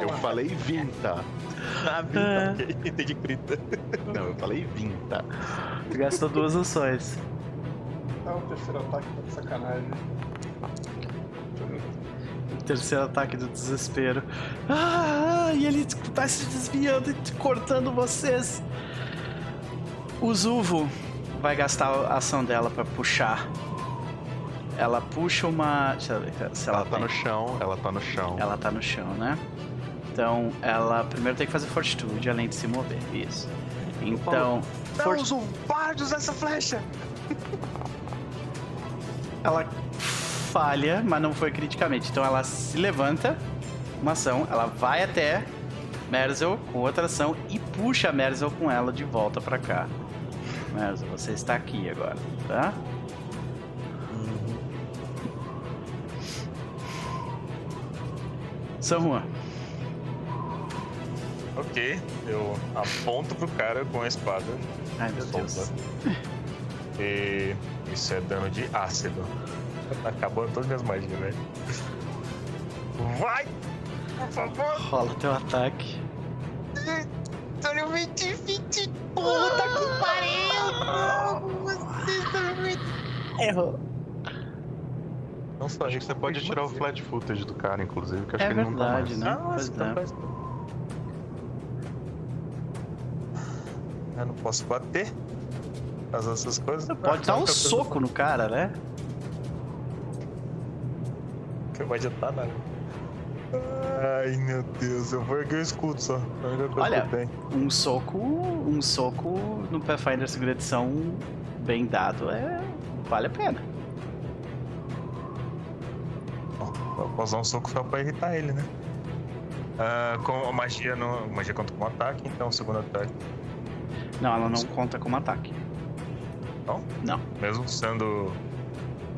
Speaker 1: Eu falei vinta.
Speaker 5: Ah,
Speaker 2: Ah.
Speaker 5: ok. Entendi grita.
Speaker 1: Não, eu falei vinta.
Speaker 2: Tu gastou duas ações.
Speaker 3: Ah, o terceiro ataque tá de sacanagem.
Speaker 2: Terceiro ataque do desespero. Ah, e ele tá se desviando e cortando vocês. O Zuvo vai gastar a ação dela pra puxar. Ela puxa uma. Deixa eu ver se ela,
Speaker 1: Ela tá
Speaker 2: tem.
Speaker 1: no chão, ela tá no chão.
Speaker 2: Ela tá no chão, né? Então ela primeiro tem que fazer fortitude além de se mover. Isso. Então.
Speaker 5: Não, Zu, para de usar essa flecha.
Speaker 2: Ela falha, mas não foi criticamente. Então ela se levanta, uma ação, ela vai até Merzel com outra ação e puxa a Merzel com ela de volta pra cá. Merzel, você está aqui agora, tá? São Juan.
Speaker 5: Ok, eu aponto pro cara com a espada.
Speaker 2: Ai meu Deus.
Speaker 5: E isso é dano de ácido. Tá acabando todas as minhas magias, velho. Vai! Por favor!
Speaker 2: Rola teu ataque.
Speaker 5: Dano 20, 20! Puta que pariu! Errou. Não só
Speaker 1: Acho que você pode tirar o flat footage do cara, inclusive, que eu acho
Speaker 2: É
Speaker 1: que ele não tá
Speaker 2: verdade,
Speaker 1: mais.
Speaker 2: né?
Speaker 5: Ah,
Speaker 2: Pois
Speaker 5: tá
Speaker 2: é.
Speaker 5: Eu não posso bater. Fazer essas coisas.
Speaker 2: Pode dar um soco no cara, né?
Speaker 5: Que vai adiantar nada. Ai meu Deus, eu vou erguer o escudo só.
Speaker 2: Olha. Um soco, um soco no Pathfinder segunda edição bem dado é vale a pena.
Speaker 5: Eu posso um soco só pra irritar ele, né? Ah, com a magia, não, magia conta como ataque, então o segundo ataque.
Speaker 2: Não, ela não conta como ataque.
Speaker 5: Não?
Speaker 2: Não.
Speaker 5: Mesmo sendo.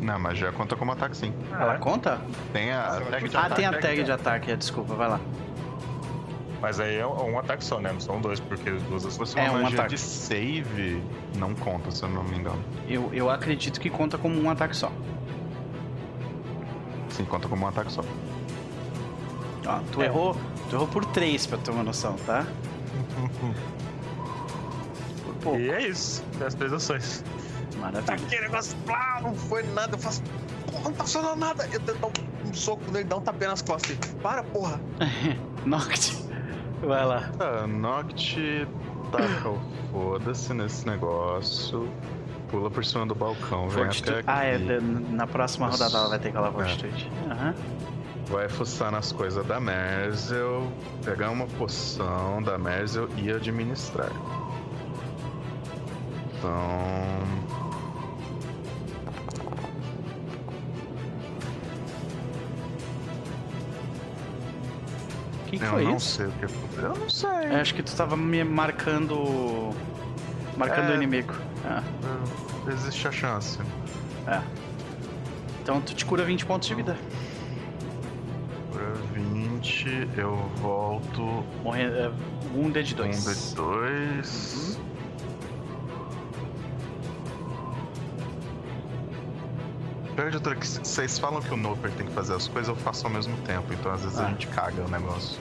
Speaker 1: Não, mas já conta como ataque sim.
Speaker 2: Ela conta?
Speaker 1: Tem a tag de
Speaker 2: Ah,
Speaker 1: ataque.
Speaker 2: tem a tag de ataque, é, desculpa, vai lá.
Speaker 5: Mas aí é um ataque só, né? Não são dois, porque duas
Speaker 1: Se
Speaker 5: ações.
Speaker 1: fosse uma
Speaker 2: É, um
Speaker 1: magia
Speaker 2: ataque.
Speaker 1: de save, não conta, se eu não me engano.
Speaker 2: Eu, eu acredito que conta como um ataque só.
Speaker 1: Sim, conta como um ataque só.
Speaker 2: Ó, tu
Speaker 5: É.
Speaker 2: errou, tu errou por três pra ter uma noção, tá? Por pouco.
Speaker 5: E é isso. Tem as três ações.
Speaker 2: Maravilha.
Speaker 5: Aquele negócio, blá, não foi nada. Eu faço. Porra, não tá funcionando nada. Eu tento dar um, um soco nele, dar um tapinha nas costas. Para, porra.
Speaker 2: Noct. Vai lá.
Speaker 1: Tá, Noct taca o foda-se nesse negócio. Pula por cima do balcão, vem até aqui.
Speaker 2: Ah, é. na próxima
Speaker 1: Nossa.
Speaker 2: rodada ela vai ter que rolar
Speaker 1: É.
Speaker 2: fortitude. Aham.
Speaker 1: Vai fuçar nas coisas da Merzel, pegar uma poção da Merzel e administrar. Então.
Speaker 2: Que, que
Speaker 1: eu
Speaker 2: foi
Speaker 1: não
Speaker 2: isso?
Speaker 1: sei o que aconteceu. Eu não sei.
Speaker 2: Eu acho que tu tava me marcando. Marcando
Speaker 1: É.
Speaker 2: o inimigo. Ah,
Speaker 1: Existe a chance.
Speaker 2: é. Então tu te cura 20 pontos de vida.
Speaker 1: Cura 20, eu volto.
Speaker 2: Morrendo. É, wounded 2.
Speaker 1: Um de dois. Perde outra que vocês falam que o Noper tem que fazer as coisas, eu faço ao mesmo tempo, então às vezes
Speaker 2: Ah.
Speaker 1: a gente caga o negócio.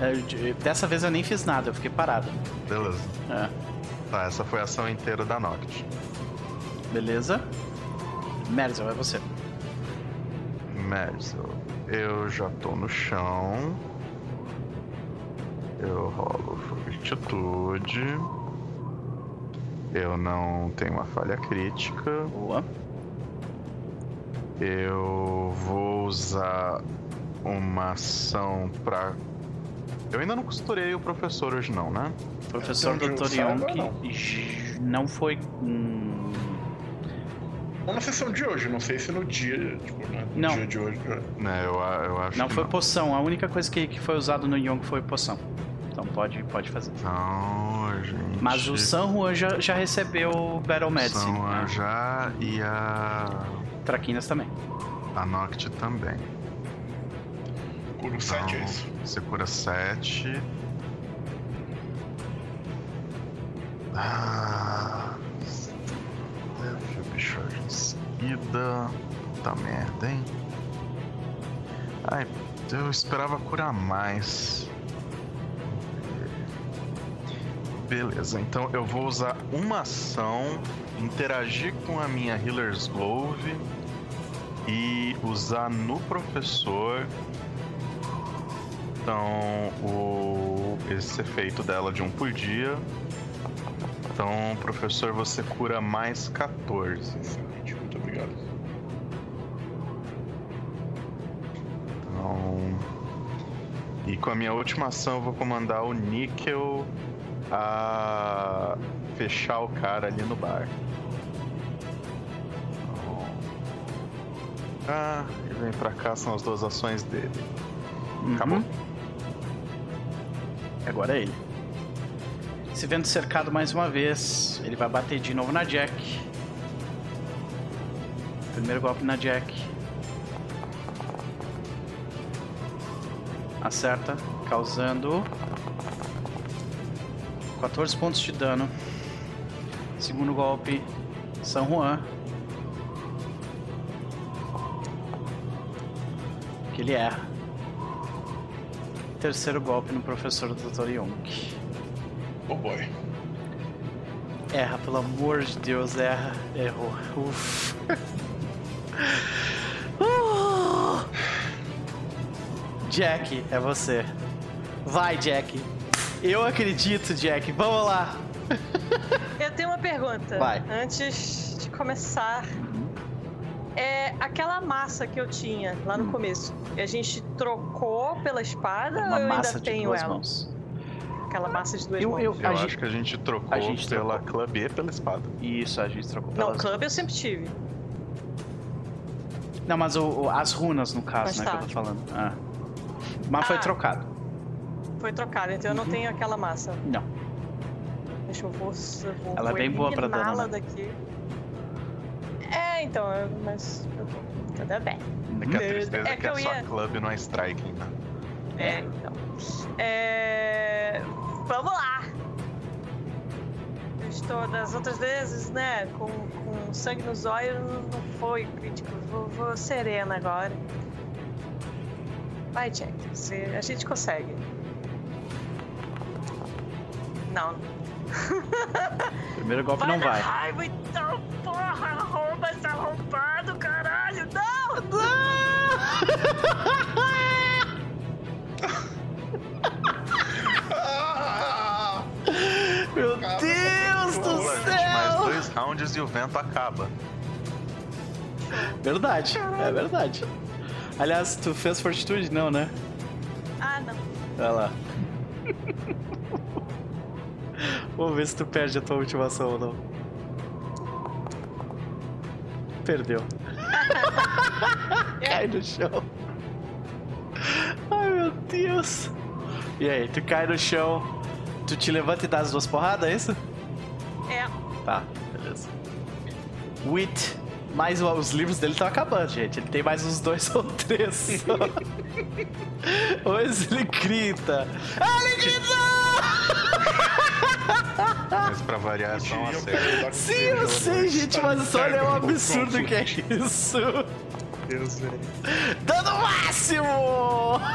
Speaker 2: É, de- dessa vez eu nem fiz nada, eu fiquei parado.
Speaker 1: Beleza.
Speaker 2: É,
Speaker 1: Tá, essa foi a ação inteira da Noct.
Speaker 2: beleza? Merzel, é você.
Speaker 1: Merzel, eu já tô no chão. Eu rolo fortitude. Eu não tenho uma falha crítica.
Speaker 2: Boa.
Speaker 1: Eu vou usar uma ação pra. Eu ainda não costurei o professor hoje, não, né?
Speaker 2: Professor Dr. Yonk
Speaker 3: não.
Speaker 2: não foi. hum,
Speaker 3: Ou na sessão de hoje, não sei se no dia, tipo, né? no
Speaker 2: Não.
Speaker 3: dia de hoje. né?
Speaker 1: Eu, eu acho
Speaker 2: Não
Speaker 1: que
Speaker 2: foi poção. A única coisa que, que foi usado no Yonk foi poção. Então pode, pode fazer.
Speaker 1: Então, gente.
Speaker 2: Mas o San Juan já, já recebeu o Battle Medicine.
Speaker 1: São a
Speaker 2: né?
Speaker 1: já e a.
Speaker 2: Traquinas também.
Speaker 1: A Noct também.
Speaker 3: Curo 7 é
Speaker 1: Então,
Speaker 3: isso.
Speaker 1: Você cura 7. Ah. Bicho em seguida. Puta merda, hein? Ai, eu esperava curar mais. Beleza, então eu vou usar uma ação, interagir com a minha Healer's Glove e usar no professor então, o... esse efeito dela de um por dia. Então, professor, você cura mais 14.
Speaker 3: Excelente, muito obrigado.
Speaker 1: Então. E com a minha última ação, eu vou comandar o Níquel a fechar o cara ali no bar. Ah, ele vem pra cá, são as duas ações dele.
Speaker 2: Uhum. Agora é ele. Se vendo cercado mais uma vez, ele vai bater de novo na Jack. Primeiro golpe na Jack. Acerta, causando 14 pontos de dano. Segundo golpe, San Juan. Que ele erra. Terceiro golpe no professor Dr. Yonk.
Speaker 3: Oh boy.
Speaker 2: Erra, pelo amor de Deus, erra. Errou. Uf. Uh! Jack, é você. Vai, Jack. Eu acredito, Jack. Vamos lá.
Speaker 4: Eu tenho uma pergunta.
Speaker 2: Vai.
Speaker 4: Antes de começar. É aquela massa que eu tinha lá no começo. E a gente trocou pela espada
Speaker 2: Uma
Speaker 4: ou eu
Speaker 2: massa
Speaker 4: ainda
Speaker 2: de
Speaker 4: tenho
Speaker 2: duas
Speaker 4: ela?
Speaker 2: mãos.
Speaker 4: Aquela massa de duas
Speaker 2: Eu-
Speaker 4: mãos.
Speaker 2: eu-
Speaker 1: Eu acho
Speaker 2: gente-
Speaker 1: que a gente trocou
Speaker 2: a gente
Speaker 1: pela
Speaker 2: trocou.
Speaker 1: Club e pela espada.
Speaker 2: Isso, a gente trocou
Speaker 4: Não,
Speaker 2: pelas...
Speaker 4: club eu sempre tive.
Speaker 2: Não, mas o- o- as runas, no caso,
Speaker 4: Mas
Speaker 2: né,
Speaker 4: tá.
Speaker 2: que eu tô falando. Ah. Mas foi
Speaker 4: Ah.
Speaker 2: trocado.
Speaker 4: Foi trocado, então eu não tenho aquela massa.
Speaker 2: Não.
Speaker 4: Deixa eu vou. eu vou
Speaker 2: Ela é bem boa pra dano, né?
Speaker 4: daqui. Então, mas. Tudo bem.
Speaker 1: É que a tristeza é,
Speaker 4: É
Speaker 1: que
Speaker 4: que
Speaker 1: a
Speaker 4: eu
Speaker 1: sua
Speaker 4: ia-
Speaker 1: Club não é striking, né?
Speaker 4: É, então. É. Vamos lá! Eu estou das outras vezes, né? Com, com sangue nos olhos, não foi crítico. Vou, vou serena agora. Vai, Jack. Você, a gente consegue. Não.
Speaker 2: Primeiro golpe não
Speaker 4: dar
Speaker 2: vai.
Speaker 4: raiva então, porra! Arrombado, caralho! Não! Não!
Speaker 2: Meu Deus do
Speaker 1: gente, mais
Speaker 2: céu!
Speaker 1: dois rounds e o vento acaba.
Speaker 2: Verdade, é verdade. Aliás, tu fez fortitude? Não, né?
Speaker 4: Ah, não.
Speaker 2: Olha lá. Vamos ver se tu perde a tua última ação ou não. Perdeu. cai no chão. Ai meu Deus. E aí, tu cai no chão, tu te levanta e dá as duas porradas, é isso?
Speaker 4: É.
Speaker 2: Tá, beleza. With Mas o- os livros dele estão acabando, gente. Ele tem mais uns dois ou três só. Hoje ele grita. Ele grita!
Speaker 5: Mas pra variar é só uma
Speaker 3: Eu
Speaker 5: série.
Speaker 2: Sim, eu sei, gente, mas olha o absurdo que é isso.
Speaker 5: Deus, velho.
Speaker 2: Dano máximo!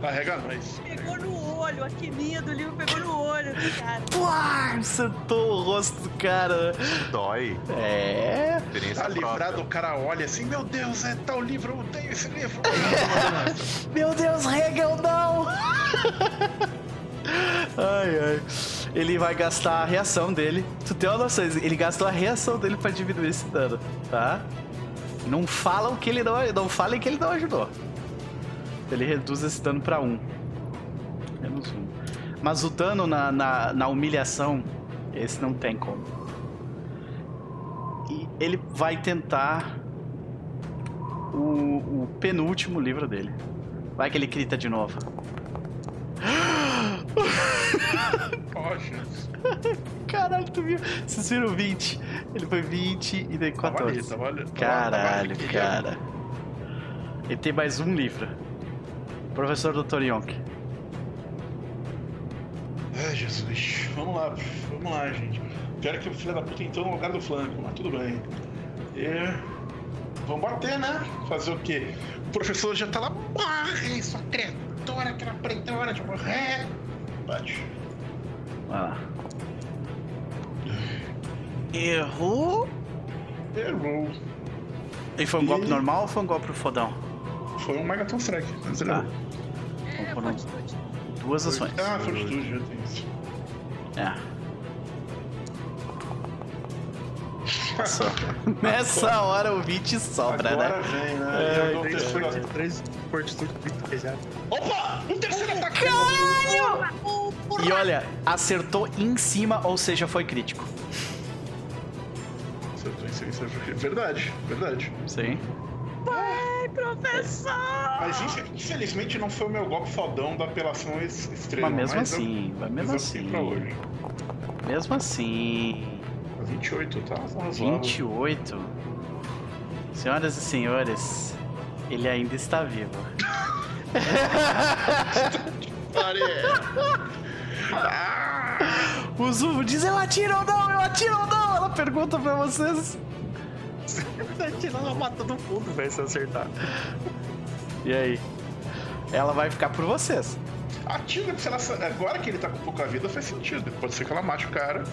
Speaker 3: Carrega nós.
Speaker 6: Pegou no olho, a quininha do livro pegou no olho do cara.
Speaker 2: Uau, acertou o rosto do cara.
Speaker 5: Dói.
Speaker 2: É.
Speaker 5: Experiência
Speaker 3: Tá livrado,
Speaker 5: própria.
Speaker 3: o cara olha assim, meu Deus, é tal livro, eu tenho esse livro.
Speaker 2: Meu Deus, Hegel, não! ai, ai. Ele vai gastar a reação dele. Tu tem uma noção, ele gastou a reação dele pra diminuir esse dano, tá? Não falam que ele não, não falem que ele não ajudou. Ele reduz esse dano pra um. Menos um. Mas o dano na, na, na humilhação, esse não tem como. E ele vai tentar o, o penúltimo livro dele. Vai que ele grita de novo.
Speaker 3: Poxa,
Speaker 2: Caralho, tu viu? Vocês viram 20? Ele foi 20 e daí
Speaker 3: tava ali,
Speaker 2: 14.
Speaker 3: tava ali. tava-
Speaker 2: Caralho,
Speaker 3: tava ali.
Speaker 2: cara. Ele tem mais um livro. Professor Dr. Yonk.
Speaker 3: Ai, Jesus. Vamos lá, vamos lá, gente. Pior que o filho da puta entrou no lugar do flanco, mas tudo bem. E... Vamos bater, né? Fazer o quê? O professor já tá lá. Morre, sua criatura, aquela pretona de morrer. Bate.
Speaker 2: Vai lá. Errou.
Speaker 3: Errou.
Speaker 2: E foi um
Speaker 3: E-
Speaker 2: golpe normal ou foi um golpe fodão?
Speaker 3: Foi um Megaton Strike. Mas ele
Speaker 2: Tá.
Speaker 3: errou.
Speaker 6: É, fortitude.
Speaker 2: Duas ações.
Speaker 3: Ah, fortitude, já tem isso.
Speaker 2: É. Só. Nessa hora o 20 sobra,
Speaker 3: Agora
Speaker 2: né?
Speaker 3: vem, né?
Speaker 2: É,
Speaker 3: E eu dou o
Speaker 2: entendi.
Speaker 3: terceiro
Speaker 5: Três,
Speaker 3: ataque.
Speaker 5: três fortitude.
Speaker 3: Opa! Um terceiro ataque!
Speaker 2: E olha, acertou em cima, ou seja, foi crítico.
Speaker 3: Acertou em cima, isso é Verdade, verdade.
Speaker 2: Sim.
Speaker 6: Ai, professor!
Speaker 3: Mas infe- infelizmente não foi o meu golpe fodão da apelação extrema.
Speaker 2: Mas mesmo
Speaker 3: eu-
Speaker 2: assim, mas mesmo
Speaker 3: mas eu fiquei
Speaker 2: assim.
Speaker 3: Pra hoje.
Speaker 2: Mesmo assim.
Speaker 3: 28, tá? tá razoável.
Speaker 2: 28. Senhoras e senhores, ele ainda está vivo. O Zubo diz: Eu atiro ou não? Eu atiro ou não? Ela pergunta pra vocês.
Speaker 5: Tá ela mata todo mundo, velho, se acertar.
Speaker 2: E aí? Ela vai ficar por vocês.
Speaker 3: Atira, ela, agora que ele tá com pouca vida, faz sentido. Pode ser que ela mate o cara.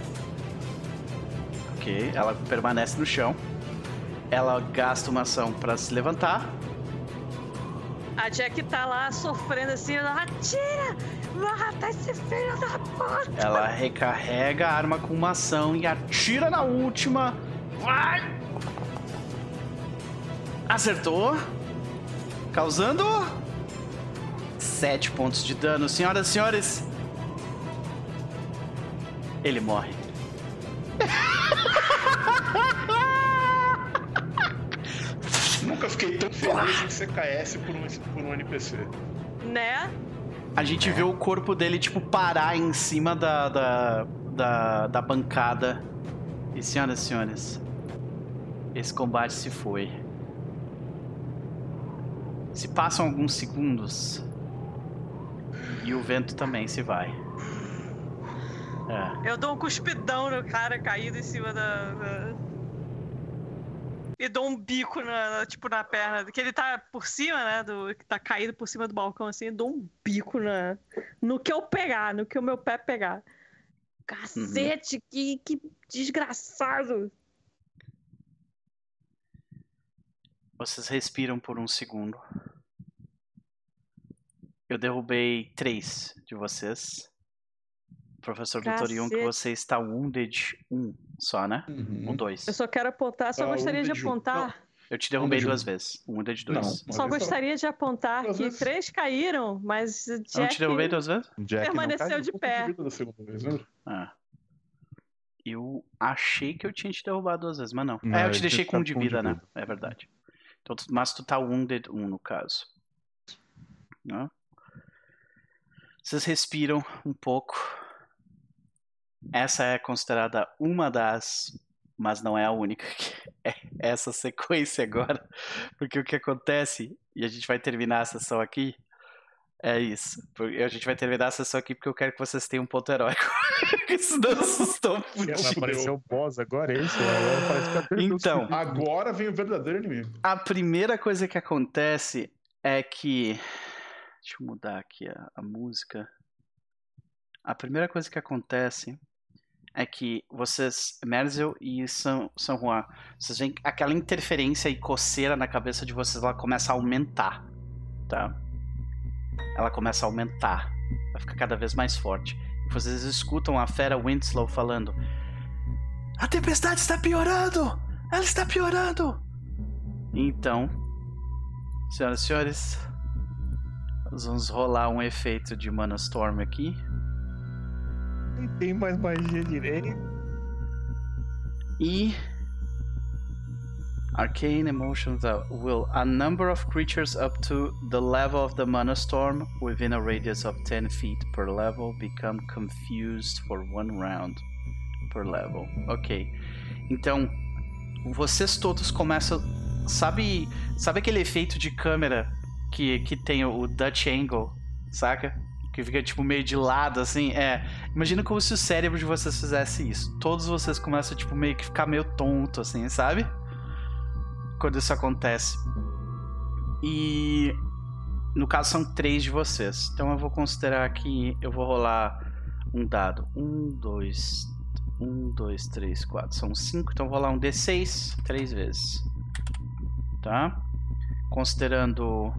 Speaker 2: Ok, ela permanece no chão. Ela gasta uma ação pra se levantar.
Speaker 4: A Jack tá lá sofrendo assim, ela atira! Mata esse filho da puta!
Speaker 2: Ela recarrega a arma com uma ação e atira na última. Vai! Acertou. Causando. Sete pontos de dano. Senhoras e senhores. Ele morre.
Speaker 3: feliz em CKS por um, por um NPC.
Speaker 4: Né?
Speaker 2: A gente vê o corpo dele, tipo, parar em cima da, da, da, da bancada. E, senhoras e senhores, esse combate se foi. Se passam alguns segundos. E o vento também se vai. É.
Speaker 4: Eu dou um cuspidão no cara caído em cima da. da- E dou um bico na, na- tipo, na perna. Que ele tá por cima, né? Do, que tá caído por cima do balcão assim. Dou um bico na, no que eu pegar, no que o meu pé pegar. Cacete, que, que desgraçado.
Speaker 2: Vocês respiram por um segundo. Eu derrubei três de vocês. Professor Dr. Young,
Speaker 4: Cacete.
Speaker 2: você está wounded um só, né?
Speaker 3: Uhum.
Speaker 2: Um dois.
Speaker 4: Eu só quero apontar, só
Speaker 3: Ah,
Speaker 4: gostaria de
Speaker 3: wounded um.
Speaker 4: apontar.
Speaker 2: Eu te derrubei
Speaker 3: um.
Speaker 2: duas vezes. Wounded dois.
Speaker 3: Não.
Speaker 4: Só
Speaker 3: Olha só.
Speaker 4: gostaria de apontar
Speaker 3: Às
Speaker 4: que
Speaker 3: vezes-
Speaker 4: três caíram, mas
Speaker 2: Eu não te
Speaker 4: Jack
Speaker 2: derrubei duas vezes?
Speaker 1: Jack não
Speaker 4: permaneceu de pé.
Speaker 3: segunda vez, lembra?
Speaker 2: Ah. Eu achei que eu tinha te derrubado duas vezes, mas não.
Speaker 1: Não,
Speaker 2: é, eu te deixei
Speaker 1: tá
Speaker 2: com um de
Speaker 1: um de
Speaker 2: vida, né? É verdade. Então, mas tu tá wounded um no caso. Né? Vocês respiram um pouco. Essa é considerada uma das mas não é a única. É essa sequência agora. Porque o que acontece, e a gente vai terminar a sessão aqui, é isso. A gente vai terminar a sessão aqui porque eu quero que vocês tenham um ponto heróico. Senão assustou
Speaker 5: Vai aparecer o boss agora, é isso?
Speaker 2: Então.
Speaker 3: Agora vem o verdadeiro inimigo.
Speaker 2: A primeira coisa que acontece é que. Deixa eu mudar aqui a, a música. A primeira coisa que acontece é que vocês, Merzel e São, São Juan, vocês veem aquela interferência e coceira na cabeça de vocês, ela começa a aumentar, tá? Ela começa a aumentar, vai ficar cada vez mais forte. Vocês escutam a fera Winslow falando: A tempestade está piorando! Ela está piorando! Então, senhoras e senhores, nós vamos rolar um efeito de Mana Storm aqui.
Speaker 5: Não tem mais magia direito.
Speaker 2: E. Arcane emotions uh, will a number of creatures up to the level of the mana storm within a radius of 10 feet per level become confused for one round per level. Ok. Então, vocês todos começam. Sabe, sabe aquele efeito de câmera que, que tem o Dutch Angle, saca? Que fica tipo meio de lado, assim. É. Imagina como se o cérebro de vocês fizesse isso. Todos vocês começam, tipo, meio que ficar meio tonto, assim, sabe? Quando isso acontece. E. No caso, são três de vocês. Então eu vou considerar que eu vou rolar um dado. Um, dois. Um, dois, três, quatro. São cinco. Então eu vou rolar um D6 três vezes. Tá? Considerando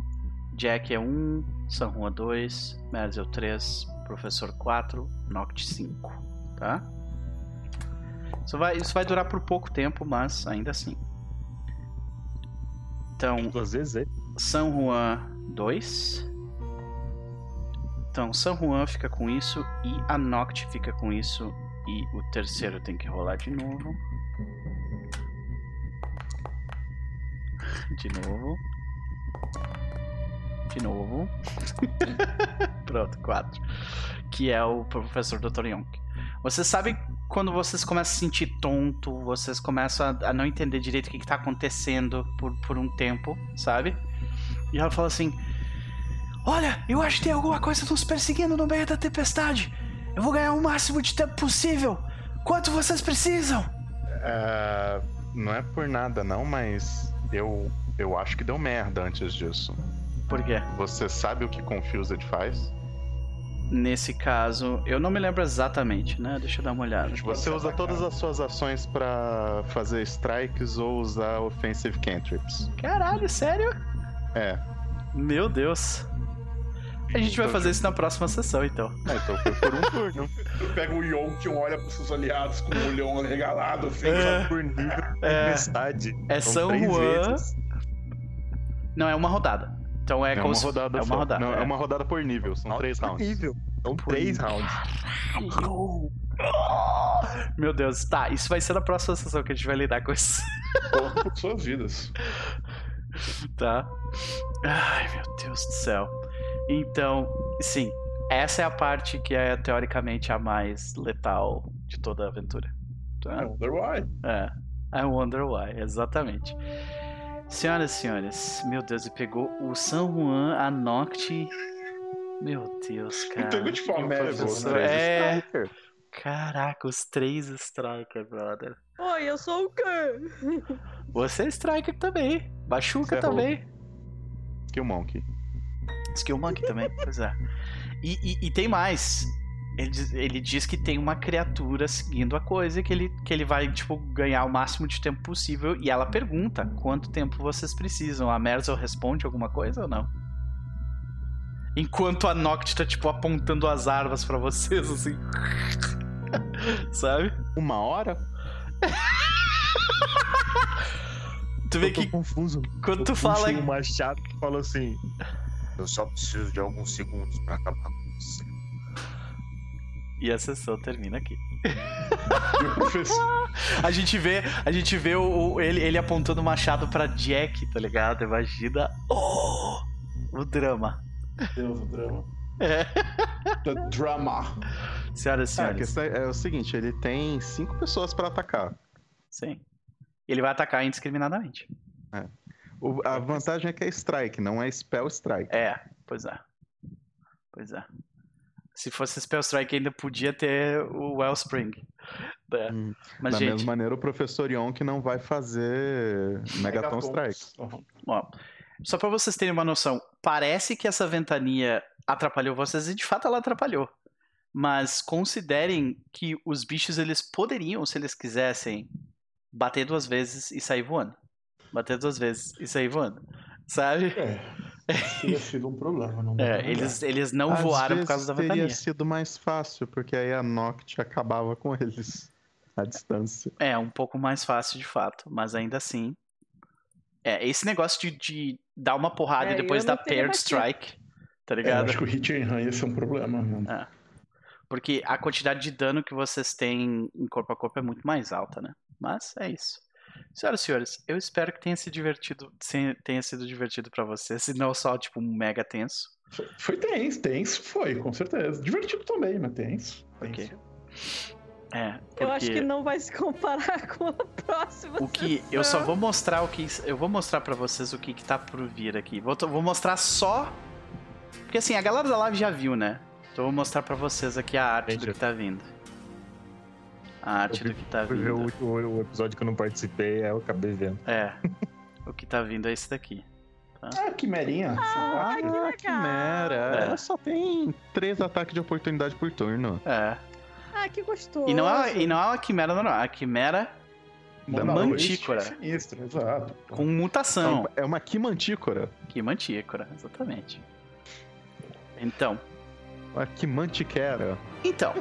Speaker 2: Jack é 1, San Juan 2, Merzel 3, Professor 4, Noct 5, tá? Isso vai, isso vai durar por pouco tempo, mas ainda assim. Então,
Speaker 5: vezes, é?
Speaker 2: San Juan 2. Então, San Juan fica com isso e a Noct fica com isso. E o terceiro tem que rolar de novo. De novo. De novo. Pronto, 4. Que é o professor Dr. Young. Vocês sabem quando vocês começam a se sentir tonto, vocês começam a, a não entender direito o que, está acontecendo por, por um tempo, sabe? E ela fala assim: Olha, eu acho que tem alguma coisa nos perseguindo no meio da tempestade. Eu vou ganhar o máximo de tempo possível. Quanto vocês precisam?
Speaker 1: Uh, não é por nada, não, mas eu, eu acho que deu merda antes disso.
Speaker 2: Por quê?
Speaker 1: Você sabe o que Confused faz?
Speaker 2: Nesse caso, eu não me lembro exatamente, né? Deixa eu dar uma olhada.
Speaker 1: Você usa todas as suas ações para fazer strikes ou usar offensive cantrips.
Speaker 2: Caralho, sério?
Speaker 1: É.
Speaker 2: Meu Deus. A gente vai fazer isso na próxima sessão, então.
Speaker 1: É, então foi por um turno.
Speaker 3: Pega o Yonk, olha pros seus aliados com o olhão regalado, assim,
Speaker 2: É.
Speaker 5: Por nível
Speaker 2: É.
Speaker 5: tempestade.
Speaker 2: É
Speaker 5: São
Speaker 2: Juan.
Speaker 5: vezes.
Speaker 2: Não, é uma rodada. Então é,
Speaker 1: É
Speaker 2: como
Speaker 1: uma
Speaker 2: se-
Speaker 1: rodada
Speaker 2: É uma rodada.
Speaker 1: Não, é
Speaker 2: é.
Speaker 1: uma rodada por nível, são três
Speaker 5: Por
Speaker 1: rounds.
Speaker 5: nível. São
Speaker 2: Por
Speaker 5: três rounds.
Speaker 2: Meu Deus, tá. Isso vai ser na próxima sessão que a gente vai lidar com isso.
Speaker 3: por suas vidas.
Speaker 2: tá? Ai, meu Deus do céu. Então, sim, essa é a parte que é teoricamente a mais letal de toda a aventura. Tá?
Speaker 3: I wonder why.
Speaker 2: É. I wonder why, exatamente. Senhoras e senhores, meu Deus, ele pegou o San Juan, a Noct. Meu Deus, cara.
Speaker 3: Então eu te falo,
Speaker 1: Pegou
Speaker 3: Merzel,
Speaker 1: três
Speaker 2: É.
Speaker 1: Striker.
Speaker 2: Caraca, os três Striker, brother.
Speaker 6: Oi, eu sou o quê?
Speaker 2: Você é Striker também.
Speaker 1: É
Speaker 2: também.
Speaker 1: Kill Monkey.
Speaker 2: Skill Monkey também, pois é. E, e- e tem mais. Ele diz, ele diz que tem uma criatura seguindo a coisa que ele, que ele vai, tipo, ganhar o máximo de tempo possível. E ela pergunta quanto tempo vocês precisam. A Merzel responde alguma coisa ou não? Enquanto a Noct tá, tipo, apontando as armas pra vocês, assim. Sabe?
Speaker 1: Uma hora?
Speaker 2: Tu vê
Speaker 5: Eu tô
Speaker 2: que
Speaker 5: confuso.
Speaker 2: quando
Speaker 5: Eu
Speaker 2: tu fala.
Speaker 5: o machado e falo assim: Eu só preciso de alguns segundos pra acabar com você.
Speaker 2: E a sessão termina aqui.
Speaker 3: E o professor.
Speaker 2: A gente vê, a gente vê o, o- ele, ele apontando o machado pra Jack, tá ligado? Imagina oh, o drama.
Speaker 3: Deus, o drama.
Speaker 2: É.
Speaker 3: The drama.
Speaker 2: Senhoras e
Speaker 1: a
Speaker 2: senhores.
Speaker 1: questão é, é o seguinte, ele tem cinco pessoas pra atacar.
Speaker 2: Sim. Ele vai atacar indiscriminadamente.
Speaker 1: É. O, a vantagem é que é strike, não é spell strike.
Speaker 2: É, pois é. Pois é. Se fosse Spell Strike, ainda podia ter o Wellspring. É. Hum.
Speaker 1: Mas, da gente... mesma maneira, o professor Yonk não vai fazer Megaton Strike.
Speaker 2: Uhum. Ó, só para vocês terem uma noção, parece que essa ventania atrapalhou vocês e de fato ela atrapalhou. Mas considerem que os bichos eles poderiam, se eles quisessem, bater duas vezes e sair voando. Bater duas vezes e sair voando. Sabe?
Speaker 3: É. Teria sido um problema. Não
Speaker 2: é, eles, eles não Às voaram por causa da ventania.
Speaker 1: Teria sido mais fácil, porque aí a Noct acabava com eles à distância.
Speaker 2: É, um pouco mais fácil de fato, mas ainda assim. É, esse negócio de, de dar uma porrada é, e depois dar paired strike, tá ligado? É, eu
Speaker 3: acho que o hit and run ia ser um problema, mano. É.
Speaker 2: Porque a quantidade de dano que vocês têm em corpo a corpo é muito mais alta, né? Mas é isso. Senhoras e senhores, eu espero que tenha se divertido, tenha sido divertido para vocês, e não só, tipo, um mega tenso.
Speaker 3: Foi, foi tenso, tenso, foi, com certeza. Divertido também, mas tenso.
Speaker 2: Ok. É,
Speaker 4: porque... Eu acho que não vai se comparar com a próxima.
Speaker 2: O que
Speaker 4: sessão.
Speaker 2: eu só vou mostrar o que eu vou mostrar para vocês o que, que tá por vir aqui. Vou, vou mostrar só porque assim a galera da live já viu, né? Então eu vou mostrar para vocês aqui a arte Entendi. do que tá vindo. A arte do que tá vindo.
Speaker 5: O, o, o, episódio que eu não participei, é eu acabei vendo.
Speaker 2: É. o que tá vindo é esse daqui.
Speaker 3: Tá? Ah, quimerinha.
Speaker 4: Ah, que legal.
Speaker 1: quimera. É. Ela só tem três ataques de oportunidade por turno.
Speaker 2: É.
Speaker 4: Ah, que gostoso.
Speaker 2: E não é, e não é uma quimera normal, é a quimera da mantícora.
Speaker 3: Sinistro, exato.
Speaker 2: Com mutação.
Speaker 1: É uma quimantícora.
Speaker 2: Quimantícora, exatamente. Então.
Speaker 1: Uma quimantiquera.
Speaker 2: Então,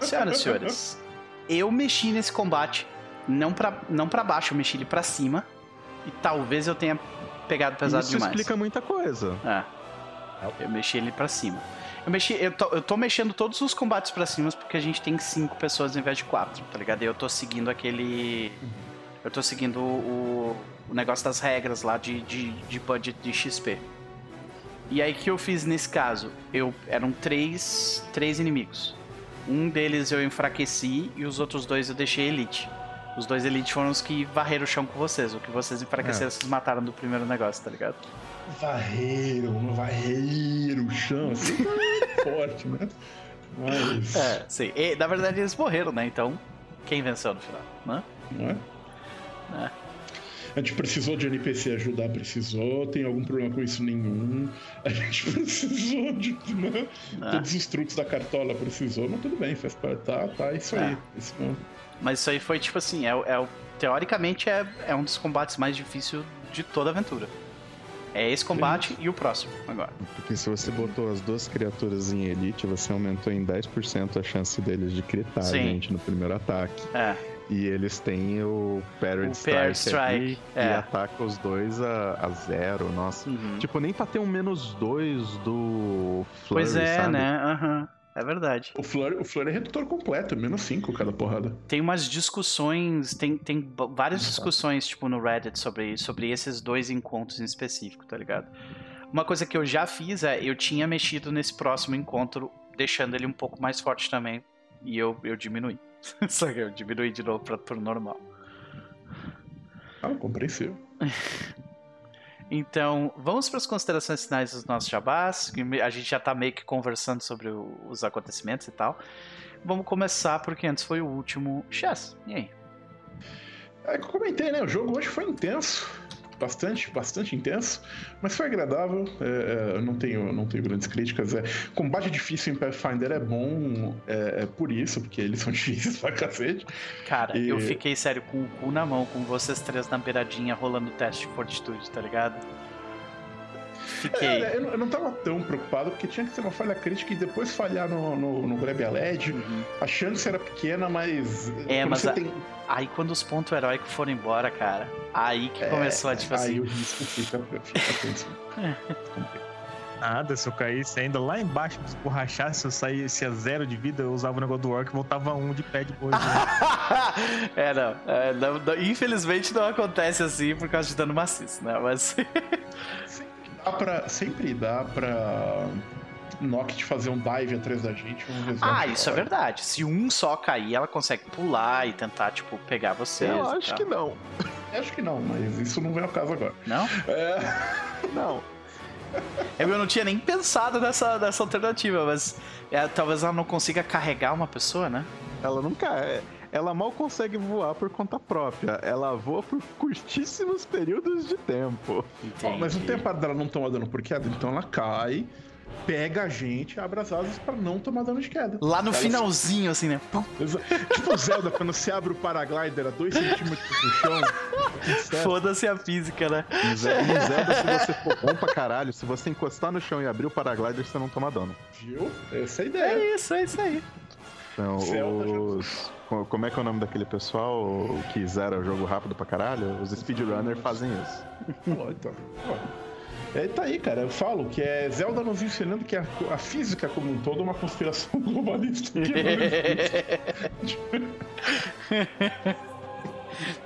Speaker 2: senhoras e senhores, eu mexi nesse combate não para não pra baixo, eu mexi ele para cima. E talvez eu tenha pegado pesado
Speaker 1: Isso
Speaker 2: demais.
Speaker 1: Isso explica muita coisa.
Speaker 2: É. Eu mexi ele para cima. Eu, mexi, eu, tô, eu tô mexendo todos os combates para cima porque a gente tem cinco pessoas ao invés de quatro, tá ligado? E eu tô seguindo aquele. Eu tô seguindo o, o negócio das regras lá de, de, de budget de XP. E aí o que eu fiz nesse caso? Eu eram três, três inimigos. Um deles eu enfraqueci e os outros dois eu deixei elite. Os dois elite foram os que varreram o chão com vocês. O que vocês enfraqueceram, é. vocês mataram do primeiro negócio, tá ligado?
Speaker 3: Varreram, varreram o chão, assim, forte, né? Mas...
Speaker 2: É, sim. E, na verdade eles morreram, né? Então, quem venceu no final, né?
Speaker 3: Não é? É. A gente precisou de NPC ajudar, precisou. Tem algum problema com isso? Nenhum. A gente precisou de. Né? Ah. Todos os truques da cartola precisou, mas tudo bem, faz parte. Tá, tá, isso aí. É. Isso
Speaker 2: mas isso aí foi tipo assim: é, é, teoricamente é, é um dos combates mais difíceis de toda a aventura. É esse combate Sim. e o próximo agora.
Speaker 1: Porque se você botou as duas criaturas em elite, você aumentou em 10% a chance deles de critar Sim. a gente no primeiro ataque.
Speaker 2: É.
Speaker 1: E eles têm o Parrot
Speaker 2: Strike, Strike
Speaker 1: é. e ataca os dois a, a zero. Nossa. Uhum. Tipo, nem pra ter um menos dois do Flurry,
Speaker 2: Pois é,
Speaker 1: sabe?
Speaker 2: né? Uhum. É verdade.
Speaker 3: O Flurry, o Flurry é redutor completo, menos 5 cada porrada.
Speaker 2: Tem umas discussões, tem, tem várias discussões, tipo, no Reddit sobre, sobre esses dois encontros em específico, tá ligado? Uma coisa que eu já fiz é, eu tinha mexido nesse próximo encontro, deixando ele um pouco mais forte também, e eu, eu diminui. Só que eu diminui de novo pra, pro normal.
Speaker 3: Ah, compreensível.
Speaker 2: então, vamos para as considerações finais dos nossos jabás. A gente já tá meio que conversando sobre o, os acontecimentos e tal. Vamos começar porque antes foi o último chess. E aí?
Speaker 3: É que eu comentei, né? O jogo hoje foi intenso bastante, bastante intenso, mas foi agradável. É, é, não tenho, não tenho grandes críticas. É, combate difícil em Pathfinder é bom é, é por isso, porque eles são difíceis pra cacete.
Speaker 2: Cara, e... eu fiquei sério com o cu na mão, com vocês três na beiradinha rolando o teste de fortitude, tá ligado? Fiquei.
Speaker 3: É, eu, eu, não tava tão preocupado, porque tinha que ser uma falha crítica e depois falhar no, no, no Grab a LED. Uhum. A chance era pequena, mas.
Speaker 2: É, mas a... tem... aí quando os pontos heróicos foram embora, cara, aí que é, começou a tipo
Speaker 3: aí
Speaker 2: assim.
Speaker 3: Aí o risco fica.
Speaker 5: Nada, se eu caísse ainda lá embaixo, se esborrachasse, se eu saísse a zero de vida, eu usava o negócio do orc e voltava um de pé de boi. Né?
Speaker 2: é, não, é, não, não, Infelizmente não acontece assim por causa de dano maciço, né? Mas.
Speaker 3: Dá pra, sempre dá pra Noct fazer um dive atrás da gente. Se
Speaker 2: Ah, isso é verdade. Se um só cair, ela consegue pular e tentar, tipo, pegar vocês.
Speaker 1: Eu acho
Speaker 2: tal.
Speaker 1: que não.
Speaker 3: Acho que não, mas isso não vem ao caso agora.
Speaker 2: Não?
Speaker 3: É,
Speaker 1: Não.
Speaker 2: Eu não tinha nem pensado nessa, nessa alternativa, mas é, talvez ela não consiga carregar uma pessoa, né?
Speaker 1: Ela nunca é. Ela mal consegue voar por conta própria. Ela voa por curtíssimos períodos de tempo.
Speaker 2: Entendi.
Speaker 3: mas não tem a parte dela não tomar dano por queda, então ela cai, pega a gente, abre as asas pra não tomar dano de queda.
Speaker 2: Lá no
Speaker 3: Ela-
Speaker 2: finalzinho, assim, né?
Speaker 3: Tipo o Zelda, quando você abre o paraglider a 2 centímetros do chão.
Speaker 2: Foda-se a física, né?
Speaker 1: Em Zelda, se você for bom pra caralho, se você encostar no chão e abrir o paraglider, você não toma dano.
Speaker 3: Viu? Essa é a ideia.
Speaker 2: É isso, é isso aí.
Speaker 1: Então, os... co- Como é que é o nome daquele pessoal que zera o jogo rápido pra caralho? Os speedrunners fazem isso.
Speaker 3: Ó, então. É, tá aí, cara. Eu falo que é Zelda nos ensinando que a, a física como um todo é uma conspiração globalista. que.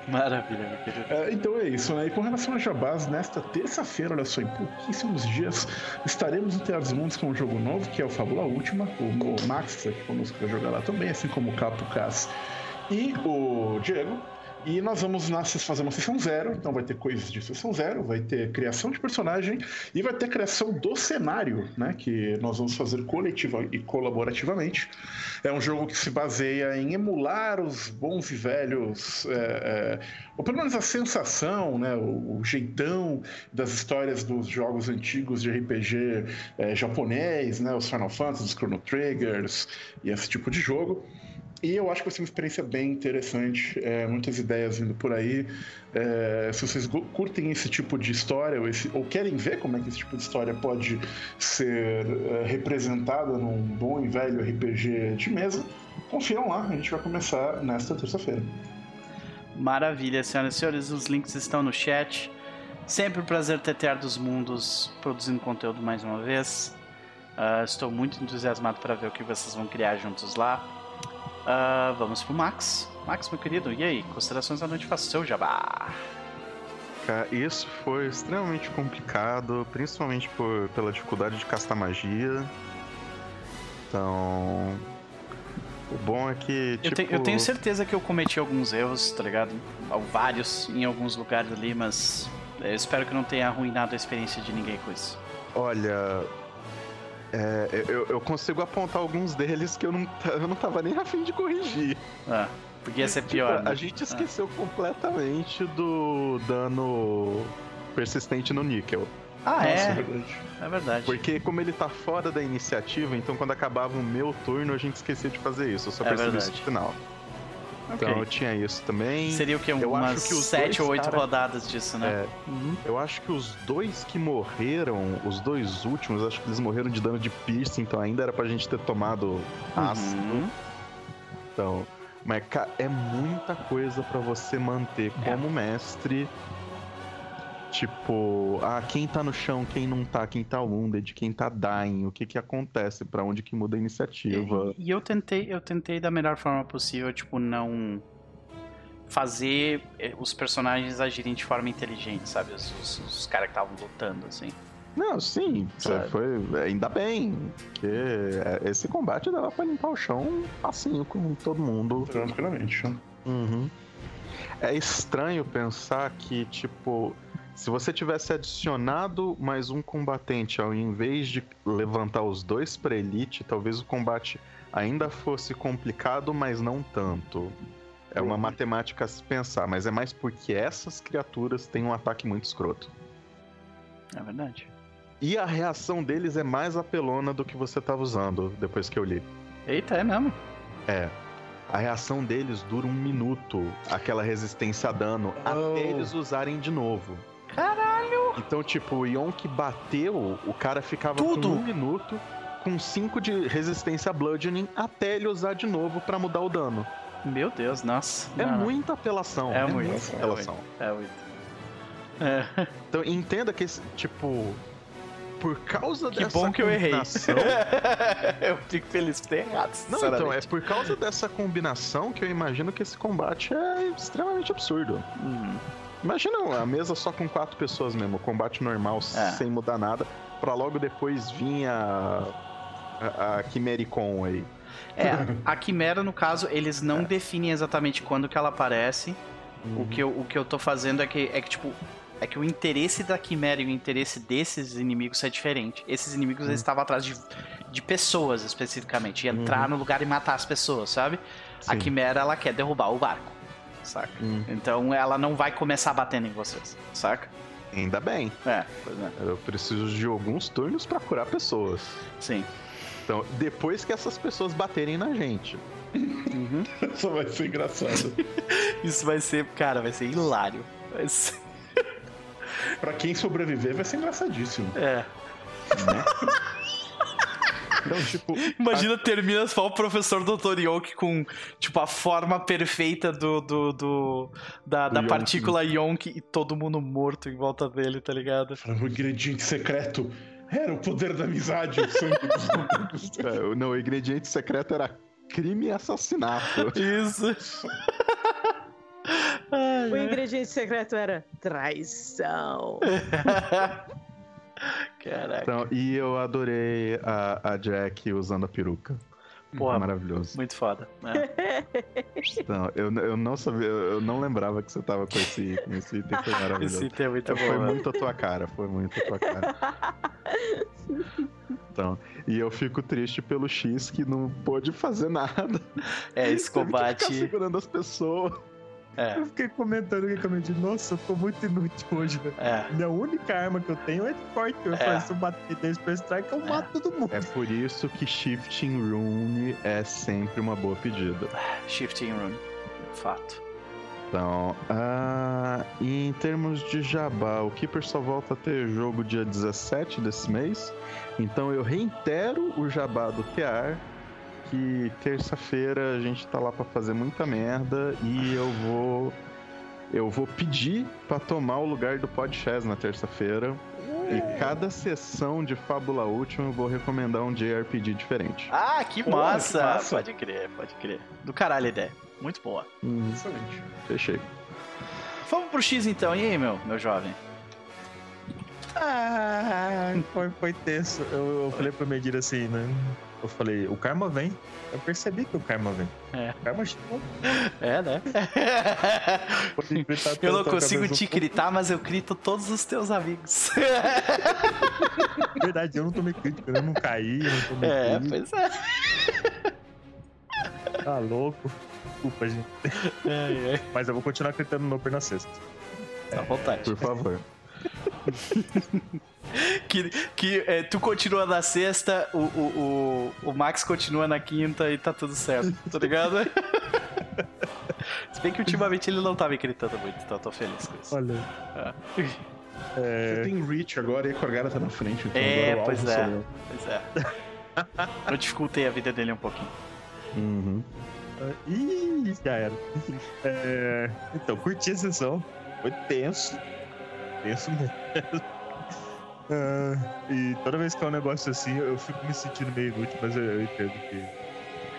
Speaker 2: Maravilha.
Speaker 3: É, então é isso, né? E com relação a Jabás, nesta terça-feira, olha só, em pouquíssimos dias, estaremos no Teatro dos Mundos com um jogo novo, que é o Fábula Última. O, Max está aqui conosco para jogar lá também, assim como o Capo e o Diego. E nós vamos na, fazer uma sessão zero, então vai ter coisas de sessão zero, vai ter criação de personagem e vai ter criação do cenário, né? Que nós vamos fazer coletiva e colaborativamente. É um jogo que se baseia em emular os bons e velhos, é, é, ou pelo menos a sensação, né? O, o jeitão das histórias dos jogos antigos de RPG é, japonês, né? Os Final Fantasy, os Chrono Triggers e esse tipo de jogo. E eu acho que vai ser uma experiência bem interessante, é, muitas ideias vindo por aí. É, se vocês curtem esse tipo de história ou, esse- ou querem ver como é que esse tipo de história pode ser é, representada num bom e velho RPG de mesa, confiram lá, a gente vai começar nesta terça-feira.
Speaker 2: Maravilha, senhoras e senhores. Os links estão no chat. Sempre um prazer Tear dos Mundos produzindo conteúdo mais uma vez. Ah, estou muito entusiasmado para ver o que vocês vão criar juntos lá. Ah, vamos pro Max. Max, meu querido, e aí? Considerações da noite, faça seu jabá.
Speaker 1: Cara, isso foi extremamente complicado, principalmente por, pela dificuldade de castar magia. Então. O bom é que.
Speaker 2: Eu,
Speaker 1: Tipo,
Speaker 2: te- eu tenho certeza que eu cometi alguns erros, tá ligado? Vários em alguns lugares ali, mas eu espero que não tenha arruinado a experiência de ninguém com isso.
Speaker 1: Olha. É, eu, eu consigo apontar alguns deles que eu não, eu não tava nem afim de corrigir.
Speaker 2: Ah, podia ser
Speaker 1: Tipo,
Speaker 2: pior.
Speaker 1: a
Speaker 2: né?
Speaker 1: gente esqueceu completamente do dano persistente no níquel.
Speaker 2: Ah,
Speaker 3: Nossa,
Speaker 2: é?
Speaker 3: verdade.
Speaker 2: É verdade.
Speaker 1: Porque como ele tá fora da iniciativa, então quando acabava o meu turno, a gente esquecia de fazer isso. Eu só
Speaker 2: É
Speaker 1: percebi
Speaker 2: verdade.
Speaker 1: isso no final. Então tinha isso também.
Speaker 2: Seria o que?
Speaker 1: eu
Speaker 2: Umas
Speaker 1: acho que os
Speaker 2: 7
Speaker 1: dois
Speaker 2: ou 8
Speaker 1: cara-
Speaker 2: rodadas disso, né?
Speaker 1: É,
Speaker 2: Uhum.
Speaker 1: eu acho que os dois que morreram, os dois últimos, acho que eles morreram de dano de piercing, então ainda era pra gente ter tomado ácido.
Speaker 2: Uhum.
Speaker 1: Então, mas é muita coisa pra você manter
Speaker 2: É.
Speaker 1: como mestre. Tipo, ah, quem tá no chão, quem não tá, quem tá wounded, quem tá dying, o que que acontece, pra onde que muda a iniciativa.
Speaker 2: E eu tentei, eu tentei da melhor forma possível, tipo, não fazer eh, os personagens agirem de forma inteligente, sabe? Os, os, os caras que estavam lutando, assim.
Speaker 1: Não, sim,
Speaker 2: Sabe?
Speaker 1: foi ainda bem, porque é, esse combate dava pra limpar o chão facinho com todo mundo.
Speaker 3: Tranquilamente.
Speaker 1: Uhum. É estranho pensar que, tipo, se você tivesse adicionado mais um combatente ao invés de levantar os dois pra elite, talvez o combate ainda fosse complicado, mas não tanto. É uma
Speaker 3: Uhum.
Speaker 1: matemática a se pensar, mas é mais porque essas criaturas têm um ataque muito escroto.
Speaker 2: É verdade.
Speaker 1: E a reação deles é mais apelona do que você tava usando depois que eu li.
Speaker 2: Eita, é mesmo?
Speaker 1: É. A reação deles dura um minuto, aquela resistência a dano,
Speaker 3: Oh.
Speaker 1: até eles usarem de novo.
Speaker 2: Caralho!
Speaker 1: Então, tipo, o Yonk bateu, o cara ficava
Speaker 2: Tudo.
Speaker 1: com um minuto com 5 de resistência a bludgeoning até ele usar de novo pra mudar o dano.
Speaker 2: Meu Deus, nossa.
Speaker 1: É
Speaker 2: Não,
Speaker 1: muita apelação.
Speaker 2: É
Speaker 1: É,
Speaker 2: muito,
Speaker 1: muita
Speaker 2: é
Speaker 1: apelação.
Speaker 2: É muito. É.
Speaker 1: Então, entenda que tipo, por causa
Speaker 2: Que
Speaker 1: dessa
Speaker 2: bom que eu errei.
Speaker 1: combinação...
Speaker 2: eu fico feliz por ter errado,
Speaker 1: Não, então, é por causa dessa combinação que eu imagino que esse combate é extremamente absurdo.
Speaker 2: Uhum.
Speaker 1: Imagina a mesa só com quatro pessoas mesmo, combate normal,
Speaker 2: É.
Speaker 1: sem mudar nada, pra logo depois vir a A, a Quimericon aí.
Speaker 2: É, a Quimera, no caso, eles não definem exatamente quando que ela aparece. O, que eu, o que eu tô fazendo é que, é que, tipo, é que o interesse da Quimera e o interesse desses inimigos é diferente. Esses inimigos eles estavam atrás de, de pessoas, especificamente. E entrar no lugar e matar as pessoas, sabe? A
Speaker 1: Sim.
Speaker 2: Quimera, ela quer derrubar o barco, saca?
Speaker 1: Hum.
Speaker 2: Então ela não vai começar batendo em vocês, saca?
Speaker 1: Ainda bem.
Speaker 2: É, pois é.
Speaker 1: Eu preciso de alguns turnos pra curar pessoas.
Speaker 2: Sim.
Speaker 1: Então, depois que essas pessoas baterem na gente.
Speaker 2: Uhum.
Speaker 3: Isso vai ser engraçado.
Speaker 2: Isso vai ser, cara, vai ser hilário. Vai ser-
Speaker 3: pra quem sobreviver, vai ser engraçadíssimo.
Speaker 2: É.
Speaker 1: Então, tipo,
Speaker 2: Imagina, termina só o professor Dr. Yonk com, tipo, a forma perfeita do, do, do- da,
Speaker 1: Do
Speaker 2: da
Speaker 1: Yonk.
Speaker 2: partícula Yonk e todo mundo morto em volta dele, tá ligado?
Speaker 3: O ingrediente secreto era o poder da amizade, o sangue dos
Speaker 1: é, não, o ingrediente secreto era crime e assassinato.
Speaker 2: Isso.
Speaker 4: O ingrediente secreto era traição.
Speaker 2: Caraca.
Speaker 1: Então, e eu adorei a, a Jack usando a peruca.
Speaker 2: Porra,
Speaker 1: Maravilhoso.
Speaker 2: muito foda. É.
Speaker 1: Então, eu, eu não sabia, eu não lembrava que você tava com esse, com esse item, foi maravilhoso.
Speaker 2: Esse item é muito
Speaker 1: foi
Speaker 2: bom. né?
Speaker 1: muito a tua cara, foi muito a tua cara. Então, e eu fico triste pelo X que não pôde fazer nada.
Speaker 2: É, esse
Speaker 1: Teve que ficar
Speaker 2: combate.
Speaker 1: segurando as pessoas.
Speaker 2: É,
Speaker 5: Eu fiquei comentando aqui com a minha nossa, eu tô muito inútil hoje, velho.
Speaker 2: é.
Speaker 5: Minha única arma que eu tenho é de corte. Eu
Speaker 2: É.
Speaker 5: falei, se eu bater 10 pra strike, eu mato todo mundo.
Speaker 1: É por isso que Shifting Rune é sempre uma boa pedida.
Speaker 2: Shifting Rune. Fato.
Speaker 1: Então, ah, em termos de jabá, o Keeper só volta a ter jogo dia 17 desse mês. Então eu reitero o jabá do TR, que terça-feira a gente tá lá pra fazer muita merda e eu vou eu vou pedir pra tomar o lugar do Podchess na terça-feira. E cada sessão de Fábula Última eu vou recomendar um JRPG diferente.
Speaker 2: Ah, que
Speaker 3: Pô,
Speaker 2: massa!
Speaker 3: que massa.
Speaker 2: Pode crer, pode crer. Do caralho a ideia. Muito boa.
Speaker 1: Hum,
Speaker 3: Excelente.
Speaker 1: fechei.
Speaker 2: Vamos pro X então. E aí, meu, meu jovem?
Speaker 5: Ah, foi, foi tenso. Eu, eu falei pra Medira assim, né? Eu falei, o karma vem. Eu percebi que o karma vem.
Speaker 2: É.
Speaker 5: O karma chegou.
Speaker 2: É, né? Eu não consigo te gritar, mas eu grito todos os teus amigos.
Speaker 5: Verdade, eu não tomei crítica, eu não caí, eu não tomei
Speaker 2: É,
Speaker 5: crítica.
Speaker 2: pois é.
Speaker 5: Tá louco. Desculpa, gente.
Speaker 2: É, é.
Speaker 5: Mas eu vou continuar gritando no na sexta.
Speaker 2: Tá à vontade.
Speaker 1: Por favor.
Speaker 2: Que, que é, tu continua na sexta, o, o, o, o Max continua na quinta e tá tudo certo, tá ligado? Se bem que ultimamente ele não tá me gritando muito, então eu tô feliz com isso.
Speaker 5: Olha.
Speaker 2: É.
Speaker 3: Você
Speaker 5: É,
Speaker 3: tem Reach agora e a Corgara tá na frente, então
Speaker 2: É,
Speaker 3: agora o
Speaker 2: pois é.
Speaker 3: sou eu.
Speaker 2: Pois é. Eu dificultei a vida dele um pouquinho.
Speaker 1: Uhum.
Speaker 5: Ih, já era. É, então, curti a sessão. Foi tenso. Tenso mesmo. Ah, e toda vez que é um negócio assim, eu fico me sentindo meio inútil, mas eu, eu entendo que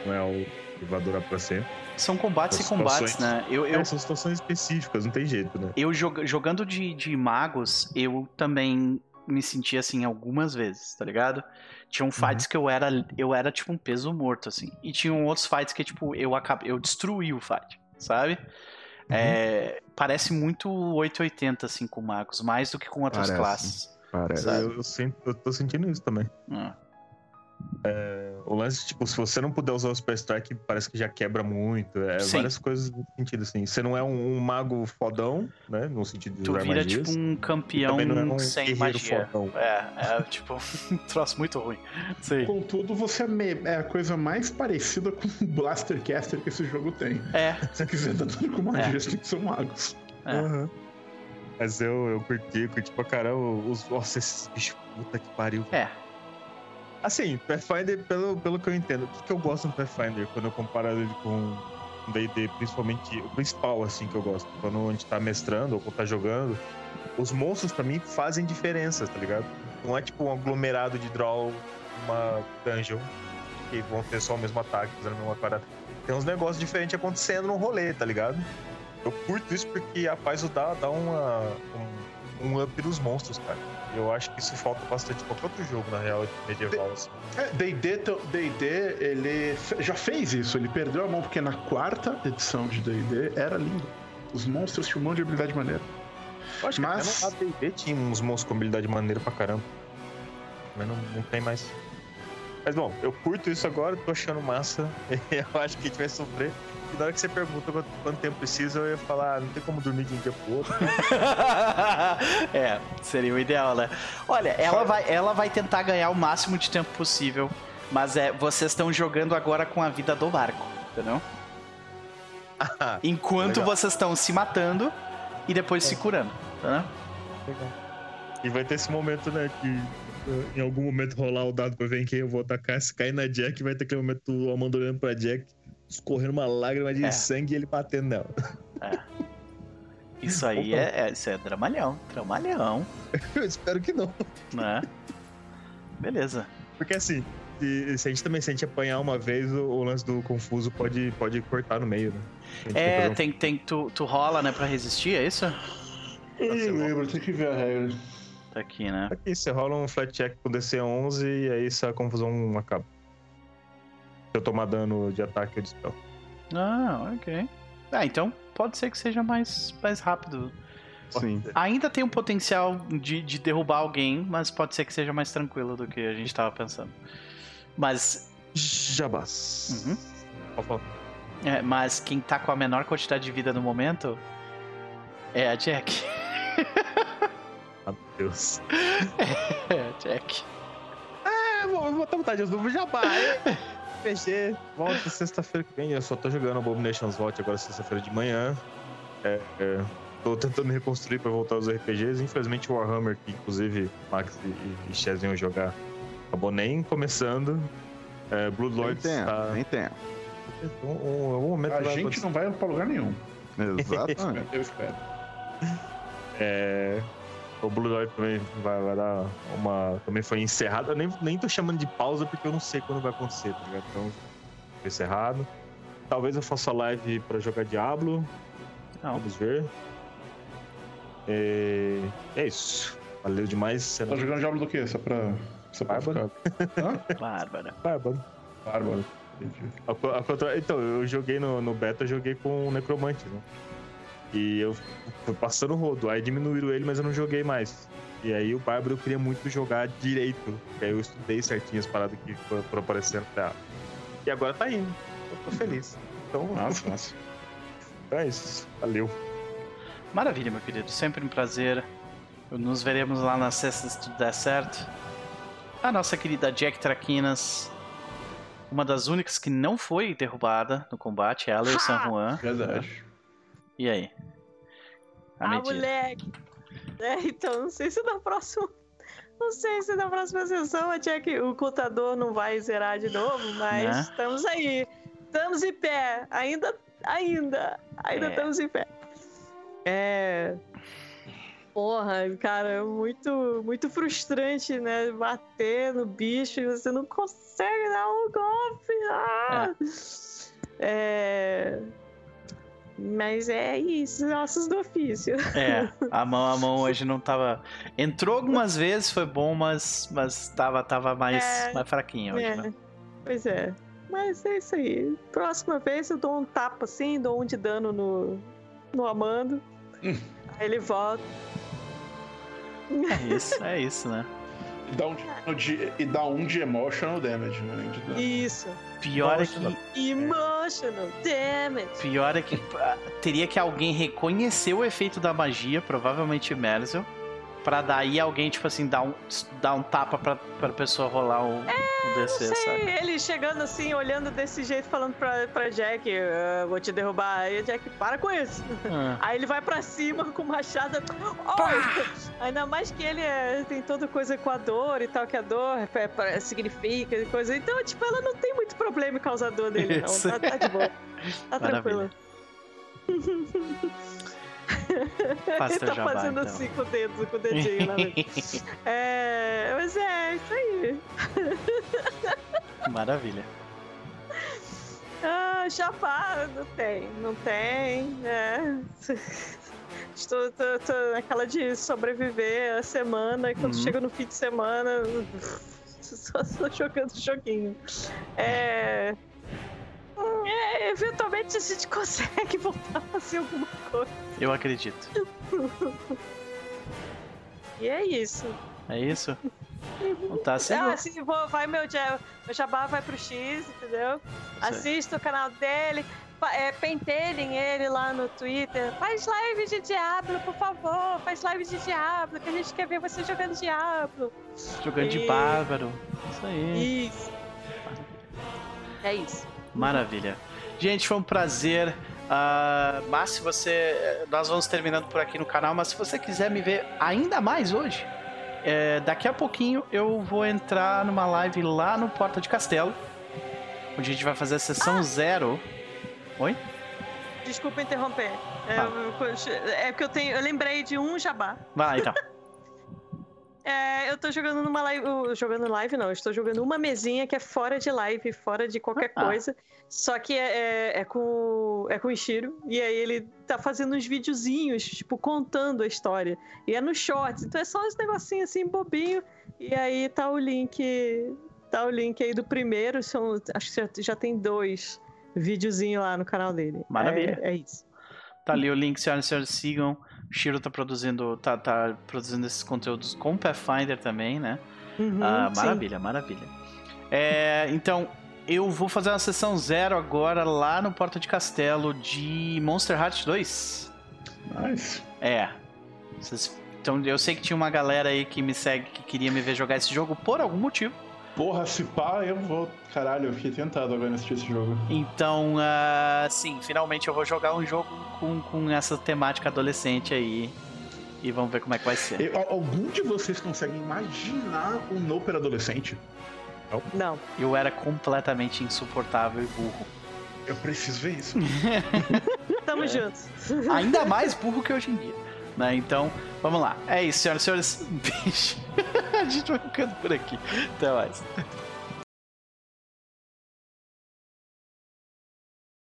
Speaker 5: não é algo que vai durar pra sempre.
Speaker 2: São combates e
Speaker 5: As
Speaker 2: combates, né? Eu, eu,
Speaker 5: É, são situações específicas, não tem jeito, né?
Speaker 2: eu joga- jogando de, de magos, eu também me senti assim algumas vezes, tá ligado? Tinham fights que eu era, eu era tipo um peso morto, assim. E tinham outros fights que, tipo, eu acabei, eu destruí o fight, sabe? É, parece muito 880, assim, com magos, mais do que com outras
Speaker 1: Parece.
Speaker 2: classes.
Speaker 1: Parece.
Speaker 5: Eu, eu, sinto- eu tô sentindo isso também.
Speaker 2: Ah,
Speaker 5: O lance, tipo, se você não puder usar o Super Strike, parece que já quebra muito. É
Speaker 2: Sim.
Speaker 5: várias coisas nesse sentido, assim. Você não é um, um mago fodão, né? No sentido de
Speaker 2: tu
Speaker 5: usar
Speaker 2: vira
Speaker 5: magias.
Speaker 2: tipo um campeão
Speaker 5: é um
Speaker 2: sem magia.
Speaker 5: fodão.
Speaker 2: É, é tipo um troço muito ruim. Sim.
Speaker 3: Contudo, você é, me- é a coisa mais parecida com o Blaster Caster que esse jogo tem.
Speaker 2: É,
Speaker 3: Se quiser dar dano com magia, você tem que ser um magos.
Speaker 2: é.
Speaker 5: Aham. Mas eu, eu curti, curti pra caramba os. Nossa, esses bichos, puta que pariu.
Speaker 2: É.
Speaker 5: Assim, Pathfinder, pelo, pelo que eu entendo, o que, que eu gosto no Pathfinder quando eu comparo ele com o DD, principalmente o principal, assim, que eu gosto, quando a gente tá mestrando ou quando tá jogando, os monstros pra mim fazem diferença, tá ligado? Não é tipo um aglomerado de draw, uma dungeon, que vão ter só o mesmo ataque, fazendo a mesma parada. Tem uns negócios diferentes acontecendo no rolê, tá ligado? Eu curto isso porque a paz o dá, dá uma, um, um up dos monstros, cara. Eu acho que isso falta bastante em qualquer outro jogo, na real, medieval. Assim.
Speaker 3: É, D&D, D&D, ele já fez isso. Ele perdeu a mão porque na quarta edição de D&D era lindo. Os monstros tinham um monte de habilidade maneira.
Speaker 5: Eu acho
Speaker 3: Mas-
Speaker 5: que até no D&D tinha uns monstros com habilidade maneira pra caramba. Mas não, não tem mais. Mas bom, eu curto isso agora, tô achando massa. eu acho que a gente vai sofrer. E na hora que você pergunta quanto, quanto tempo precisa, eu ia falar, ah, não tem como dormir de um dia pro outro.
Speaker 2: é, seria o ideal, né? Olha, ela vai, ela vai tentar ganhar o máximo de tempo possível, mas é, vocês estão jogando agora com a vida do barco, entendeu? Enquanto
Speaker 5: Legal.
Speaker 2: vocês estão se matando e depois se curando, tá?
Speaker 7: E vai ter esse momento, né, que uh, em algum momento rolar o dado pra ver em quem eu vou atacar. Se cair na Jack, vai ter aquele momento do Amanda olhando pra Jack, escorrendo uma lágrima de
Speaker 2: É.
Speaker 7: sangue e ele batendo nela.
Speaker 2: Isso aí é, é- isso é dramalhão, dramalhão,
Speaker 7: Eu espero que não.
Speaker 2: né? Beleza.
Speaker 7: Porque assim, se, se a gente também se a gente apanhar uma vez, o, o lance do confuso pode, pode cortar no meio, né?
Speaker 2: É,
Speaker 7: tem
Speaker 2: tem, tem, tu, tu rola, né, pra resistir, é isso?
Speaker 3: Eu não lembro, tem que ver a regra.
Speaker 2: Tá aqui, né?
Speaker 5: Aqui, você rola um flat check com DC11 e aí essa confusão acaba. Se eu tomar dano de ataque ou de spell.
Speaker 2: Ah, ok. Ah, então pode ser que seja mais, mais rápido.
Speaker 1: Sim.
Speaker 2: Ainda tem um potencial de, de derrubar alguém, mas pode ser que seja mais tranquilo do que a gente tava pensando. Mas,
Speaker 1: Jabás.
Speaker 2: Uhum. É, mas quem tá com a menor quantidade de vida no momento é a Jack.
Speaker 5: Meu Deus.
Speaker 2: É a Jack.
Speaker 5: É, vou, vou botar vontade, eu vou jabá. PG, volta sexta-feira que vem. Eu só tô jogando Abominations Vault agora sexta-feira de manhã. É, é, tô tentando reconstruir pra voltar aos RPGs. Infelizmente o Warhammer, que inclusive Max e, e Chaz iam jogar, acabou nem começando. É, Blood
Speaker 1: Nem tempo,
Speaker 5: tá...
Speaker 1: nem tempo.
Speaker 5: Um, um, algum momento
Speaker 3: A gente
Speaker 5: acontecer.
Speaker 3: não vai pra lugar nenhum.
Speaker 1: Exatamente.
Speaker 3: Eu espero.
Speaker 5: É, o Blue Lord também vai, vai dar uma. Também foi encerrado. Eu nem, nem tô chamando de pausa porque eu não sei quando vai acontecer, tá ligado? Então, foi encerrado. Talvez eu faça live pra jogar Diablo.
Speaker 2: Não.
Speaker 5: Vamos ver. É, é isso. Valeu demais.
Speaker 3: Tá jogando Diablo do quê? Só pra. Só pra
Speaker 5: Bárbaro.
Speaker 3: ficar. Hã?
Speaker 2: Bárbara.
Speaker 5: bárbaro.
Speaker 3: Bárbaro. Entendi.
Speaker 5: Então, eu joguei no, no beta, eu joguei com o Necromante, né? E eu fui passando o rodo. Aí diminuíram ele, mas eu não joguei mais. E aí o Bárbaro eu queria muito jogar direito. E aí eu estudei certinho as paradas que foram aparecendo. Ah, E agora tá indo. Eu tô feliz. Então,
Speaker 3: Nossa, nossa.
Speaker 5: então é isso. Valeu.
Speaker 2: Maravilha, meu querido. Sempre um prazer. Nos veremos lá na sexta se tudo der certo. A nossa querida Jack Traquinas, uma das únicas que não foi derrubada no combate, ela e o San Juan.
Speaker 3: Verdade.
Speaker 2: E aí? A
Speaker 4: Ah,
Speaker 2: medida.
Speaker 4: moleque. É, então, não sei se na próxima. Não sei se na próxima sessão a Jack, o contador não vai zerar de novo, mas
Speaker 2: Né?
Speaker 4: estamos aí. Estamos em pé. Ainda. Ainda. Ainda
Speaker 2: É.
Speaker 4: estamos em pé. É. Porra, cara, é muito, muito frustrante, né? Bater no bicho e você não consegue dar um golpe. Ah! É. Mas é isso, nossos do ofício.
Speaker 2: É, a mão, a mão hoje não tava. Entrou algumas vezes, foi bom, mas, mas tava, tava mais,
Speaker 4: É.
Speaker 2: mais fraquinho hoje,
Speaker 4: É,
Speaker 2: né?
Speaker 4: Pois é. Mas é isso aí. Próxima vez eu dou um tapa assim, dou um de dano no, no Amando.
Speaker 3: Hum.
Speaker 4: Aí ele volta.
Speaker 2: É isso, é isso, né?
Speaker 3: E dá um de, e dá um de emotional damage, né? De.
Speaker 4: Isso.
Speaker 2: Pior é que.
Speaker 4: Emotional damage.
Speaker 2: Pior é que ah, teria que alguém reconhecer o efeito da magia, provavelmente Merzel, pra daí alguém, tipo assim, dar um, dar um tapa pra, pra pessoa rolar o, o DC,
Speaker 4: Sei,
Speaker 2: sabe?
Speaker 4: ele chegando assim, olhando desse jeito, falando pra, pra Jack, "Ah, vou te derrubar. Aí a Jack, para com isso.
Speaker 2: Ah,
Speaker 4: Aí ele vai pra cima com machado. Oi! Ainda mais que ele é- tem toda coisa com a dor e tal, que a dor é, é, significa e coisa. Então, tipo, ela não tem muito problema em causar dor dele, não. Tá, tá de boa. Tá
Speaker 2: Maravilha.
Speaker 4: tranquila.
Speaker 2: Faça
Speaker 4: ele tá
Speaker 2: jabá,
Speaker 4: fazendo
Speaker 2: então.
Speaker 4: assim com o dedo, com o dedinho lá. né? é, mas é, isso aí.
Speaker 2: Maravilha.
Speaker 4: Ah, chapar, não tem, não tem, é. Estou, tô, tô naquela de sobreviver a semana e quando uhum. chega no fim de semana. Só, só jogando joguinho. É... é. Eventualmente a gente consegue voltar a fazer alguma coisa.
Speaker 2: Eu acredito.
Speaker 4: e é isso.
Speaker 2: É isso? Não tá assim?
Speaker 4: Ah, sim, vou, vai meu, meu jabá vai pro X, entendeu? Assista o canal dele, é, pentelhem ele lá no Twitter. Faz live de Diablo, por favor. Faz live de Diablo, que a gente quer ver você jogando Diablo.
Speaker 2: Jogando e... de bárbaro. Isso
Speaker 4: aí. Isso. É isso.
Speaker 2: Maravilha. Gente, foi um prazer. Uh, mas se você. Nós vamos terminando por aqui no canal, mas se você quiser me ver ainda mais hoje, é, daqui a pouquinho eu vou entrar numa live lá no Porta de Castelo, onde a gente vai fazer a sessão ah. zero Oi?
Speaker 4: Desculpa interromper. É, ah. é porque eu tenho. Eu lembrei de um jabá.
Speaker 2: Vai lá então.
Speaker 4: É, eu tô jogando numa live. Jogando live, não. Estou jogando uma mesinha que é fora de live, fora de qualquer ah. coisa. Só que é, é, é, com, é com o Ishiro. E aí ele tá fazendo uns videozinhos, tipo, contando a história. E é no shorts. Então é só uns negocinhos assim, bobinho. E aí tá o link. Tá o link aí do primeiro. São, acho que já, já tem dois videozinho lá no canal dele.
Speaker 2: Maravilha.
Speaker 4: É, é isso.
Speaker 2: Tá ali o link, senhoras e senhores, sigam. O Shiro tá produzindo, tá, tá produzindo esses conteúdos com Pathfinder também, né? Uhum, ah, maravilha, sim. maravilha. É, então, eu vou fazer uma sessão zero agora lá no Porta de Castelo de Monster Hearts 2.
Speaker 3: Nice.
Speaker 2: É. Vocês, então, eu sei que tinha uma galera aí que me segue que queria me ver jogar esse jogo por algum motivo.
Speaker 3: Porra, se pá, eu vou. Caralho, eu fiquei tentado agora assistir esse jogo.
Speaker 2: Então, uh, sim, finalmente eu vou jogar um jogo com, com essa temática adolescente aí. E vamos ver como é que vai ser.
Speaker 3: Eu, algum de vocês consegue imaginar um Noper adolescente?
Speaker 4: Não. Não.
Speaker 2: Eu era completamente insuportável e burro.
Speaker 3: Eu preciso ver isso.
Speaker 4: Tamo é. juntos.
Speaker 2: Ainda mais burro que hoje em dia. Né? Então, vamos lá. É isso, senhoras e senhores. Beijo. A gente vai ficando por aqui. Até mais.